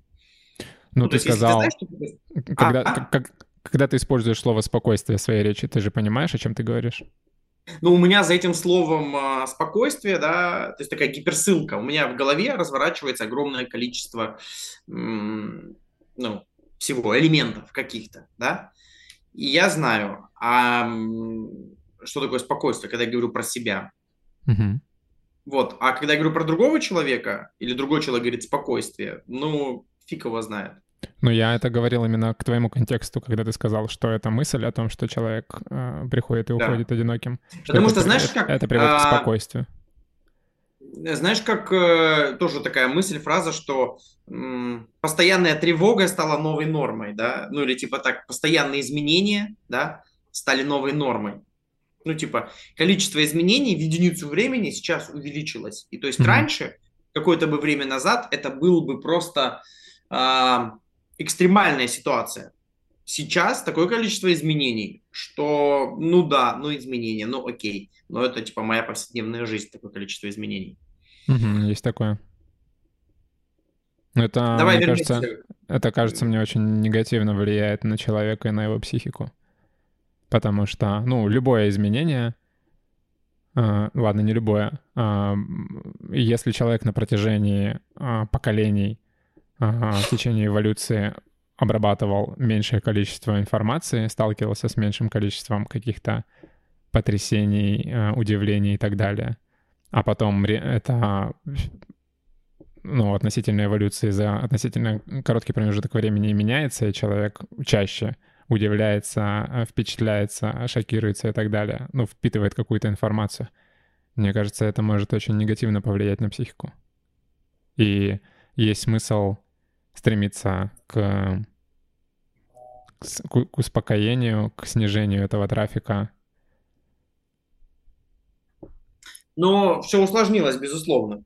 Ну, ну ты сказал, ты знаешь, что... когда, а, как, когда ты используешь слово спокойствие в своей речи, ты же понимаешь, о чем ты говоришь? Ну, у меня за этим словом э, спокойствие, да, то есть такая гиперссылка. У меня в голове разворачивается огромное количество, м, ну, всего, элементов каких-то, да. И я знаю, а, что такое спокойствие, когда я говорю про себя. Угу. Вот, а когда я говорю про другого человека, или другой человек говорит спокойствие, ну, фиг его знает. Ну, я это говорил именно к твоему контексту, когда ты сказал, что это мысль о том, что человек э, приходит и уходит да. одиноким. Потому что, это, знаешь, как... Это приводит а... к спокойствию. Знаешь, как э, тоже такая мысль, фраза, что э, постоянная тревога стала новой нормой, да? Ну, или типа так, постоянные изменения, да, стали новой нормой. Ну, типа, количество изменений в единицу времени сейчас увеличилось. И то есть mm-hmm. раньше, какое-то бы время назад, это был бы просто э, экстремальная ситуация. Сейчас такое количество изменений, что, ну да, ну изменения, ну окей. Но это типа моя повседневная жизнь, такое количество изменений. Угу, есть такое. Это, Давай мне кажется, это кажется мне очень негативно влияет на человека и на его психику. Потому что, ну, любое изменение, э, ладно, не любое, э, если человек на протяжении э, поколений в течение эволюции обрабатывал меньшее количество информации, сталкивался с меньшим количеством каких-то потрясений, э, удивлений и так далее. А потом это ну, относительно эволюции за относительно короткий промежуток времени меняется, и человек чаще удивляется, э, впечатляется, шокируется и так далее, ну, впитывает какую-то информацию. Мне кажется, это может очень негативно повлиять на психику. И есть смысл стремиться к, к успокоению, к снижению этого трафика. Но все усложнилось, безусловно.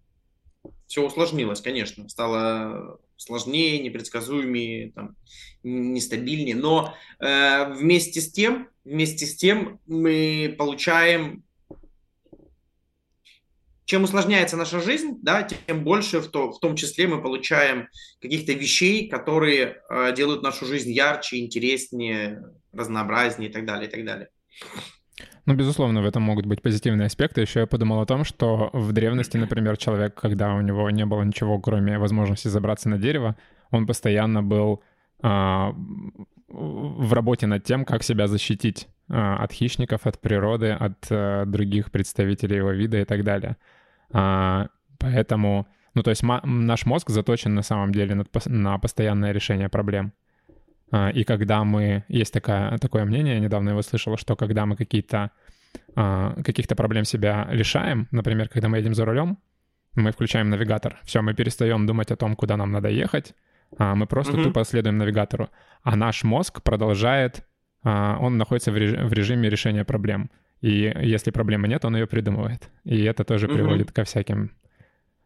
Все усложнилось, конечно. Стало сложнее, непредсказуемее, там, нестабильнее. Но э, вместе с тем, вместе с тем мы получаем чем усложняется наша жизнь, да, тем больше в, то, в том числе мы получаем каких-то вещей, которые э, делают нашу жизнь ярче, интереснее, разнообразнее и так далее, и так далее. Ну, безусловно, в этом могут быть позитивные аспекты. Еще я подумал о том, что в древности, например, человек, когда у него не было ничего, кроме возможности забраться на дерево, он постоянно был а, в работе над тем, как себя защитить а, от хищников, от природы, от а, других представителей его вида и так далее. А, поэтому, ну, то есть наш мозг заточен на самом деле на, постоянное решение проблем. А, и когда мы... Есть такая, такое мнение, я недавно его слышал, что когда мы какие-то а, каких-то проблем себя лишаем, например, когда мы едем за рулем, мы включаем навигатор. Все, мы перестаем думать о том, куда нам надо ехать, мы просто mm-hmm. тупо следуем навигатору. А наш мозг продолжает, он находится в режиме решения проблем. И если проблемы нет, он ее придумывает. И это тоже угу. приводит ко всяким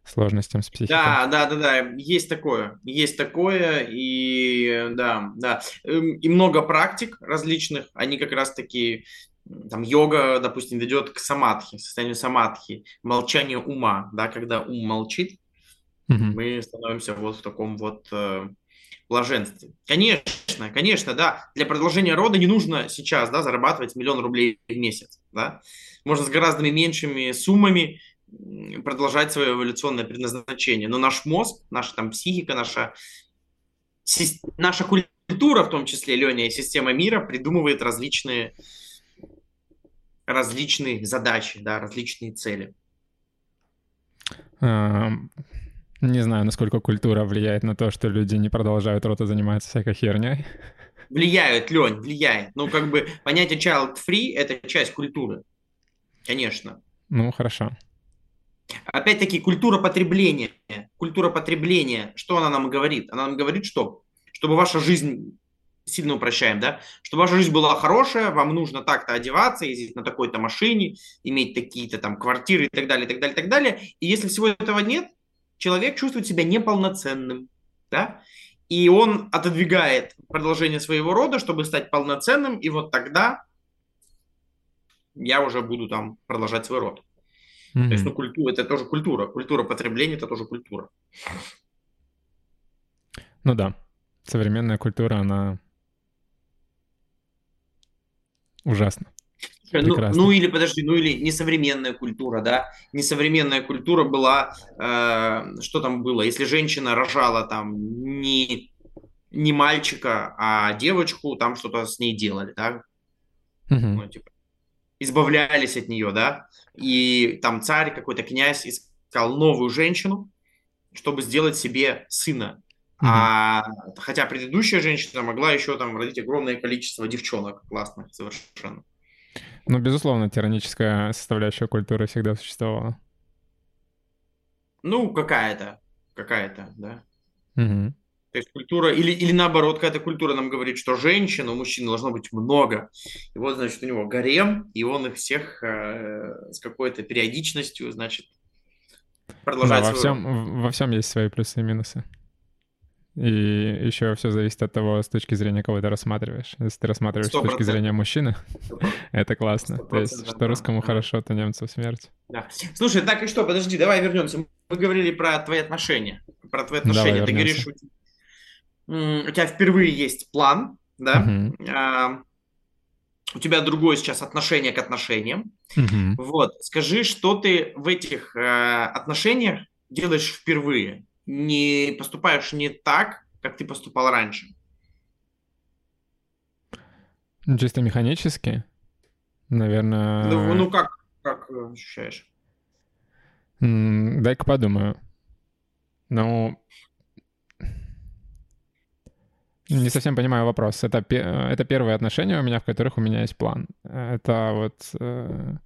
сложностям с психикой. Да, да, да, да, есть такое, есть такое, и да, да, эм, и много практик различных, они как раз таки, там, йога, допустим, ведет к самадхи, состоянию самадхи, молчанию ума, да, когда ум молчит, угу. мы становимся вот в таком вот э, блаженстве. Конечно, конечно, да, для продолжения рода не нужно сейчас, да, зарабатывать миллион рублей в месяц, да. Можно с гораздо меньшими суммами продолжать свое эволюционное предназначение. Но наш мозг, наша там психика, наша, наша культура, в том числе, Леня, и система мира придумывает различные, различные задачи, да, различные цели. Не знаю, насколько культура влияет на то, что люди не продолжают рота заниматься всякой херней. Влияют, Лень, влияет. Ну, как бы понятие child-free – это часть культуры. Конечно. Ну, хорошо. Опять-таки, культура потребления. Культура потребления, что она нам говорит? Она нам говорит, что чтобы ваша жизнь сильно упрощаем, да, чтобы ваша жизнь была хорошая, вам нужно так-то одеваться, ездить на такой-то машине, иметь такие-то там квартиры и так далее, и так далее, и так далее. И если всего этого нет, человек чувствует себя неполноценным, да, и он отодвигает продолжение своего рода, чтобы стать полноценным, и вот тогда я уже буду там продолжать свой род. Mm-hmm. То есть, ну, культура, это тоже культура. Культура потребления – это тоже культура. Ну да. Современная культура, она ужасна. Ну, ну или подожди, ну или несовременная культура, да? Несовременная культура была, э, что там было? Если женщина рожала там не, не мальчика, а девочку, там что-то с ней делали, да? Угу. Ну, типа, избавлялись от нее, да? И там царь, какой-то князь искал новую женщину, чтобы сделать себе сына. Mm-hmm. А хотя предыдущая женщина могла еще там родить огромное количество девчонок классных совершенно. Ну, безусловно, тираническая составляющая культуры всегда существовала. Ну, какая-то, какая-то, да. Угу. То есть культура, или, или наоборот, какая-то культура нам говорит, что женщин у мужчин должно быть много. И вот, значит, у него гарем, и он их всех э, с какой-то периодичностью, значит, продолжает да, во всем, во всем есть свои плюсы и минусы. И еще все зависит от того, с точки зрения кого ты рассматриваешь. Если ты рассматриваешь 100%. с точки зрения мужчины, это классно. То есть, что русскому хорошо, то немцу смерть. Да. Слушай, так и что, подожди, давай вернемся. Мы говорили про твои отношения. Про твои отношения. ты говоришь, у тебя впервые есть план, да? А, у тебя другое сейчас отношение к отношениям. Вот, скажи, что ты в этих э, отношениях делаешь впервые? Не поступаешь не так, как ты поступал раньше. Чисто механически, наверное. Ну, ну как, как ощущаешь? Дай-ка подумаю. Ну, не совсем понимаю вопрос. Это, это первые отношения у меня, в которых у меня есть план. Это вот, э,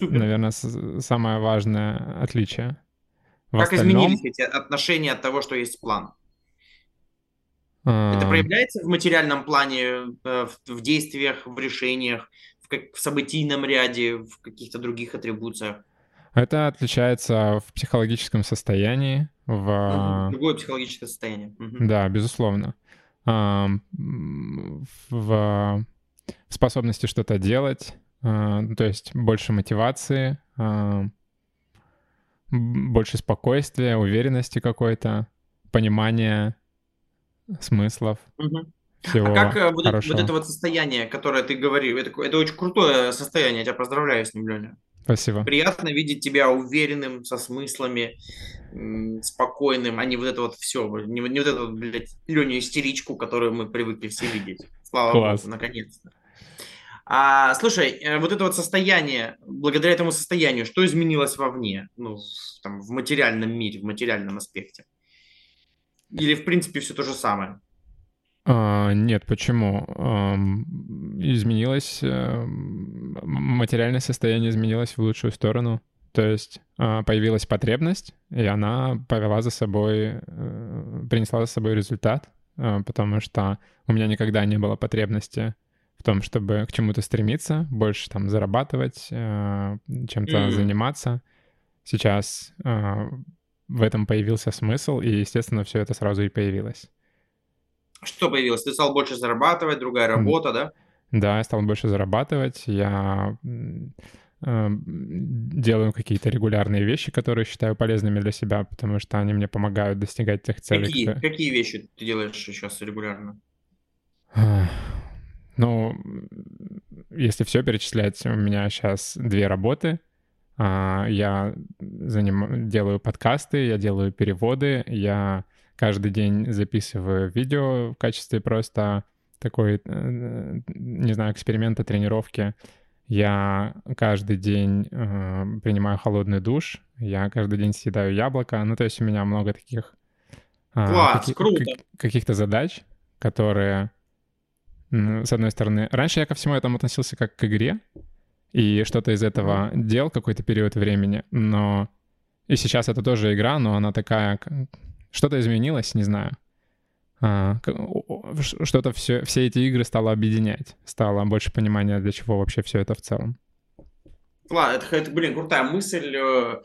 наверное, самое важное отличие. В как остальном... изменились эти отношения от того, что есть план? А... Это проявляется в материальном плане, э, в, в действиях, в решениях, в, как, в событийном ряде, в каких-то других атрибуциях? Это отличается в психологическом состоянии, в... Другое психологическое состояние. Да, безусловно. В способности что-то делать, а, то есть больше мотивации, больше спокойствия, уверенности какой-то, понимания смыслов. Угу. Всего а как э, вот это, вот это вот состояние, которое ты говорил, это, это очень крутое состояние, я тебя поздравляю с ним, Леня. Спасибо. Приятно видеть тебя уверенным, со смыслами, спокойным, а не вот это вот все, не, не вот эту, блядь, Леню истеричку, которую мы привыкли все видеть. Слава Класс. Богу, наконец-то. А, слушай, э, вот это вот состояние, благодаря этому состоянию, что изменилось вовне, ну, там, в материальном мире, в материальном аспекте? Или, в принципе, все то же самое? А, нет, почему? Изменилось, э, материальное состояние изменилось в лучшую сторону. То есть а, появилась потребность, и она повела за собой, э, принесла за собой результат, потому что у меня никогда не было потребности том, чтобы к чему-то стремиться, больше там зарабатывать, э, чем-то mm-hmm. заниматься. Сейчас э, в этом появился смысл, и, естественно, все это сразу и появилось. Что появилось? Ты стал больше зарабатывать, другая работа, да? Да, я стал больше зарабатывать. Я э, делаю какие-то регулярные вещи, которые считаю полезными для себя, потому что они мне помогают достигать тех целей. Какие, какие вещи ты делаешь сейчас регулярно? Ну, если все перечислять, у меня сейчас две работы. А, я заним... делаю подкасты, я делаю переводы, я каждый день записываю видео в качестве просто такой, э, не знаю, эксперимента, тренировки. Я каждый день э, принимаю холодный душ, я каждый день съедаю яблоко. Ну, то есть у меня много таких э, Класс, каких- круто. каких-то задач, которые с одной стороны. Раньше я ко всему этому относился как к игре, и что-то из этого делал какой-то период времени, но... И сейчас это тоже игра, но она такая... Что-то изменилось, не знаю. А, что-то все, все эти игры стало объединять. Стало больше понимания, для чего вообще все это в целом. Ладно, это, это блин, крутая мысль. Э,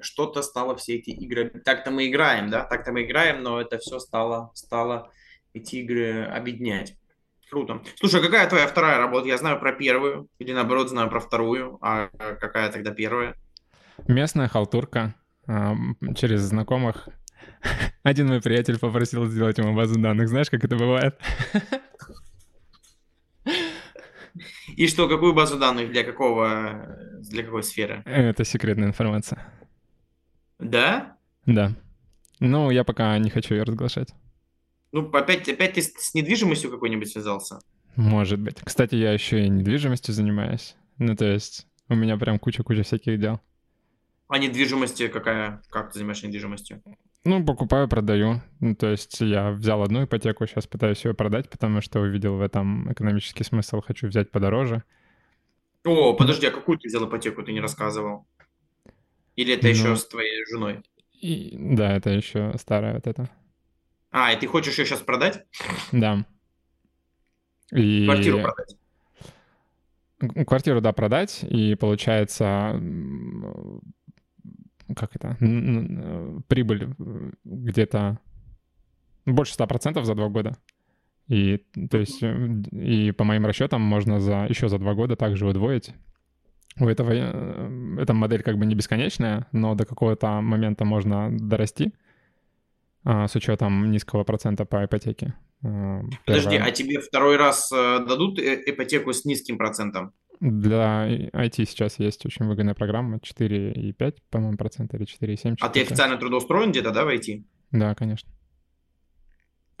что-то стало все эти игры... Так-то мы играем, да? Так-то мы играем, но это все стало, стало эти игры объединять. Круто. Слушай, а какая твоя вторая работа? Я знаю про первую, или наоборот знаю про вторую. А какая тогда первая? Местная халтурка а, через знакомых. Один мой приятель попросил сделать ему базу данных. Знаешь, как это бывает? И что, какую базу данных для какого, для какой сферы? Это секретная информация. Да? Да. Ну, я пока не хочу ее разглашать. Ну, опять, опять ты с недвижимостью какой-нибудь связался? Может быть. Кстати, я еще и недвижимостью занимаюсь. Ну, то есть у меня прям куча-куча всяких дел. А недвижимости какая? Как ты занимаешься недвижимостью? Ну, покупаю, продаю. Ну, то есть я взял одну ипотеку, сейчас пытаюсь ее продать, потому что увидел в этом экономический смысл, хочу взять подороже. О, подожди, а какую ты взял ипотеку, ты не рассказывал? Или это ну, еще с твоей женой? И, да, это еще старая вот эта. А, и ты хочешь ее сейчас продать? Да. И... Квартиру продать? Квартиру, да, продать, и получается как это, прибыль где-то больше 100% за два года. И, то есть, э, и по моим расчетам можно за, еще за два года также удвоить. У этого, э, эта модель как бы не бесконечная, но до какого-то момента можно дорасти с учетом низкого процента по ипотеке. Подожди, Первое... а тебе второй раз дадут ипотеку с низким процентом? Для IT сейчас есть очень выгодная программа 4,5, по-моему, процента или 4,7. А ты официально трудоустроен где-то, да, в IT? Да, конечно.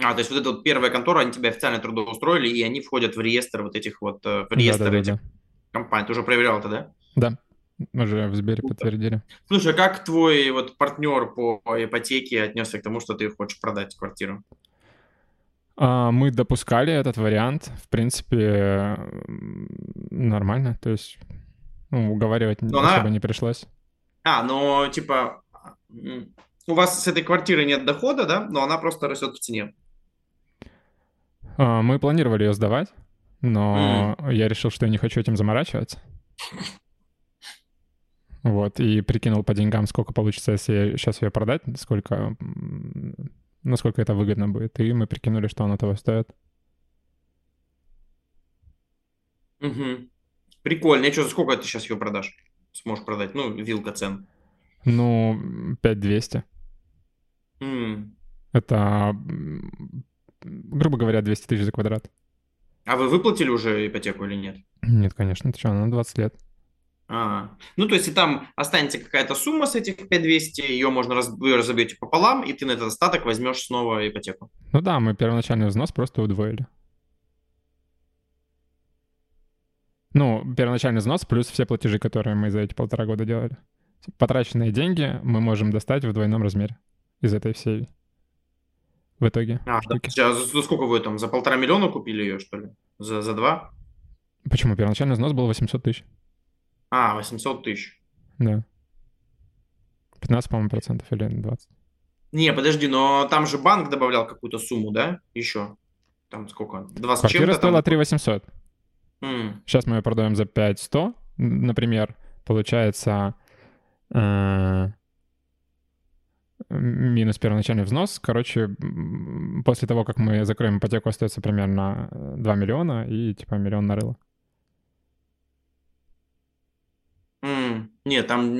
А, то есть вот эта вот первая контора, они тебя официально трудоустроили, и они входят в реестр вот этих вот, э, в реестр да, да, этих да, компаний. Ты уже проверял это, да? Да, уже в Сбере Круто. подтвердили. Слушай, а как твой вот партнер по ипотеке отнесся к тому, что ты хочешь продать квартиру? А, мы допускали этот вариант, в принципе, нормально, то есть ну, уговаривать но особо она... не пришлось. А, но типа у вас с этой квартиры нет дохода, да, но она просто растет в цене. А, мы планировали ее сдавать, но mm. я решил, что я не хочу этим заморачиваться. Вот, и прикинул по деньгам, сколько получится, если сейчас ее продать, сколько насколько это выгодно будет. И мы прикинули, что оно того стоит. Угу. Прикольно. И что, за сколько ты сейчас ее продашь? Сможешь продать? Ну, вилка цен. Ну, 5200. Mm. Это, грубо говоря, 200 тысяч за квадрат. А вы выплатили уже ипотеку или нет? Нет, конечно. Ты что, она 20 лет. А, ну, то есть, если там останется какая-то сумма с этих 5200, ее можно, раз, вы разобьете пополам, и ты на этот остаток возьмешь снова ипотеку. Ну да, мы первоначальный взнос просто удвоили. Ну, первоначальный взнос плюс все платежи, которые мы за эти полтора года делали. Потраченные деньги мы можем достать в двойном размере из этой всей в итоге. А, штуки. да. за, за сколько вы там? За полтора миллиона купили ее, что ли? За, за два? Почему? Первоначальный взнос был 800 тысяч. А, 800 тысяч. Да. 15, по-моему, процентов или 20. Не, подожди, но там же банк добавлял какую-то сумму, да? Еще. Там сколько? 20 Квартира стоила там... 3 800. Mm. Сейчас мы ее продаем за 5 100, например. Получается э, минус первоначальный взнос. Короче, после того, как мы закроем ипотеку, остается примерно 2 миллиона и типа миллион нарыло. Mm, нет, там...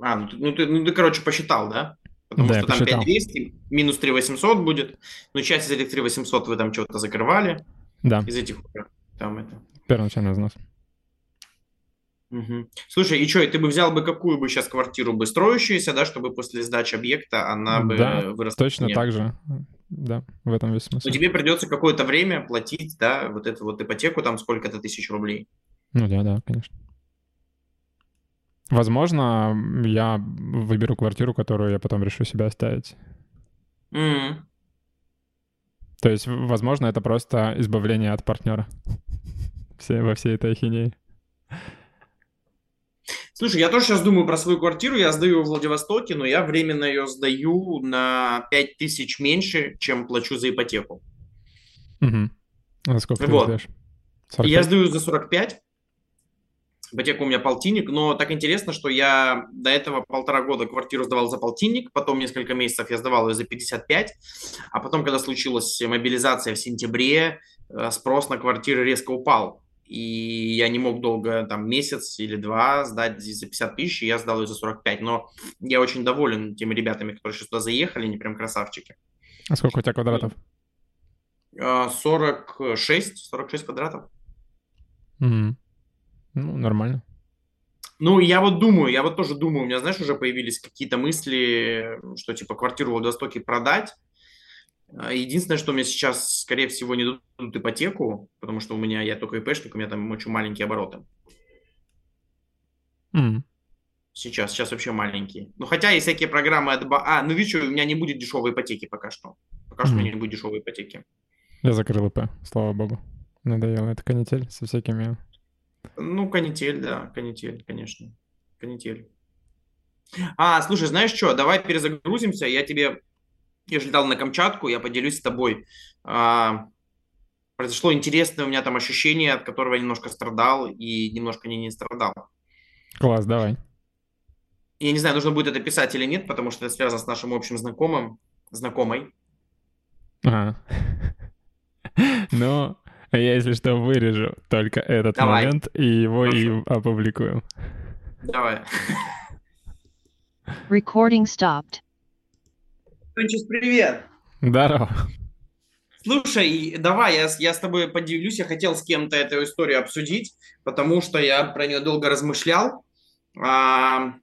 А, ну, ну, ты, ну ты, короче, посчитал, да? Потому да, что там посчитал. 5200, минус 3800 будет. Но часть из этих 3800 вы там что-то закрывали. Да. Из этих... Там это... Первоначальный взнос. Угу. Слушай, и что, ты бы взял бы какую бы сейчас квартиру бы строящуюся, да, чтобы после сдачи объекта она бы да, выросла? точно так же. Да, в этом весь смысл. Но тебе придется какое-то время платить, да, вот эту вот ипотеку, там сколько-то тысяч рублей. Ну да, да, конечно. Возможно, я выберу квартиру, которую я потом решу себя оставить. Mm. То есть, возможно, это просто избавление от партнера все, во всей этой ахинее. Слушай, я тоже сейчас думаю про свою квартиру. Я сдаю в Владивостоке, но я временно ее сдаю на 5 тысяч меньше, чем плачу за ипотеку. Угу. А сколько вот. ты сдаешь? 45? Я сдаю за 45. Ипотека у меня полтинник, но так интересно, что я до этого полтора года квартиру сдавал за полтинник, потом несколько месяцев я сдавал ее за 55, а потом, когда случилась мобилизация в сентябре, э, спрос на квартиры резко упал. И я не мог долго, там, месяц или два сдать за 50 тысяч, и я сдал ее за 45. Но я очень доволен теми ребятами, которые сюда заехали, они прям красавчики. А сколько у тебя квадратов? 46, 46 квадратов. Мгм. Ну, нормально. Ну, я вот думаю, я вот тоже думаю, у меня, знаешь, уже появились какие-то мысли, что, типа, квартиру в Владивостоке продать. А, Единственное, что мне сейчас, скорее всего, не дадут ипотеку, потому что у меня, я только ИПшник, у меня там очень маленькие обороты. М. Сейчас, сейчас вообще маленькие. Ну, хотя есть всякие программы от... ба- А, ну, видишь, у меня не будет дешевой ипотеки пока что. Пока что у меня не будет дешевой ипотеки. Я закрыл ИП, слава богу. Надоело эта канитель со всякими... Ну, канитель, да, канитель, конечно. Канитель. А, слушай, знаешь что, давай перезагрузимся, я тебе, я же летал на Камчатку, я поделюсь с тобой. А, произошло интересное у меня там ощущение, от которого я немножко страдал и немножко не, не страдал. Класс, давай. Я не знаю, нужно будет это писать или нет, потому что это связано с нашим общим знакомым, знакомой. Ага. Ну, я, если что, вырежу только этот Давай. момент и его и Хорошо. опубликую. Давай. Recording stopped. Тончис, привет! Здорово. Слушай, давай, я, с- я с тобой поделюсь. Я хотел с кем-то эту историю обсудить, потому что я про нее долго размышлял. А,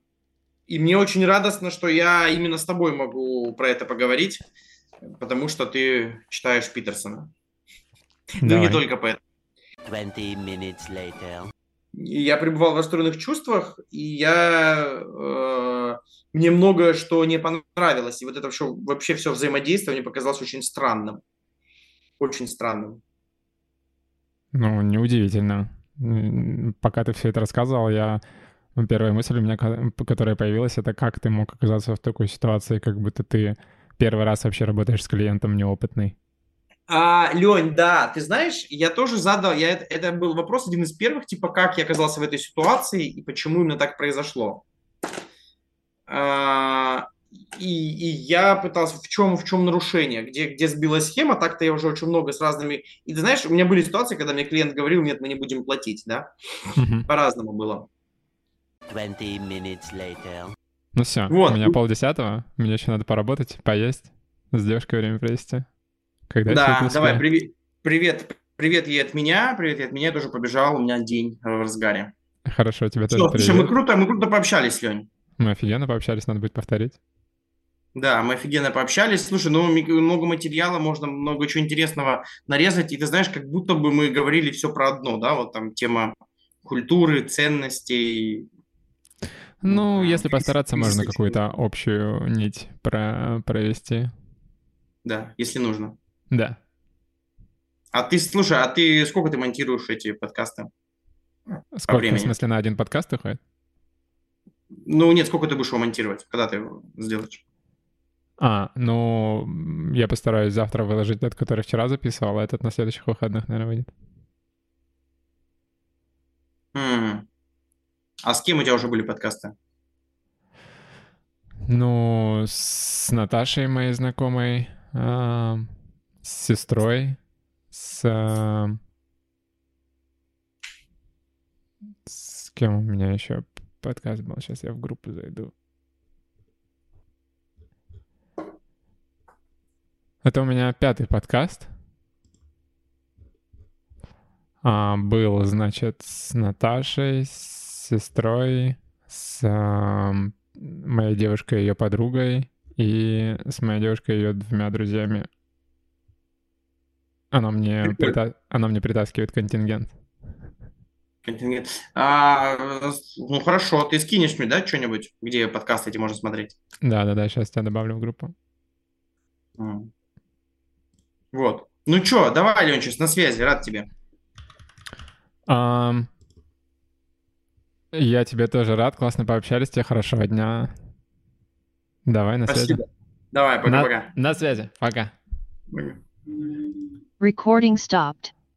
и мне очень радостно, что я именно с тобой могу про это поговорить, потому что ты читаешь Питерсона. Ну, не только поэтому. 20 minutes later. И Я пребывал в расстроенных чувствах, и я э, мне многое что не понравилось. И вот это все, вообще все взаимодействие мне показалось очень странным. Очень странным. Ну, неудивительно. Пока ты все это рассказывал, я... ну, Первая мысль у меня, которая появилась, это как ты мог оказаться в такой ситуации, как будто ты первый раз вообще работаешь с клиентом неопытный. А, Лень, да, ты знаешь, я тоже задал, я, это, был вопрос один из первых, типа, как я оказался в этой ситуации и почему именно так произошло. А, и, и я пытался, в чем, в чем нарушение, где, где сбила схема, так-то я уже очень много с разными... И ты знаешь, у меня были ситуации, когда мне клиент говорил, нет, мы не будем платить, да, по-разному было. 20 minutes later. Ну все, Вот. у меня полдесятого, мне еще надо поработать, поесть, с девушкой время провести. Когда Да, давай, привет, привет, привет ей от меня, привет ей от меня, я тоже побежал, у меня день в разгаре. Хорошо, тебе Всё, тоже слушай, мы круто, мы круто пообщались, Лень. Мы офигенно пообщались, надо будет повторить. Да, мы офигенно пообщались. Слушай, ну много материала, можно много чего интересного нарезать. И ты знаешь, как будто бы мы говорили все про одно, да, вот там тема культуры, ценностей. Ну, М, если постараться, можно какую-то общую нить про провести. Да, если нужно. Да. А ты, слушай, а ты сколько ты монтируешь эти подкасты? Сколько, в времени. смысле, на один подкаст уходит? Ну, нет, сколько ты будешь его монтировать? Когда ты его сделаешь? А, ну, я постараюсь завтра выложить тот, который вчера записывал, а этот на следующих выходных, наверное, выйдет. М. А с кем у тебя уже были подкасты? Ну, с Наташей, моей знакомой, с сестрой, с... а, С кем у меня еще подкаст был? Сейчас я в группу зайду. Это у меня пятый подкаст. А, был, значит, с Наташей, с сестрой, с ам, моей девушкой и ее подругой и с моей девушкой и ее двумя друзьями. Она мне, прита- она мне притаскивает контингент. Контингент. А, ну, хорошо, ты скинешь мне, да, что-нибудь, где подкасты эти можно смотреть? Да-да-да, сейчас тебя добавлю в группу. Вот. Ну что, давай, Ленчис, на связи, рад тебе. Ам, я тебе тоже рад, классно пообщались, тебе хорошего дня. Давай, на связи. Спасибо. Давай, На, пока-пока. на связи, пока. Пока. Recording stopped.